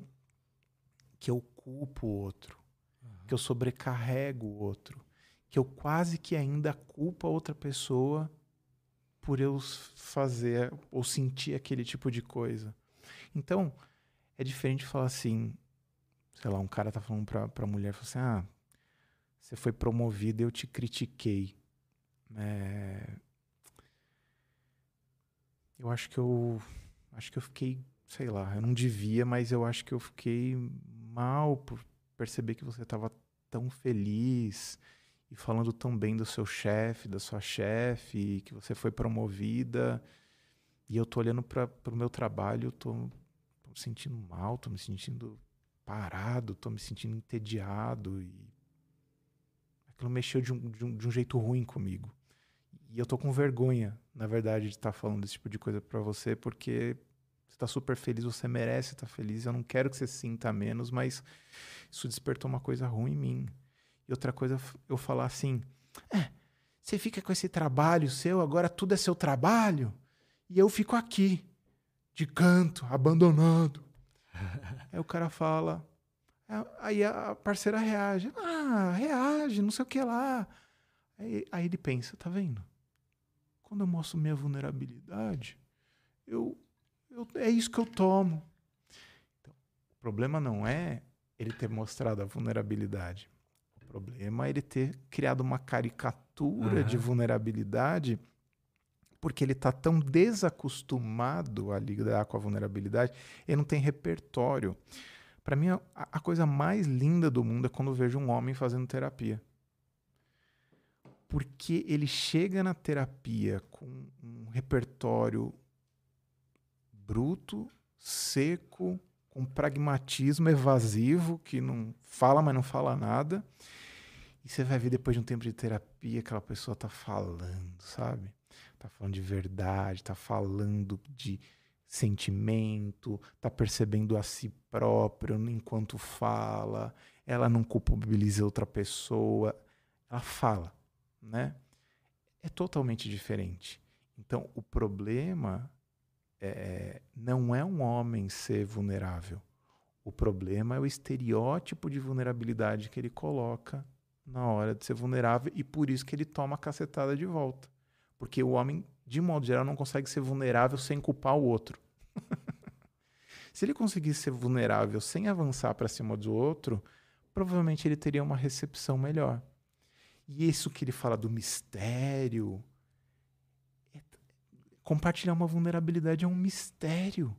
Speaker 2: que eu culpo o outro, uhum. que eu sobrecarrego o outro, que eu quase que ainda culpo a outra pessoa por eu fazer ou sentir aquele tipo de coisa. Então, é diferente falar assim, sei lá, um cara tá falando pra, pra mulher, assim, ah, você foi promovido eu te critiquei. É... Eu acho que eu, acho que eu fiquei, sei lá, eu não devia, mas eu acho que eu fiquei mal por perceber que você estava tão feliz e falando tão bem do seu chefe, da sua chefe, que você foi promovida. E eu tô olhando para o meu trabalho, tô tô me sentindo mal, tô me sentindo parado, tô me sentindo entediado e aquilo mexeu de um, de um, de um jeito ruim comigo. E eu tô com vergonha, na verdade, de estar tá falando esse tipo de coisa para você, porque você tá super feliz, você merece estar tá feliz. Eu não quero que você sinta menos, mas isso despertou uma coisa ruim em mim. E outra coisa, eu falar assim: é, você fica com esse trabalho seu, agora tudo é seu trabalho, e eu fico aqui de canto, abandonado. [laughs] aí o cara fala. Aí a parceira reage. Ah, reage, não sei o que lá. Aí, aí ele pensa, tá vendo? Quando eu mostro minha vulnerabilidade, eu, eu é isso que eu tomo. Então, o problema não é ele ter mostrado a vulnerabilidade. O problema é ele ter criado uma caricatura uhum. de vulnerabilidade porque ele está tão desacostumado a lidar com a vulnerabilidade, ele não tem repertório. Para mim, a, a, coisa mais linda do mundo é quando eu vejo um homem fazendo terapia. Porque ele chega na terapia com um repertório bruto, seco, com pragmatismo evasivo, que não fala, mas não fala nada. E você vai ver depois de um tempo de terapia aquela pessoa tá falando, sabe? Tá falando de verdade, tá falando de sentimento, tá percebendo a si próprio enquanto fala, ela não culpabiliza outra pessoa, ela fala, né? É totalmente diferente. Então, o problema é, não é um homem ser vulnerável. O problema é o estereótipo de vulnerabilidade que ele coloca na hora de ser vulnerável e por isso que ele toma a cacetada de volta. Porque o homem, de modo geral, não consegue ser vulnerável sem culpar o outro. [laughs] Se ele conseguisse ser vulnerável sem avançar para cima do outro, provavelmente ele teria uma recepção melhor. E isso que ele fala do mistério. É, compartilhar uma vulnerabilidade é um mistério.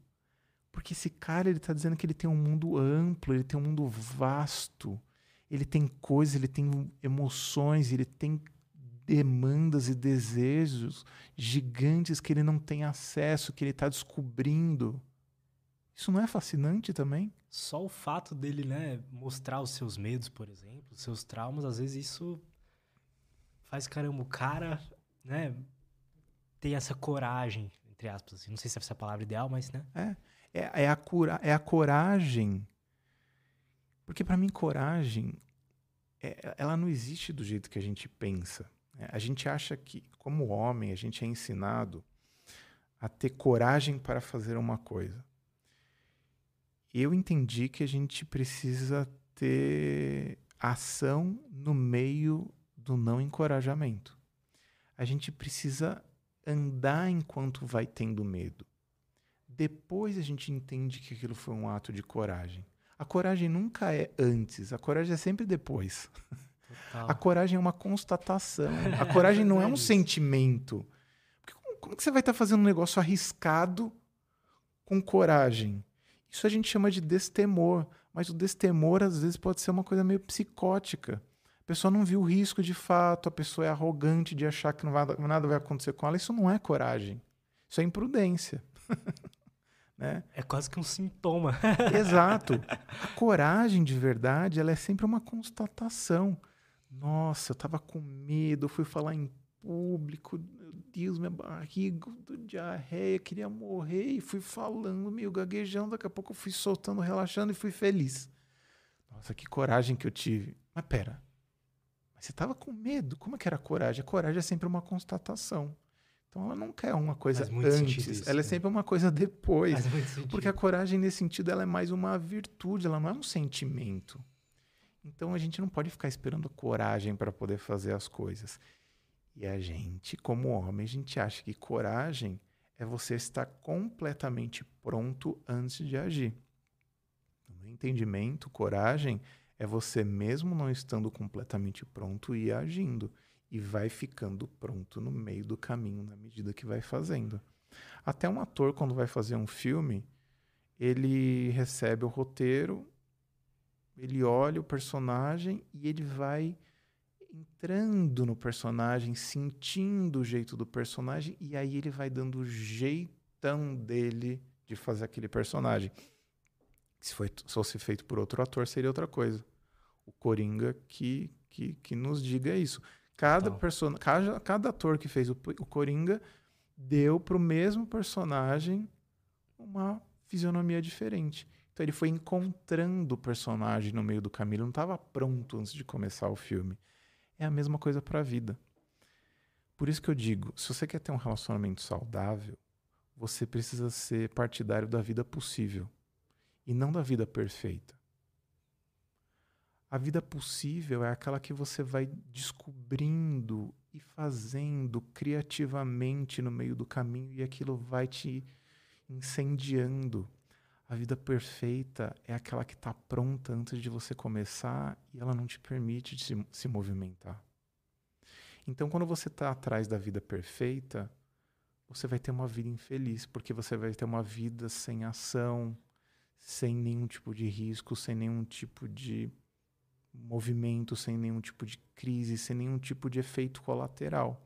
Speaker 2: Porque esse cara ele está dizendo que ele tem um mundo amplo, ele tem um mundo vasto, ele tem coisas, ele tem emoções, ele tem demandas e desejos gigantes que ele não tem acesso, que ele está descobrindo. Isso não é fascinante também?
Speaker 1: Só o fato dele, né, mostrar os seus medos, por exemplo, os seus traumas, às vezes isso faz caramba, o cara, né, tem essa coragem, entre aspas, assim. não sei se essa é a palavra ideal, mas, né?
Speaker 2: É, é, é a, cura, é a coragem. Porque para mim, coragem, é, ela não existe do jeito que a gente pensa. É, a gente acha que, como homem, a gente é ensinado a ter coragem para fazer uma coisa. Eu entendi que a gente precisa ter ação no meio do não encorajamento. A gente precisa andar enquanto vai tendo medo. Depois a gente entende que aquilo foi um ato de coragem. A coragem nunca é antes, a coragem é sempre depois. [laughs] Total. A coragem é uma constatação. A coragem não é um [laughs] sentimento. Porque como, como que você vai estar tá fazendo um negócio arriscado com coragem? Isso a gente chama de destemor. Mas o destemor, às vezes, pode ser uma coisa meio psicótica. A pessoa não viu o risco de fato, a pessoa é arrogante de achar que não vai, nada vai acontecer com ela. Isso não é coragem. Isso é imprudência. [laughs]
Speaker 1: Né? É quase que um sintoma.
Speaker 2: Exato. [laughs] A coragem de verdade, ela é sempre uma constatação. Nossa, eu estava com medo, fui falar em público, meu Deus, minha barriga, diarreia, queria morrer, e fui falando, meio gaguejando, daqui a pouco eu fui soltando, relaxando e fui feliz. Nossa, que coragem que eu tive. Mas pera, mas você estava com medo? Como é que era a coragem? A coragem é sempre uma constatação. Então ela nunca é uma coisa antes, isso, ela é né? sempre uma coisa depois. Porque a coragem nesse sentido ela é mais uma virtude, ela não é um sentimento. Então a gente não pode ficar esperando coragem para poder fazer as coisas. E a gente, como homem, a gente acha que coragem é você estar completamente pronto antes de agir. No meu entendimento, coragem é você mesmo não estando completamente pronto e agindo e vai ficando pronto no meio do caminho na medida que vai fazendo. Até um ator, quando vai fazer um filme, ele recebe o roteiro, ele olha o personagem e ele vai entrando no personagem, sentindo o jeito do personagem, e aí ele vai dando o jeitão dele de fazer aquele personagem. Se, foi, se fosse feito por outro ator, seria outra coisa. O Coringa que, que, que nos diga isso. Cada, person... cada, cada ator que fez o, o Coringa deu para o mesmo personagem uma fisionomia diferente. Então ele foi encontrando o personagem no meio do caminho, ele não estava pronto antes de começar o filme. É a mesma coisa para a vida. Por isso que eu digo, se você quer ter um relacionamento saudável, você precisa ser partidário da vida possível e não da vida perfeita. A vida possível é aquela que você vai descobrindo e fazendo criativamente no meio do caminho e aquilo vai te incendiando. A vida perfeita é aquela que está pronta antes de você começar e ela não te permite se, se movimentar. Então, quando você está atrás da vida perfeita, você vai ter uma vida infeliz, porque você vai ter uma vida sem ação, sem nenhum tipo de risco, sem nenhum tipo de movimento, sem nenhum tipo de crise, sem nenhum tipo de efeito colateral.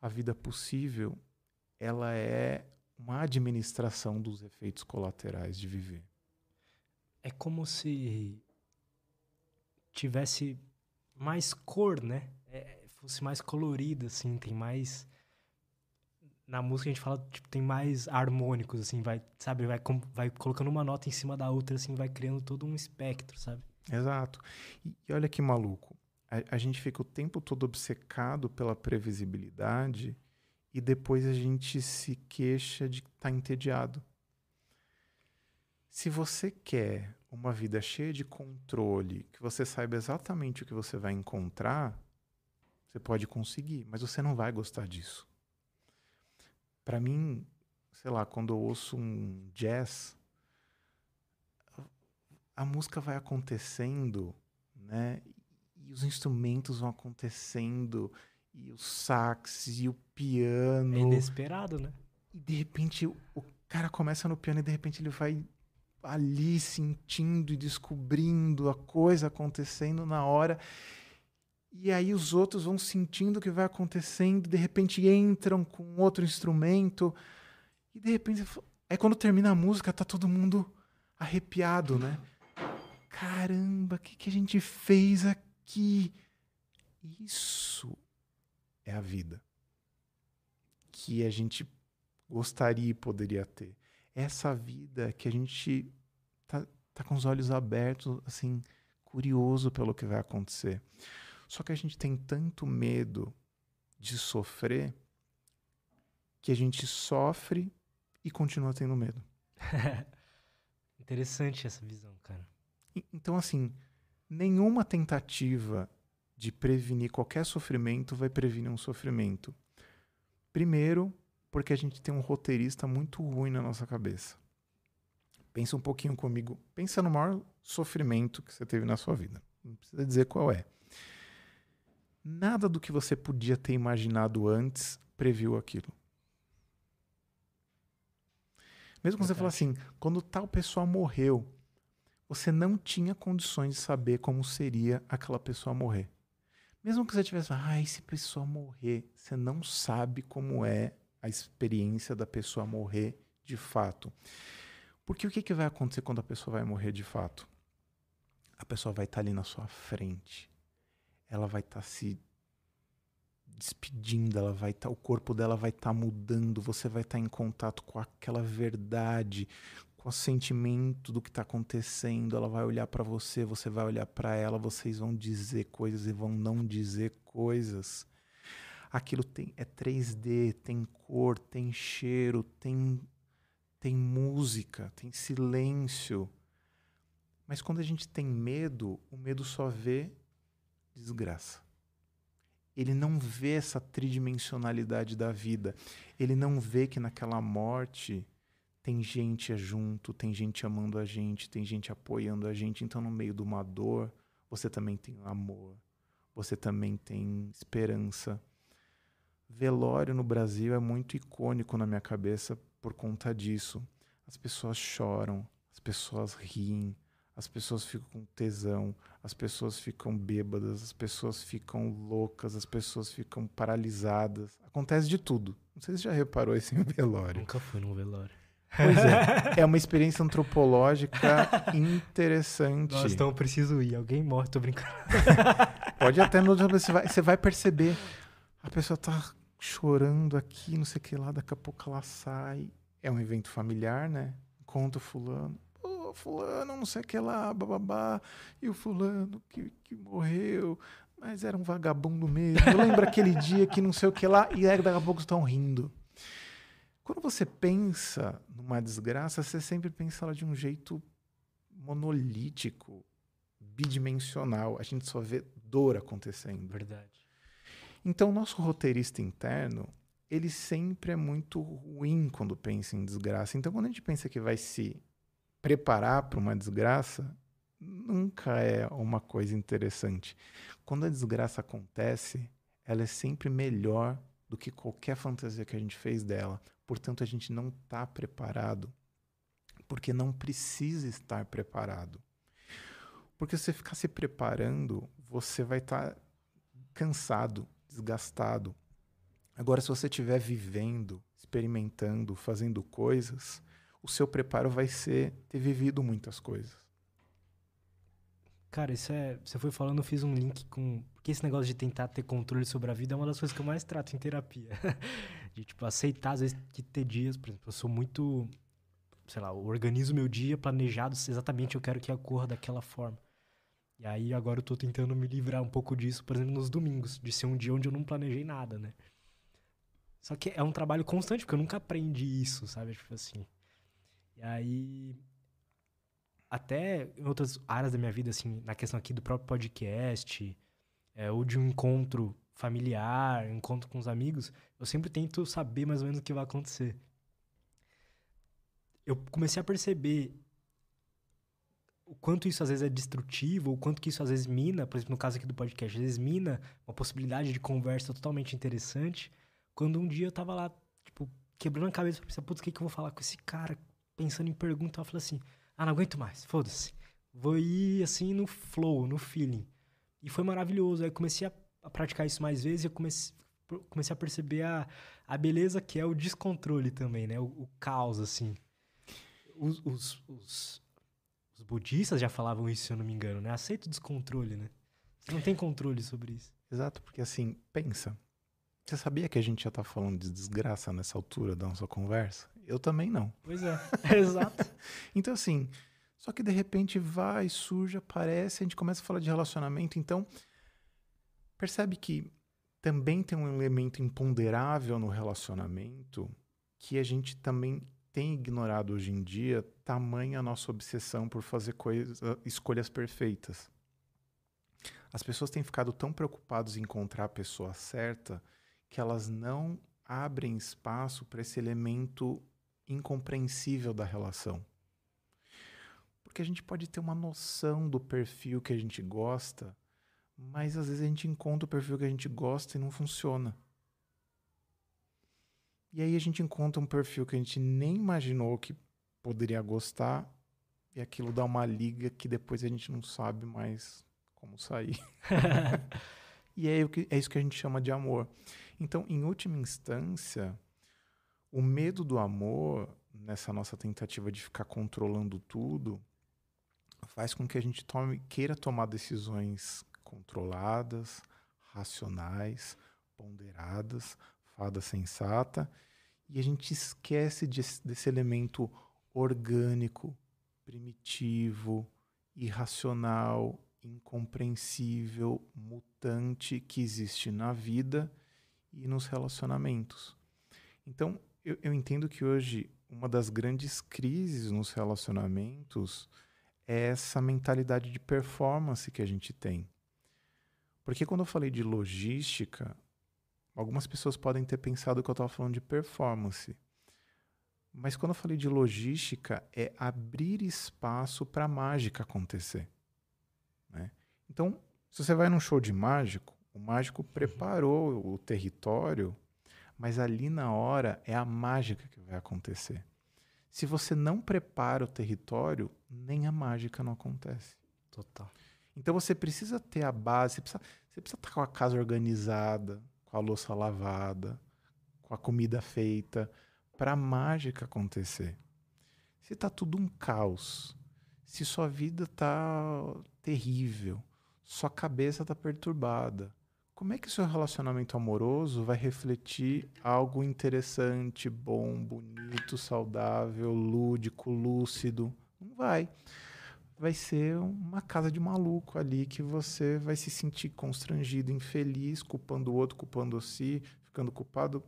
Speaker 2: A vida possível, ela é uma administração dos efeitos colaterais de viver.
Speaker 1: É como se tivesse mais cor, né? É, fosse mais colorido, assim, tem mais na música a gente fala, tipo, tem mais harmônicos, assim, vai, sabe, vai, vai colocando uma nota em cima da outra, assim, vai criando todo um espectro, sabe?
Speaker 2: Exato. E, e olha que maluco. A, a, gente fica o tempo todo obcecado pela previsibilidade e depois a gente se queixa de estar tá entediado. Se você quer uma vida cheia de controle, que você saiba exatamente o que você vai encontrar, você pode conseguir, mas você não vai gostar disso. Para mim, sei lá, quando eu ouço um jazz, a música vai acontecendo, né? E os instrumentos vão acontecendo, e o sax, e o piano. É
Speaker 1: inesperado, né?
Speaker 2: E de repente o cara começa no piano e de repente ele vai ali sentindo e descobrindo a coisa acontecendo na hora. E aí os outros vão sentindo o que vai acontecendo, de repente entram com outro instrumento. E de repente, é quando termina a música, tá todo mundo arrepiado, né? caramba, o que, que a gente fez aqui? Isso é a vida que a gente gostaria e poderia ter. Essa vida que a gente tá, tá com os olhos abertos, assim, curioso pelo que vai acontecer. Só que a gente tem tanto medo de sofrer que a gente sofre e continua tendo medo. [laughs]
Speaker 1: Interessante essa visão, cara.
Speaker 2: Então, assim, nenhuma tentativa de prevenir qualquer sofrimento vai prevenir um sofrimento. Primeiro, porque a gente tem um roteirista muito ruim na nossa cabeça. Pensa um pouquinho comigo. Pensa no maior sofrimento que você teve na sua vida. Não precisa dizer qual é. Nada do que você podia ter imaginado antes previu aquilo. Mesmo quando você fala assim, quando tal pessoa morreu, você não tinha condições de saber como seria aquela pessoa morrer. Mesmo que você tivesse, ah, se pessoa morrer, você não sabe como é a experiência da pessoa morrer de fato. Porque o que, que vai acontecer quando a pessoa vai morrer de fato? A pessoa vai estar tá ali na sua frente. Ela vai estar tá se despedindo, ela vai estar, tá, o corpo dela vai estar tá mudando, você vai estar tá em contato com aquela verdade, sentimento do que está acontecendo. Ela vai olhar para você, você vai olhar para ela, vocês vão dizer coisas e vão não dizer coisas. Aquilo tem é 3D, tem cor, tem cheiro, tem tem música, tem silêncio. Mas quando a gente tem medo, o medo só vê desgraça ele não vê essa tridimensionalidade da vida. Ele não vê que naquela morte tem gente junto, tem gente amando a gente, tem gente apoiando a gente. Então, no meio de uma dor, você também tem amor, você também tem esperança. Velório no Brasil é muito icônico na minha cabeça por conta disso. As pessoas choram, as pessoas riem, as pessoas ficam com tesão, as pessoas ficam bêbadas, as pessoas ficam loucas, as pessoas ficam paralisadas. Acontece de tudo. Não sei se você já reparou isso em velório.
Speaker 1: Nunca fui num velório.
Speaker 2: Pois é, [laughs] é uma experiência antropológica interessante.
Speaker 1: Nossa, então eu preciso ir. Alguém morre, tô brincando. [laughs]
Speaker 2: Pode até no você vai, você vai perceber. A pessoa tá chorando aqui, não sei o que lá, daqui a pouco ela sai. É um evento familiar, né? Conta o fulano fulano, não sei o que lá, bababá, e o fulano que, que morreu, mas era um vagabundo mesmo. Lembra aquele dia que não sei o que lá, e aí daqui a pouco estão rindo. Quando você pensa numa desgraça, você sempre pensa ela de um jeito monolítico, bidimensional. A gente só vê dor acontecendo.
Speaker 1: Verdade.
Speaker 2: Então, nosso roteirista interno, ele sempre é muito ruim quando pensa em desgraça. Então, quando a gente pensa que vai se preparar para uma desgraça nunca é uma coisa interessante. Quando a desgraça acontece, ela é sempre melhor do que qualquer fantasia que a gente fez dela. Portanto, a gente não está preparado, porque não precisa estar preparado. Porque se você ficar se preparando, você vai estar tá cansado, desgastado. Agora, se você estiver vivendo, experimentando, fazendo coisas, o seu preparo vai ser ter vivido muitas coisas.
Speaker 1: Cara, isso é. Você foi falando, eu fiz um link com. Porque esse negócio de tentar ter controle sobre a vida é uma das coisas que eu mais trato em terapia. [laughs] de, tipo, aceitar, às vezes, que ter dias. Por exemplo, eu sou muito. Sei lá, eu organizo meu dia planejado exatamente eu quero que ocorra daquela forma. E aí agora eu tô tentando me livrar um pouco disso, por exemplo, nos domingos, de ser um dia onde eu não planejei nada, né? Só que é um trabalho constante, porque eu nunca aprendi isso, sabe? Tipo assim. E aí, até em outras áreas da minha vida, assim, na questão aqui do próprio podcast, é, ou de um encontro familiar, encontro com os amigos, eu sempre tento saber mais ou menos o que vai acontecer. Eu comecei a perceber o quanto isso às vezes é destrutivo, o quanto que isso às vezes mina, por exemplo, no caso aqui do podcast, às vezes mina uma possibilidade de conversa totalmente interessante, quando um dia eu tava lá, tipo, quebrando a cabeça pensar, putz, o que, que eu vou falar com esse cara? pensando em pergunta, eu falei assim: ah, não aguento mais, foda-se. Vou ir assim no flow, no feeling. E foi maravilhoso. Aí comecei a, a praticar isso mais vezes e eu comecei, comecei a perceber a, a beleza que é o descontrole também, né? O, o caos, assim. Os, os, os, os, budistas já falavam isso, se eu não me engano, né? Aceita o descontrole, né? Você não tem controle sobre isso.
Speaker 2: Exato, porque assim, pensa. Você sabia que a gente já tá falando de desgraça nessa altura da nossa conversa? Eu também não.
Speaker 1: Pois é, [laughs] exato.
Speaker 2: então, assim, só que de repente vai, surge, aparece, a gente começa a falar de relacionamento. Então, percebe que também tem um elemento imponderável no relacionamento que a gente também tem ignorado hoje em dia, tamanha a nossa obsessão por fazer escolhas perfeitas. As pessoas têm ficado tão preocupadas em encontrar a pessoa certa que elas não abrem espaço para esse elemento incompreensível da relação. Porque a gente pode ter uma noção do perfil que a gente gosta, mas às vezes a gente encontra o perfil que a gente gosta e não funciona. E aí a gente encontra um perfil que a gente nem imaginou que poderia gostar e aquilo dá uma liga que depois a gente não sabe mais como sair. [laughs] e é, é isso que a gente chama de amor. Então, em última instância, o medo do amor, nessa nossa tentativa de ficar controlando tudo, faz com que a gente tome, queira tomar decisões controladas, racionais, ponderadas, fada sensata, e a gente esquece de, desse elemento orgânico, primitivo, irracional, incompreensível, mutante que existe na vida e nos relacionamentos. Então, eu, eu entendo que hoje uma das grandes crises nos relacionamentos é essa mentalidade de performance que a gente tem. Porque quando eu falei de logística, algumas pessoas podem ter pensado que eu estava falando de performance. Mas quando eu falei de logística, é abrir espaço para a mágica acontecer. Né? Então, se você vai num show de mágico, o mágico uhum. preparou o território, mas ali na hora é a mágica que vai acontecer. Se você não prepara o território, nem a mágica não acontece.
Speaker 1: Total.
Speaker 2: Então você precisa ter a base, você precisa, você precisa estar com a casa organizada, com a louça lavada, com a comida feita, para a mágica acontecer. Se está tudo um caos, se sua vida está terrível, sua cabeça está perturbada, como é que seu relacionamento amoroso vai refletir algo interessante, bom, bonito, saudável, lúdico, lúcido? Não vai. Vai ser uma casa de maluco ali que você vai se sentir constrangido, infeliz, culpando o outro, culpando si, ficando culpado.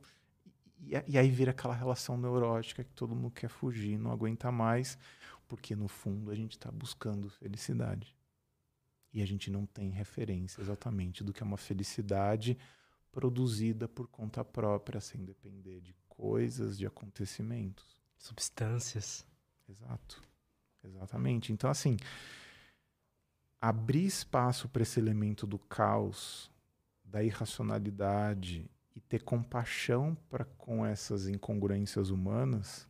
Speaker 2: E, e aí vira aquela relação neurótica que todo mundo quer fugir, não aguenta mais, porque no fundo a gente está buscando felicidade e a gente não tem referência exatamente do que é uma felicidade produzida por conta própria, sem depender de coisas, de acontecimentos.
Speaker 1: Substâncias.
Speaker 2: Exato. Exatamente. Então, assim, abrir espaço para esse elemento do caos, da irracionalidade e ter compaixão para com essas incongruências humanas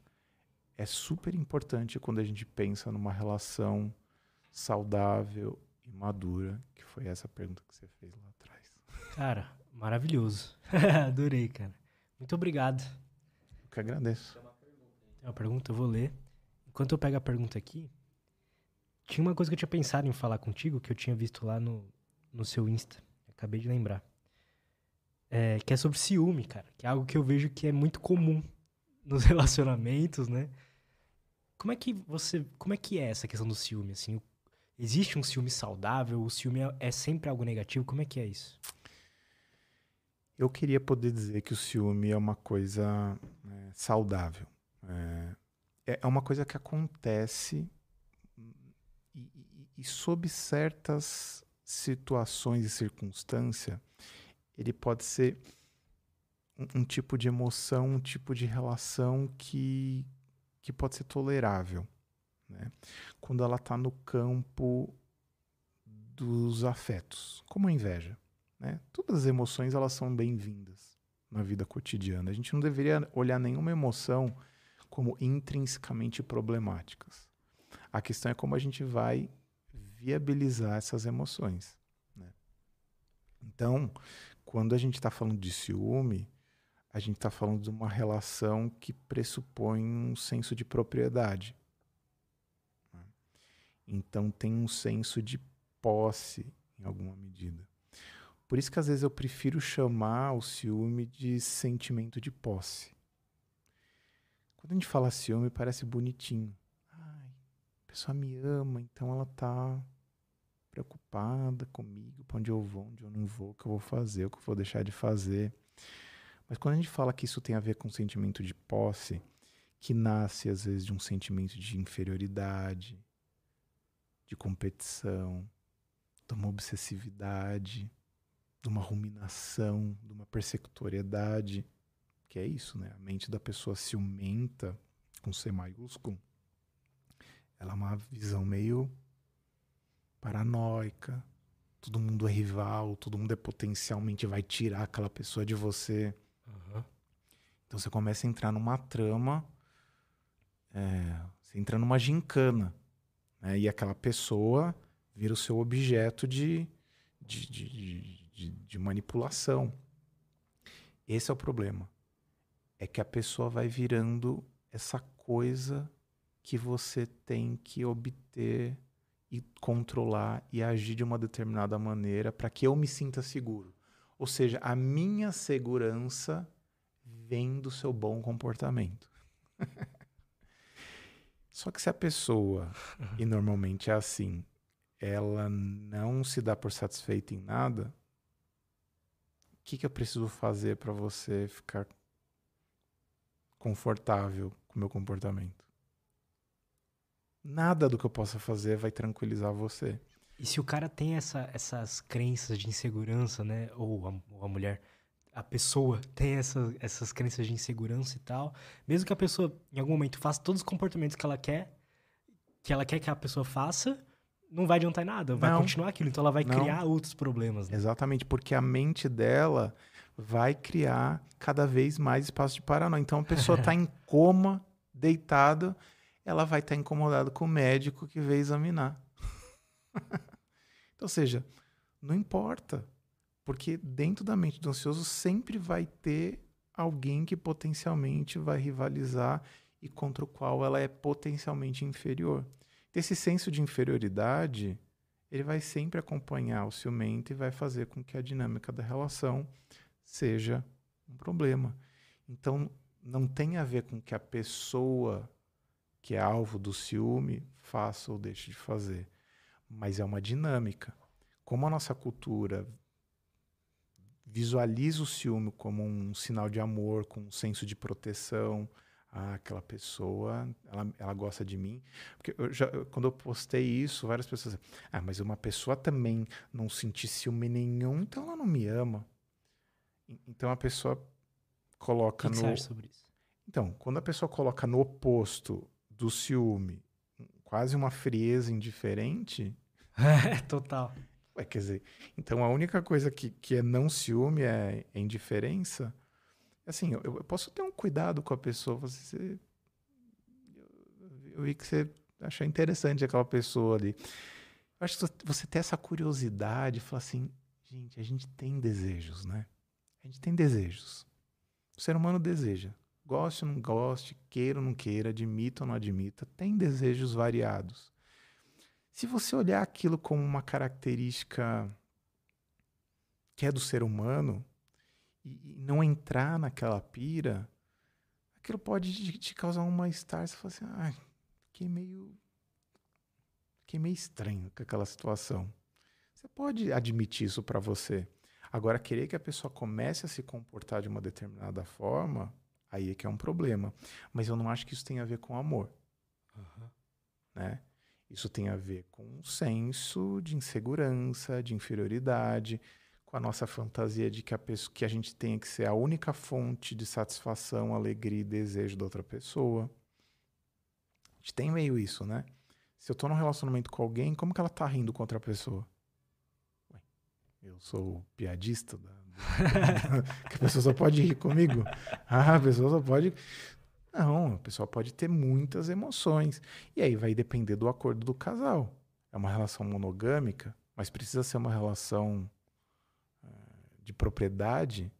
Speaker 2: é super importante quando a gente pensa numa relação saudável e madura, que foi essa pergunta que você fez lá atrás.
Speaker 1: Cara, maravilhoso. [laughs] Adorei, cara. Muito obrigado.
Speaker 2: Eu que agradeço. Tem
Speaker 1: uma pergunta, Tem uma pergunta, eu vou ler. Enquanto eu pego a pergunta aqui, tinha uma coisa que eu tinha pensado em falar contigo, que eu tinha visto lá no, no seu Insta. Acabei de lembrar. É, que é sobre ciúme, cara. Que é algo que eu vejo que é muito comum [laughs] nos relacionamentos, né? Como é que você. Como é que é essa questão do ciúme, assim? Existe um ciúme saudável? O ciúme é, é sempre algo negativo? Como é que é isso?
Speaker 2: Eu queria poder dizer que o ciúme é uma coisa é, saudável. É, é, é uma coisa que acontece e, e, e sob certas situações e circunstâncias, ele pode ser um, um, tipo de emoção, um tipo de relação que, que pode ser tolerável né? quando ela está no campo dos afetos, como a inveja. Né? Todas as emoções elas são bem-vindas na vida cotidiana. A gente não deveria olhar nenhuma emoção como intrinsecamente problemáticas. A questão é como a gente vai viabilizar essas emoções. Né? Então, quando a gente está falando de ciúme, a gente está falando de uma relação que pressupõe um senso de propriedade. Então tem um senso de posse em alguma medida. Por isso que às vezes eu prefiro chamar o ciúme de sentimento de posse. Quando a gente fala ciúme, parece bonitinho. Ai, a pessoa me ama, então ela tá preocupada comigo, para onde eu vou, onde eu não vou, o que eu vou fazer, o que eu vou deixar de fazer. Mas quando a gente fala que isso tem a ver com sentimento de posse, que nasce às vezes de um sentimento de inferioridade, de competição, de uma obsessividade, de uma ruminação, de uma persecutoriedade. Que é isso, né? A mente da pessoa ciumenta, com C maiúsculo, ela é uma visão meio paranoica. Todo mundo é rival, todo mundo é potencialmente vai tirar aquela pessoa de você.
Speaker 1: Aham.
Speaker 2: Então você começa a entrar numa trama, é, você entra numa gincana, né? E aquela pessoa vira o seu objeto de, de, de- de- de manipulação. Esse é o problema. É que a pessoa vai virando essa coisa que você tem que obter e controlar e agir de uma determinada maneira para que eu me sinta seguro. Ou seja, a minha segurança vem do seu bom comportamento. [laughs] Só que se a pessoa, e normalmente é assim, ela não se dá por satisfeita em nada, o que, que eu preciso fazer para você ficar confortável com o meu comportamento? Nada do que eu possa fazer vai tranquilizar você.
Speaker 1: E se o cara tem essa- essas crenças de insegurança, né? Ou a, ou a mulher, a pessoa tem essa- essas crenças de insegurança e tal, mesmo que a pessoa em algum momento faça todos os comportamentos que ela quer, que ela quer que a pessoa faça, não vai adiantar em nada, vai
Speaker 2: Não.
Speaker 1: continuar aquilo. Então ela vai
Speaker 2: Não.
Speaker 1: criar outros problemas, né?
Speaker 2: Exatamente, porque a mente dela vai criar cada vez mais espaço de paranoia. Então a pessoa está em [laughs] coma, deitada, ela vai estar incomodada com o médico que veio examinar. então, ou seja, não importa, porque dentro da mente do ansioso sempre vai ter alguém que potencialmente vai rivalizar e contra o qual ela é potencialmente inferior. Esse senso de inferioridade ele vai sempre acompanhar o ciumento e vai fazer com que a dinâmica da relação seja um problema. Então, não tem a ver com que a pessoa que é alvo do ciúme faça ou deixe de fazer, mas é uma dinâmica. Como a nossa cultura visualiza o ciúme como um sinal de amor, com um senso de proteção, ah, aquela pessoa, ela, ela gosta de mim. Porque eu já, quando eu postei isso, várias pessoas ah, mas uma pessoa também não sentir ciúme nenhum, então ela não me ama. Então a pessoa coloca
Speaker 1: que, que
Speaker 2: no.
Speaker 1: sobre isso?
Speaker 2: Então, quando a pessoa coloca no oposto do ciúme quase uma frieza indiferente,
Speaker 1: É, [laughs] total.
Speaker 2: ué, quer dizer, então a única coisa que, que é não ciúme é, é indiferença. Assim, eu, eu posso ter um cuidado com a pessoa. Você, eu, eu vi que você achou interessante aquela pessoa ali. Eu acho que você ter essa curiosidade, falar assim, gente, a gente tem desejos, né? A gente tem desejos. O ser humano deseja. Goste ou não goste, queira ou não queira, admita ou não admita, tem desejos variados. Se você olhar aquilo como uma característica que é do ser humano e, não entrar naquela pira, aquilo pode te, causar um mal-estar. Você fala assim, ah, fiquei meio. Fiquei meio estranho com aquela situação. Você pode admitir isso para você. Agora, querer que a pessoa comece a se comportar de uma determinada forma, aí é que é um problema. Mas eu não acho que isso tenha a ver com amor,
Speaker 1: Aham.
Speaker 2: né? Isso tem a ver com um senso de insegurança, de inferioridade, com a nossa fantasia de que a, pessoa, que a gente tem que ser a única fonte de satisfação, alegria e desejo da outra pessoa. A gente tem meio isso, né? Se eu tô num relacionamento com alguém, como que ela tá rindo com outra pessoa? Eu sou o piadista da, da- [laughs] que a pessoa só pode rir comigo? [laughs] Ah, a pessoa só pode. Não, a pessoa pode ter muitas emoções. E aí vai depender do acordo do casal. É uma relação monogâmica, mas precisa ser uma relação eh, de propriedade.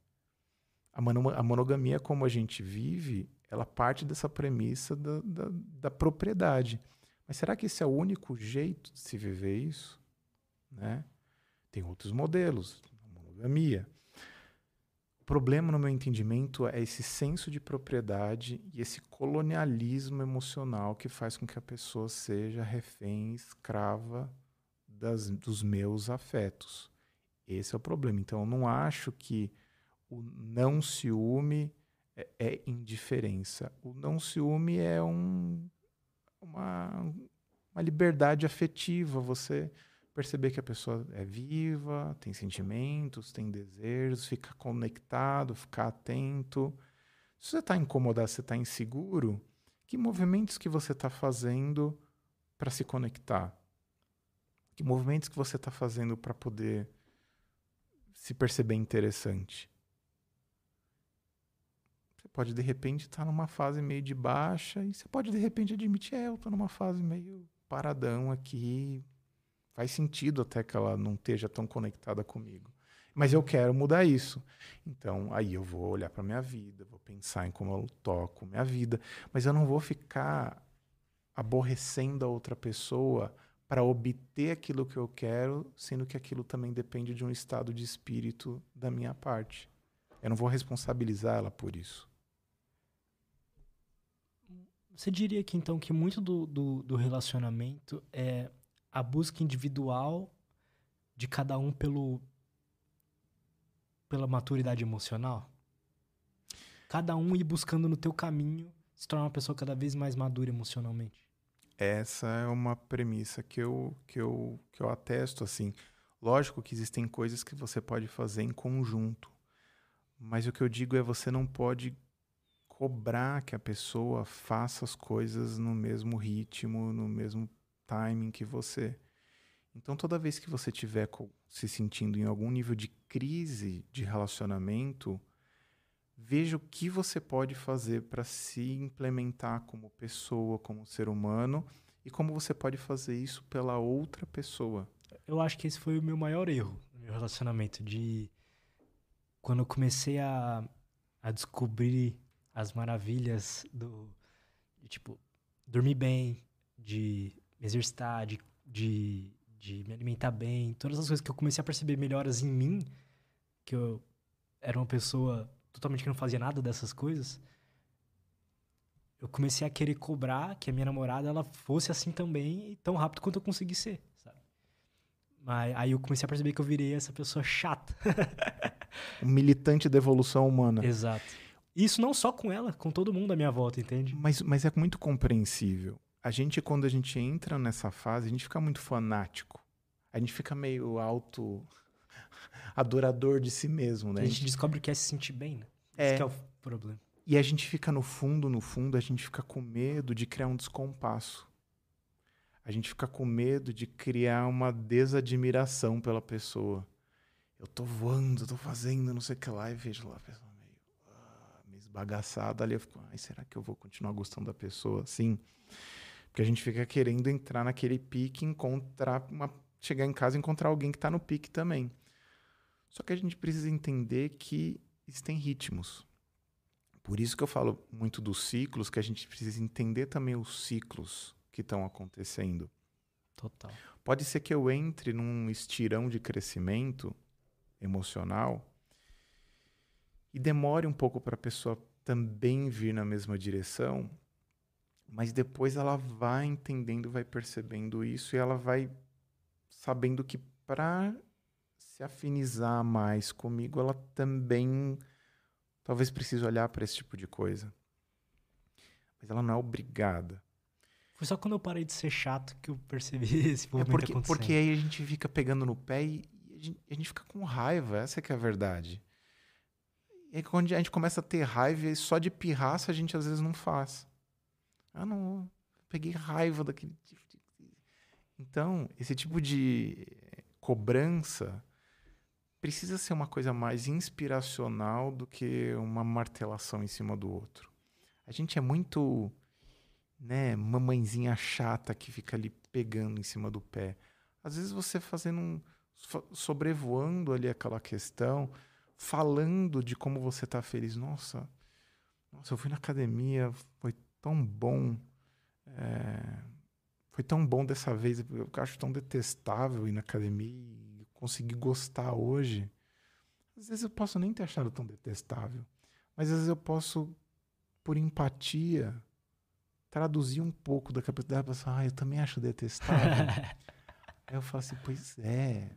Speaker 2: A, mono- a monogamia, como a gente vive, ela parte dessa premissa da, da, da propriedade. Mas será que esse é o único jeito de se viver isso? Né? Tem outros modelos, monogamia. O problema, no meu entendimento, é esse senso de propriedade e esse colonialismo emocional que faz com que a pessoa seja refém, escrava das, dos meus afetos. Esse é o problema. Então, eu não acho que o não ciúme é, é indiferença. O não ciúme é um, uma, uma liberdade afetiva. Você perceber que a pessoa é viva, tem sentimentos, tem desejos, ficar conectado, ficar atento. Se você está incomodado, se está inseguro, que movimentos que você está fazendo para se conectar? Que movimentos que você está fazendo para poder se perceber interessante? Você pode, de repente, estar tá numa fase meio de baixa e você pode, de repente, admitir, é, eu estou numa fase meio paradão aqui. Faz sentido até que ela não esteja tão conectada comigo. Mas eu quero mudar isso. Então, aí eu vou olhar para minha vida, vou pensar em como eu toco minha vida, mas eu não vou ficar aborrecendo a outra pessoa para obter aquilo que eu quero, sendo que aquilo também depende de um estado de espírito da minha parte. Eu não vou responsabilizar ela por isso.
Speaker 1: Você diria que então que muito do, do, do relacionamento é a busca individual de cada um pelo, pela maturidade emocional? Cada um ir buscando no teu caminho se tornar uma pessoa cada vez mais madura emocionalmente.
Speaker 2: Essa é uma premissa que eu, que eu, que eu atesto, assim. Lógico que existem coisas que você pode fazer em conjunto, mas o que eu digo é você não pode cobrar que a pessoa faça as coisas no mesmo ritmo, no mesmo timing que você. Então, toda vez que você estiver se sentindo em algum nível de crise de relacionamento, veja o que você pode fazer para se implementar como pessoa, como ser humano e como você pode fazer isso pela outra pessoa.
Speaker 1: Eu acho que esse foi o meu maior erro no meu relacionamento de quando eu comecei a, a descobrir as maravilhas do de, tipo dormir bem, de me exercitar, de, de de me alimentar bem, todas as coisas que eu comecei a perceber melhoras em mim, que eu era uma pessoa totalmente que não fazia nada dessas coisas, eu comecei a querer cobrar que a minha namorada ela fosse assim também, tão rápido quanto eu consegui ser, sabe? Mas aí eu comecei a perceber que eu virei essa pessoa chata. [laughs]
Speaker 2: um militante da evolução humana.
Speaker 1: Exato. Isso não só com ela, com todo mundo à minha volta, entende?
Speaker 2: Mas, mas é muito compreensível a gente, quando a gente entra nessa fase, a gente fica muito fanático. A gente fica meio auto [laughs] adorador de si mesmo, né?
Speaker 1: A gente descobre que é se sentir bem, né? É. Esse é o problema.
Speaker 2: E a gente fica no fundo, no fundo, a gente fica com medo de criar um descompasso. A gente fica com medo de criar uma desadmiração pela pessoa. Eu tô voando, tô fazendo não sei o que lá, e vejo lá a pessoa meio, uh, meio esbagaçada ali. Eu fico, ai, será que eu vou continuar gostando da pessoa assim? Porque a gente fica querendo entrar naquele pique, encontrar uma, chegar em casa e encontrar alguém que está no pique também. Só que a gente precisa entender que existem ritmos. Por isso que eu falo muito dos ciclos, que a gente precisa entender também os ciclos que estão acontecendo.
Speaker 1: Total.
Speaker 2: Pode ser que eu entre num estirão de crescimento emocional e demore um pouco para a pessoa também vir na mesma direção, mas depois ela vai entendendo, vai percebendo isso e ela vai sabendo que para se afinizar mais comigo, ela também talvez precise olhar para esse tipo de coisa. Mas ela não é obrigada.
Speaker 1: Foi só quando eu parei de ser chato que eu percebi [laughs] esse é movimento
Speaker 2: é porque,
Speaker 1: acontecendo.
Speaker 2: Porque aí a gente fica pegando no pé e a gente, a gente fica com raiva, essa é que é a verdade. E aí quando a gente começa a ter raiva, só de pirraça a gente às vezes não faz. Ah, não. Peguei raiva daquele tipo. Então, esse tipo de cobrança precisa ser uma coisa mais inspiracional do que uma martelação em cima do outro. A gente é muito, né, mamãezinha chata que fica ali pegando em cima do pé. Às vezes você fazendo um sobrevoando ali aquela questão, falando de como você está feliz. Nossa, nossa, eu fui na academia, foi tão bom. É, foi tão bom dessa vez. Eu acho tão detestável ir na academia e conseguir gostar hoje. Às vezes eu posso nem ter achado tão detestável, mas às vezes eu posso, por empatia, traduzir um pouco da cabeça da pessoa. Ah, eu também acho detestável. [laughs] Aí eu falo assim, pois é.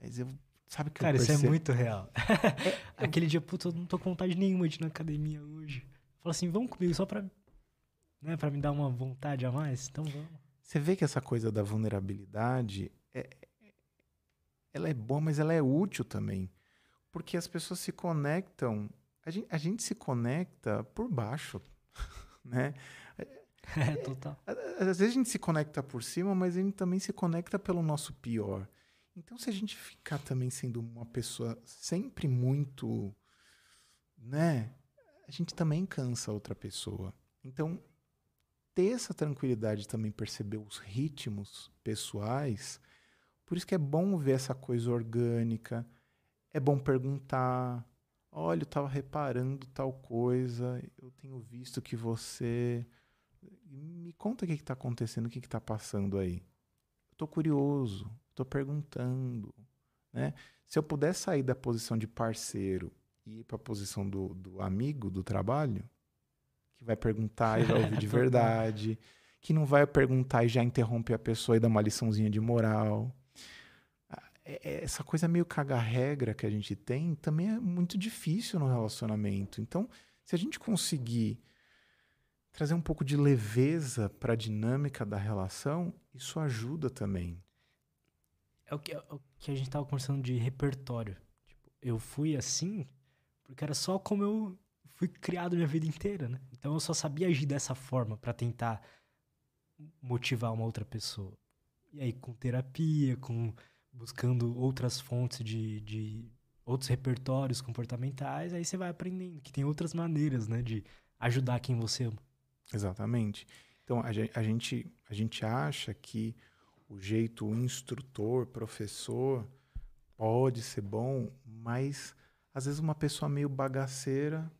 Speaker 2: Mas eu Sabe que
Speaker 1: Cara, isso é muito real. É, Aquele dia, puta, eu não tô com vontade nenhuma de ir na academia hoje. Fala assim, vamos comigo só pra né, para me dar uma vontade a mais. Então vamos.
Speaker 2: Você vê que essa coisa da vulnerabilidade é, ela é boa, mas ela é útil também, porque as pessoas se conectam. a gente, a gente se conecta por baixo, [laughs] né? [laughs]
Speaker 1: É, total.
Speaker 2: Às vezes a gente se conecta por cima, mas a gente também se conecta pelo nosso pior. Então, se a gente ficar também sendo uma pessoa sempre muito, né? A gente também cansa outra pessoa. Então, ter essa tranquilidade de também perceber os ritmos pessoais, por isso que é bom ver essa coisa orgânica, é bom perguntar, olha, eu estava reparando tal coisa, eu tenho visto que você me conta o que está acontecendo, o que está passando aí. Estou curioso, estou perguntando. Né? Se eu puder sair da posição de parceiro e ir para a posição do, do amigo do trabalho, que vai perguntar e [laughs] vai ouvir de verdade, que não vai perguntar e já interrompe a pessoa e dá uma liçãozinha de moral. É, é, essa coisa meio caga-regra que a gente tem também é muito difícil no relacionamento. Então, se a gente conseguir trazer um pouco de leveza para a dinâmica da relação, isso ajuda também.
Speaker 1: É o que, é o que a gente estava conversando de repertório. Tipo, eu fui assim porque era só como eu fui criado minha vida inteira, né? Então eu só sabia agir dessa forma para tentar motivar uma outra pessoa. E aí com terapia, com buscando outras fontes de, de outros repertórios comportamentais, aí você vai aprendendo que tem outras maneiras, né, de ajudar quem você ama.
Speaker 2: Exatamente. Então, a gente, a gente, a gente acha que o jeito instrutor, professor, pode ser bom, mas às vezes uma pessoa meio bagaceira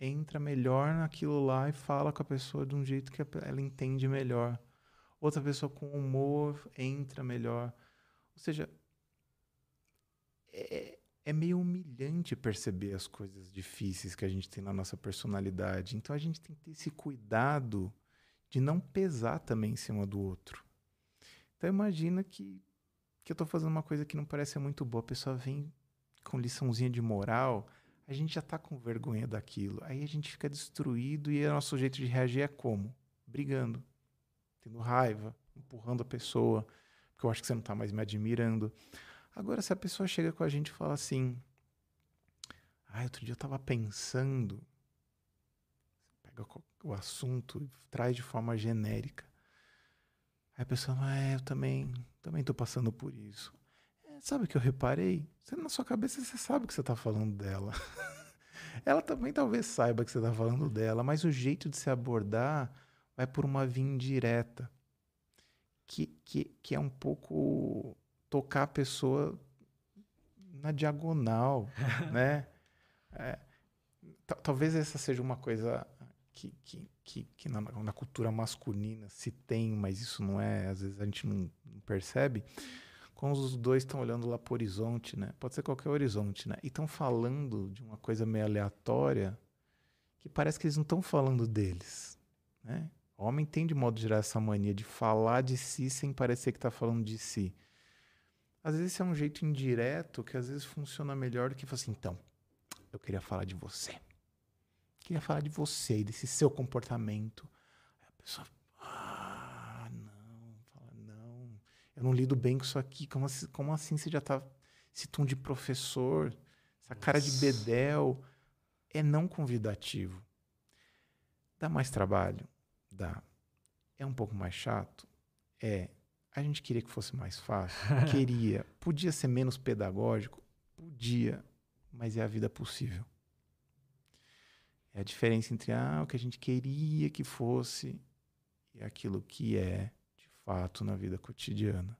Speaker 2: entra melhor naquilo lá e fala com a pessoa de um jeito que ela entende melhor. Outra pessoa com humor entra melhor. Ou seja, é, é meio humilhante perceber as coisas difíceis que a gente tem na nossa personalidade. Então a gente tem que ter esse cuidado de não pesar também em cima do outro. Então imagina que, que eu estou fazendo uma coisa que não parece muito boa, a pessoa vem com liçãozinha de moral, a gente já está com vergonha daquilo. Aí a gente fica destruído e o nosso jeito de reagir é como? Brigando, tendo raiva, empurrando a pessoa, porque eu acho que você não está mais me admirando. Agora, se a pessoa chega com a gente e fala assim: Ah, outro dia eu estava pensando. Pega o assunto e traz de forma genérica. Aí a pessoa, ah, é, eu também, também tô passando por isso. Sabe o que eu reparei? Você na sua cabeça você sabe que você está falando dela. [laughs] Ela também talvez saiba que você está falando dela, mas o jeito de se abordar vai por uma via indireta, que, que, que é um pouco tocar a pessoa na diagonal, [laughs] né? É, talvez essa seja uma coisa que, que, que, que na, na, cultura masculina se tem, mas isso não é, às vezes a gente não, não percebe. Quando os dois estão olhando lá para o horizonte, né? Pode ser qualquer horizonte, né? E estão falando de uma coisa meio aleatória que parece que eles não estão falando deles, né? O homem tem de modo geral essa mania de falar de si sem parecer que está falando de si. Às vezes é um jeito indireto que às vezes funciona melhor do que falar assim, então, eu queria falar de você. Queria falar de você e desse seu comportamento. Aí a pessoa, ah, não, fala, não, eu não lido bem com isso aqui. Como assim, como assim você já tá esse tom de professor, essa cara de bedel? É não convidativo. Dá mais trabalho? Dá. É um pouco mais chato? É. A gente queria que fosse mais fácil? [laughs] queria. Podia ser menos pedagógico? Podia. Mas é a vida possível. É a diferença entre ah, o que a gente queria que fosse e aquilo que é, fato, na vida cotidiana.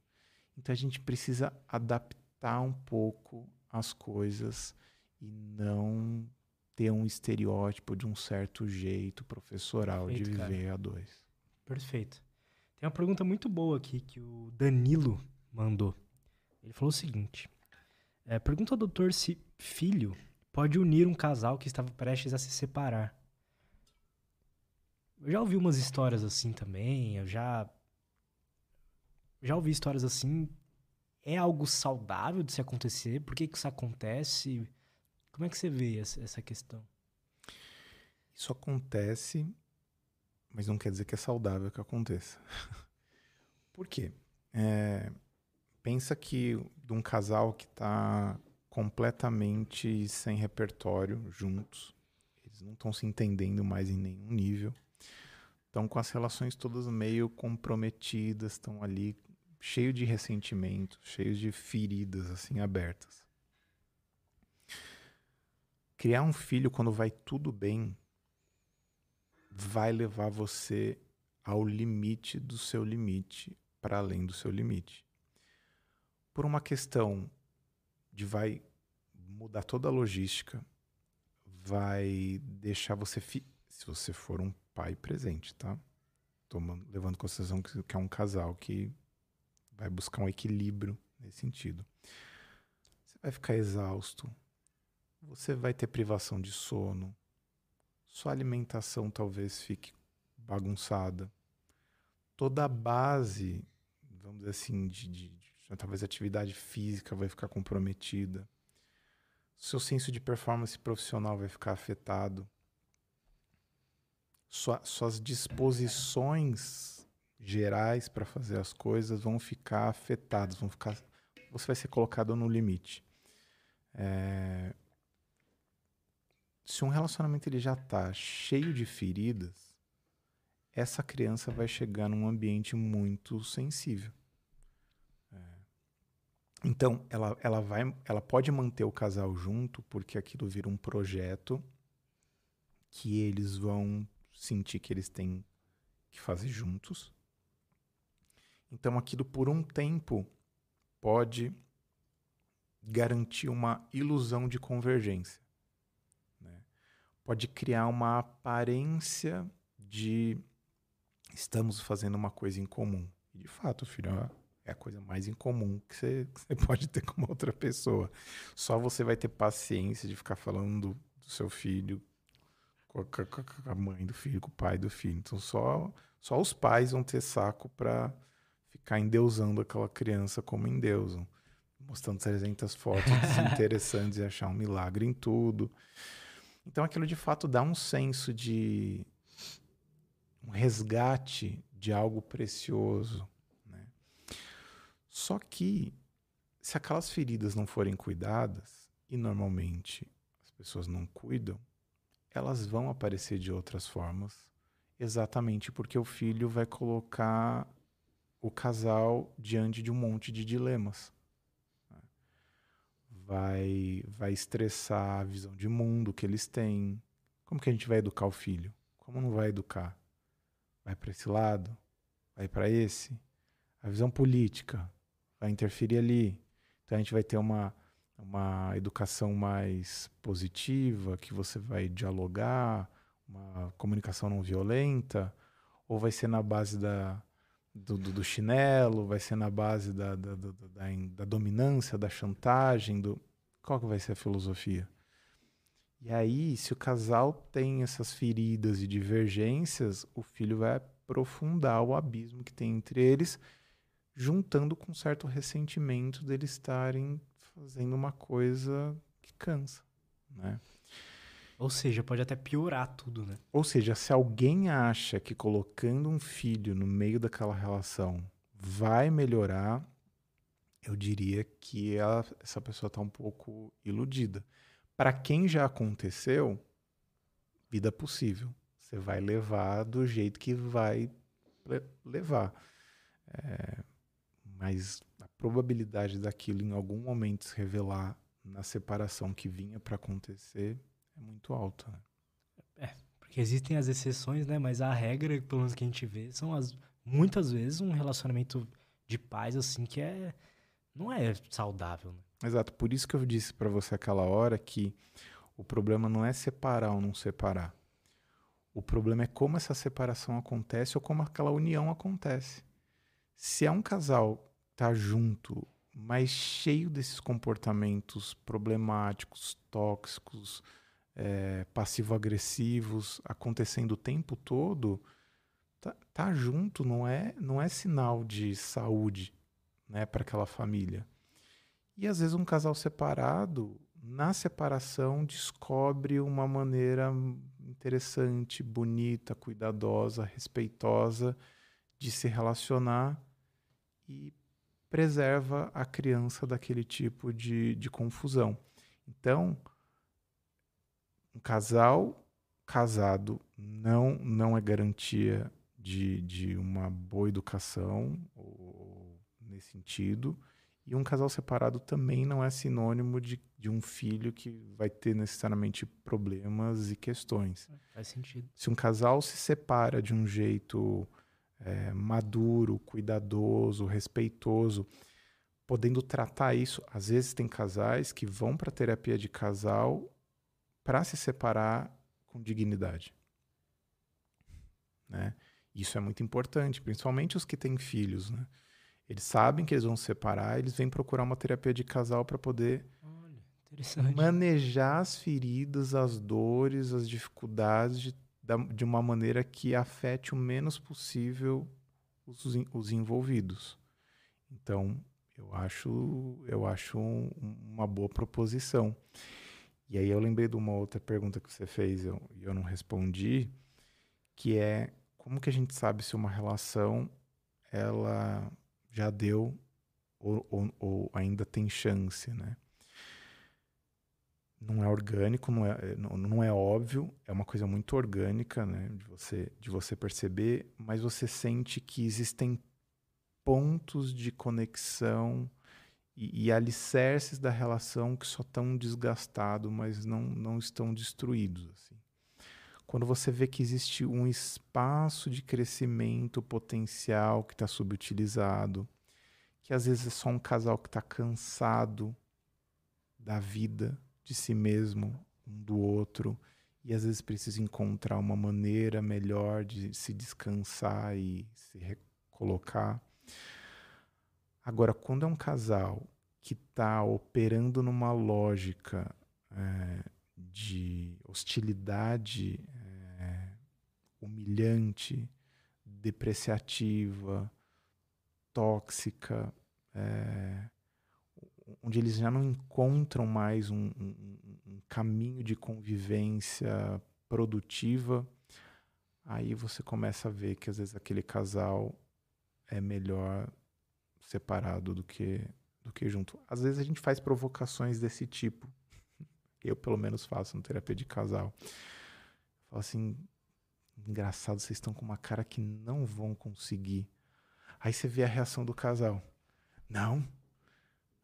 Speaker 2: Então a gente precisa adaptar um pouco as coisas e não ter um estereótipo de um certo jeito professoral Perfeito, de viver cara. a dois.
Speaker 1: Perfeito. Tem uma pergunta muito boa aqui que o Danilo mandou. Ele falou o seguinte: é, pergunta ao doutor se filho pode unir um casal que estava prestes a se separar. Eu já ouvi umas histórias assim também, eu já. Já ouvi histórias assim. É algo saudável de se acontecer? Por que, que isso acontece? Como é que você vê essa questão?
Speaker 2: Isso acontece mas não quer dizer que é saudável que aconteça. [laughs] Por quê? É, pensa que de um casal que está completamente sem repertório juntos, Eles não estão se entendendo mais em nenhum nível. Estão com as relações todas meio comprometidas, estão ali cheio de ressentimento, cheios de feridas assim abertas. Criar um filho quando vai tudo bem vai levar você ao limite do seu limite, para além do seu limite. Por uma questão de vai mudar toda a logística, vai deixar você fi... se você for um pai presente, tá? Levando em consideração que é um casal que vai buscar um equilíbrio nesse sentido. Você vai ficar exausto, você vai ter privação de sono, sua alimentação talvez fique bagunçada. Toda a base, vamos dizer assim, de, de, de talvez atividade física vai ficar comprometida. Seu senso de performance profissional vai ficar afetado. Sua, suas disposições gerais para fazer as coisas vão ficar afetadas, vão ficar, você vai ser colocado no limite. É, se um relacionamento ele já está cheio de feridas, essa criança vai chegar num ambiente muito sensível. É. Então, ela, ela, vai, ela pode manter o casal junto porque aquilo vira um projeto que eles vão sentir que eles têm que fazer juntos. Então, aquilo por um tempo pode garantir uma ilusão de convergência pode criar uma aparência de estamos fazendo uma coisa em comum. E de fato, filho, é a coisa mais incomum que você, [laughs] que você pode ter com outra pessoa. Só você vai ter paciência de ficar falando do, do seu filho com a, com a, mãe do filho, com o pai do filho. Então só, só os pais vão ter saco para ficar endeusando aquela criança como endeusam. Mostrando 300 fotos [laughs] desinteressantes e achar um milagre em tudo. Então aquilo de fato dá um senso de um resgate de algo precioso. Né? Só que se aquelas feridas não forem cuidadas, e normalmente as pessoas não cuidam, elas vão aparecer de outras formas, exatamente porque o filho vai colocar o casal diante de um monte de dilemas vai, vai estressar a visão de mundo que eles têm. Como que a gente vai educar o filho? Como não vai educar? Vai para esse lado? Vai para esse? A visão política vai interferir ali. Então a gente vai ter uma, uma educação mais positiva, que você vai dialogar, uma comunicação não violenta, ou vai ser na base da, do, do, do, chinelo, vai ser na base da, da, da, da, dominância, da chantagem, do... qual que vai ser a filosofia? E aí, se o casal tem essas feridas e divergências, o filho vai aprofundar o abismo que tem entre eles, juntando com certo ressentimento deles estarem fazendo uma coisa que cansa, né?
Speaker 1: Ou seja, pode até piorar tudo, né?
Speaker 2: Ou seja, se alguém acha que colocando um filho no meio daquela relação vai melhorar, eu diria que ela, essa pessoa está um pouco iludida. Para quem já aconteceu, vida possível. Você vai levar do jeito que vai levar. É, mas a probabilidade daquilo em algum momento se revelar na separação que vinha para acontecer é muito alta. Né?
Speaker 1: É, porque existem as exceções, né? Mas a regra, pelo menos que a gente vê, são as muitas vezes um relacionamento de paz assim que é não é saudável. Né?
Speaker 2: Exato, por isso que eu disse para você aquela hora que o problema não é separar ou não separar. O problema é como essa separação acontece ou como aquela união acontece. Se é um casal tá junto, mas cheio desses comportamentos problemáticos, tóxicos, é, passivo-agressivos acontecendo o tempo todo, tá, tá, junto não é, não é sinal de saúde né, para aquela família. E às vezes um casal separado, na separação, descobre uma maneira interessante, bonita, cuidadosa, respeitosa de se relacionar e preserva a criança daquele tipo de, de confusão. Então, um casal casado não, não é garantia de, de uma boa educação, ou, nesse sentido. E um casal separado também não é sinônimo de, de um filho que vai ter necessariamente problemas e questões.
Speaker 1: Faz sentido.
Speaker 2: Se um casal se separa de um jeito é, maduro, cuidadoso, respeitoso, podendo tratar isso, às vezes tem casais que vão para terapia de casal para se separar com dignidade. Né? Isso é muito importante, principalmente os que têm filhos. Né? Eles sabem que eles vão se separar, eles vêm procurar uma terapia de casal para poder
Speaker 1: Olha,
Speaker 2: manejar as feridas, as dores, as dificuldades de, de uma maneira que afete o menos possível os, os envolvidos. Então, eu acho, eu acho um, uma boa proposição. E aí eu lembrei de uma outra pergunta que você fez e eu, eu não respondi, que é como que a gente sabe se uma relação ela já deu ou, ou, ou, ainda tem chance, né? Não é orgânico, não é, não, não é óbvio, é uma coisa muito orgânica, né? De você, de você perceber, mas você sente que existem pontos de conexão e, e alicerces da relação que só estão desgastados, mas não, não estão destruídos. Assim. Quando você vê que existe um espaço de crescimento potencial que está subutilizado, que às vezes é só um casal que está cansado da vida, de si mesmo, um do outro, e às vezes precisa encontrar uma maneira melhor de se descansar e se recolocar. Agora, quando é um casal que está operando numa lógica é, de hostilidade é, humilhante, depreciativa, tóxica, é, onde eles já não encontram mais um, um, um, caminho de convivência produtiva, aí você começa a ver que às vezes aquele casal é melhor separado do que do que junto. Às vezes a gente faz provocações desse tipo. Eu, pelo menos, faço no terapia de casal. Falo assim: engraçado, vocês estão com uma cara que não vão conseguir. Aí você vê a reação do casal. Não,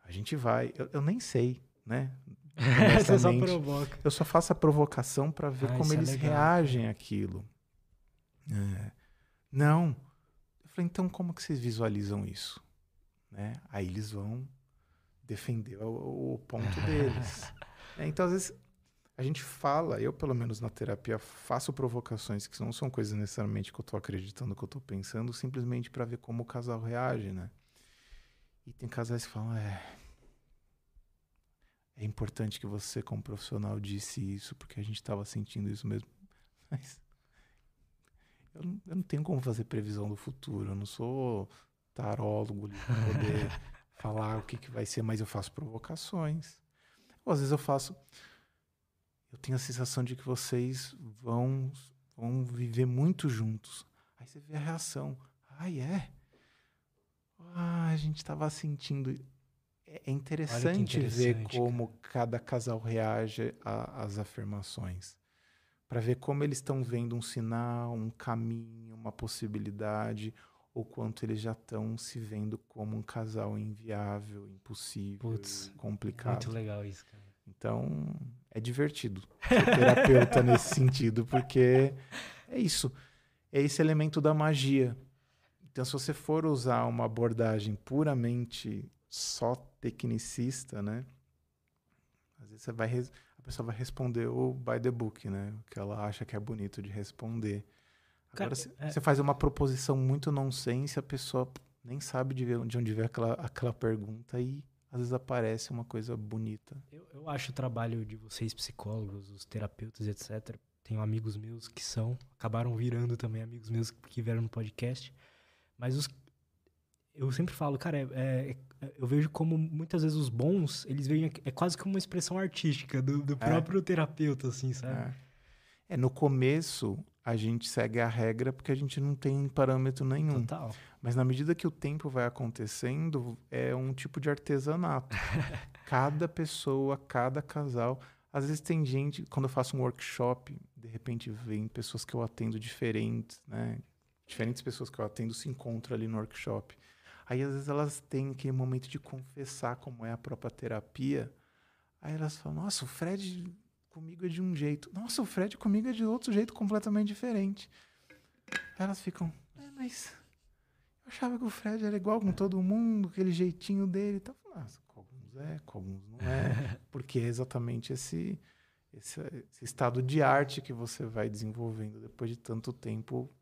Speaker 2: a gente vai. Eu, eu nem sei, né? [laughs]
Speaker 1: você só provoca.
Speaker 2: Eu só faço a provocação para ver ah, como é eles é reagem àquilo. É. Não. Eu falei, então como que vocês visualizam isso? Né? Aí eles vão defender o, o ponto deles. [laughs] é, então, às vezes, a gente fala, eu pelo menos na terapia faço provocações que não são coisas necessariamente que eu estou acreditando, que eu estou pensando, simplesmente para ver como o casal reage, né? E tem casais que falam, é, é importante que você, como profissional, disse isso, porque a gente estava sentindo isso mesmo. Mas eu não, eu não, tenho como fazer previsão do futuro. Eu não sou tarólogo para poder [laughs] falar o que, que vai ser, mas eu faço provocações. Ou às vezes eu faço. Eu tenho a sensação de que vocês vão, vão viver muito juntos. Aí você vê a reação. Ah, é? Ah, a gente estava sentindo. É, é interessante, interessante ver como cara. cada casal reage às afirmações. Para ver como eles estão vendo um sinal, um caminho, uma possibilidade ou quanto eles já estão se vendo como um casal inviável, impossível, Puts, complicado.
Speaker 1: Muito legal isso, cara.
Speaker 2: Então, é divertido ser terapeuta [laughs] nesse sentido, porque é isso. É esse elemento da magia. Então, se você for usar uma abordagem puramente só tecnicista, né? Às vezes você vai a pessoa vai responder o by the book, né? O que ela acha que é bonito de responder. Agora, você é... faz uma proposição muito nonsense, a pessoa nem sabe de, ver, de onde veio aquela, aquela pergunta e às vezes aparece uma coisa bonita.
Speaker 1: Eu, eu acho o trabalho de vocês, psicólogos, os terapeutas, etc. Tenho amigos meus que são, acabaram virando também amigos meus que vieram no podcast. Mas os, eu sempre falo, cara, é, é, eu vejo como muitas vezes os bons, eles veem, é quase que uma expressão artística do, do é. próprio terapeuta, assim, sabe?
Speaker 2: É. é, no começo a gente segue a regra porque a gente não tem parâmetro nenhum.
Speaker 1: Total.
Speaker 2: Mas na medida que o tempo vai acontecendo, é um tipo de artesanato. [laughs] cada pessoa, cada casal. Às vezes tem gente, quando eu faço um workshop de repente vem pessoas que eu atendo diferentes, né? Diferentes pessoas que eu atendo se encontram ali no workshop. Aí às vezes elas têm aquele momento de confessar como é a própria terapia. Aí elas falam: "Nossa, o Fred comigo é de um jeito. Nossa, o Fred comigo é de outro jeito completamente diferente". Elas ficam: "É, mas eu achava que o Fred era igual com todo mundo, aquele jeitinho dele". Então, ah, com alguns é, com alguns não é, [laughs] porque é exatamente esse esse, esse estado de arte que você vai desenvolvendo depois de tanto tempo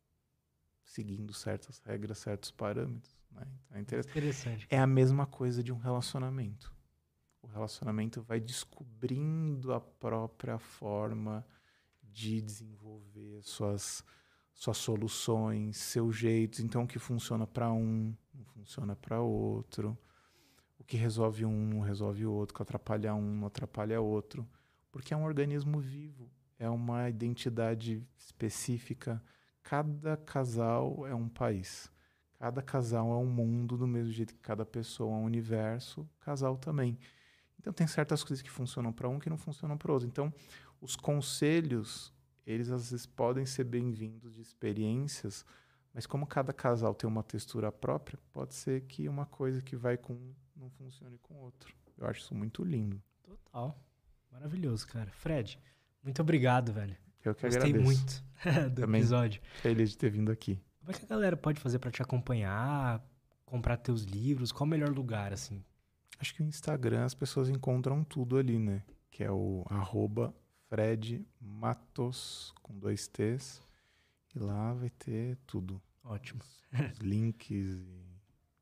Speaker 2: seguindo certas regras, certos parâmetros. Né? Então é interessante.
Speaker 1: Interessante.
Speaker 2: É a mesma coisa de um relacionamento. O relacionamento vai descobrindo a própria forma de desenvolver suas, suas soluções, seus jeitos. Então, o que funciona para um não funciona para outro. O que resolve um não resolve o outro. O que atrapalha um não atrapalha outro. Porque é um organismo vivo. É uma identidade específica. Cada casal é um país. Cada casal é um mundo, do mesmo jeito que cada pessoa é um universo, casal também. Então tem certas coisas que funcionam para um que não funcionam para outro. Então, os conselhos, eles às vezes podem ser bem-vindos de experiências, mas como cada casal tem uma textura própria, pode ser que uma coisa que vai com um não funcione com o outro. Eu acho isso muito lindo.
Speaker 1: Total. Maravilhoso, cara. Fred, muito obrigado, velho.
Speaker 2: Eu que
Speaker 1: Gostei
Speaker 2: agradeço.
Speaker 1: muito [laughs] do
Speaker 2: Também.
Speaker 1: episódio.
Speaker 2: Feliz de ter vindo aqui.
Speaker 1: Como é que a galera pode fazer pra te acompanhar, comprar teus livros? Qual o melhor lugar, assim?
Speaker 2: Acho que o Instagram as pessoas encontram tudo ali, né? Que é o arroba Fred Matos com dois T's. E lá vai ter tudo.
Speaker 1: Ótimo,
Speaker 2: Os [laughs] links e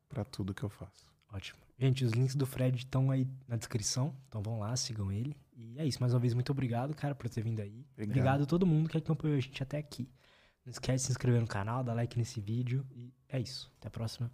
Speaker 2: para tudo que eu faço.
Speaker 1: ótimo. Gente, os links do Fred estão aí na descrição, então vão lá, sigam ele. E é isso, mais uma vez, muito obrigado, cara, por ter vindo aí.
Speaker 2: Obrigado.
Speaker 1: Obrigado a todo mundo que acompanhou a gente até aqui. Não esquece de se inscrever no canal, dar like nesse vídeo. E é isso. Até a próxima.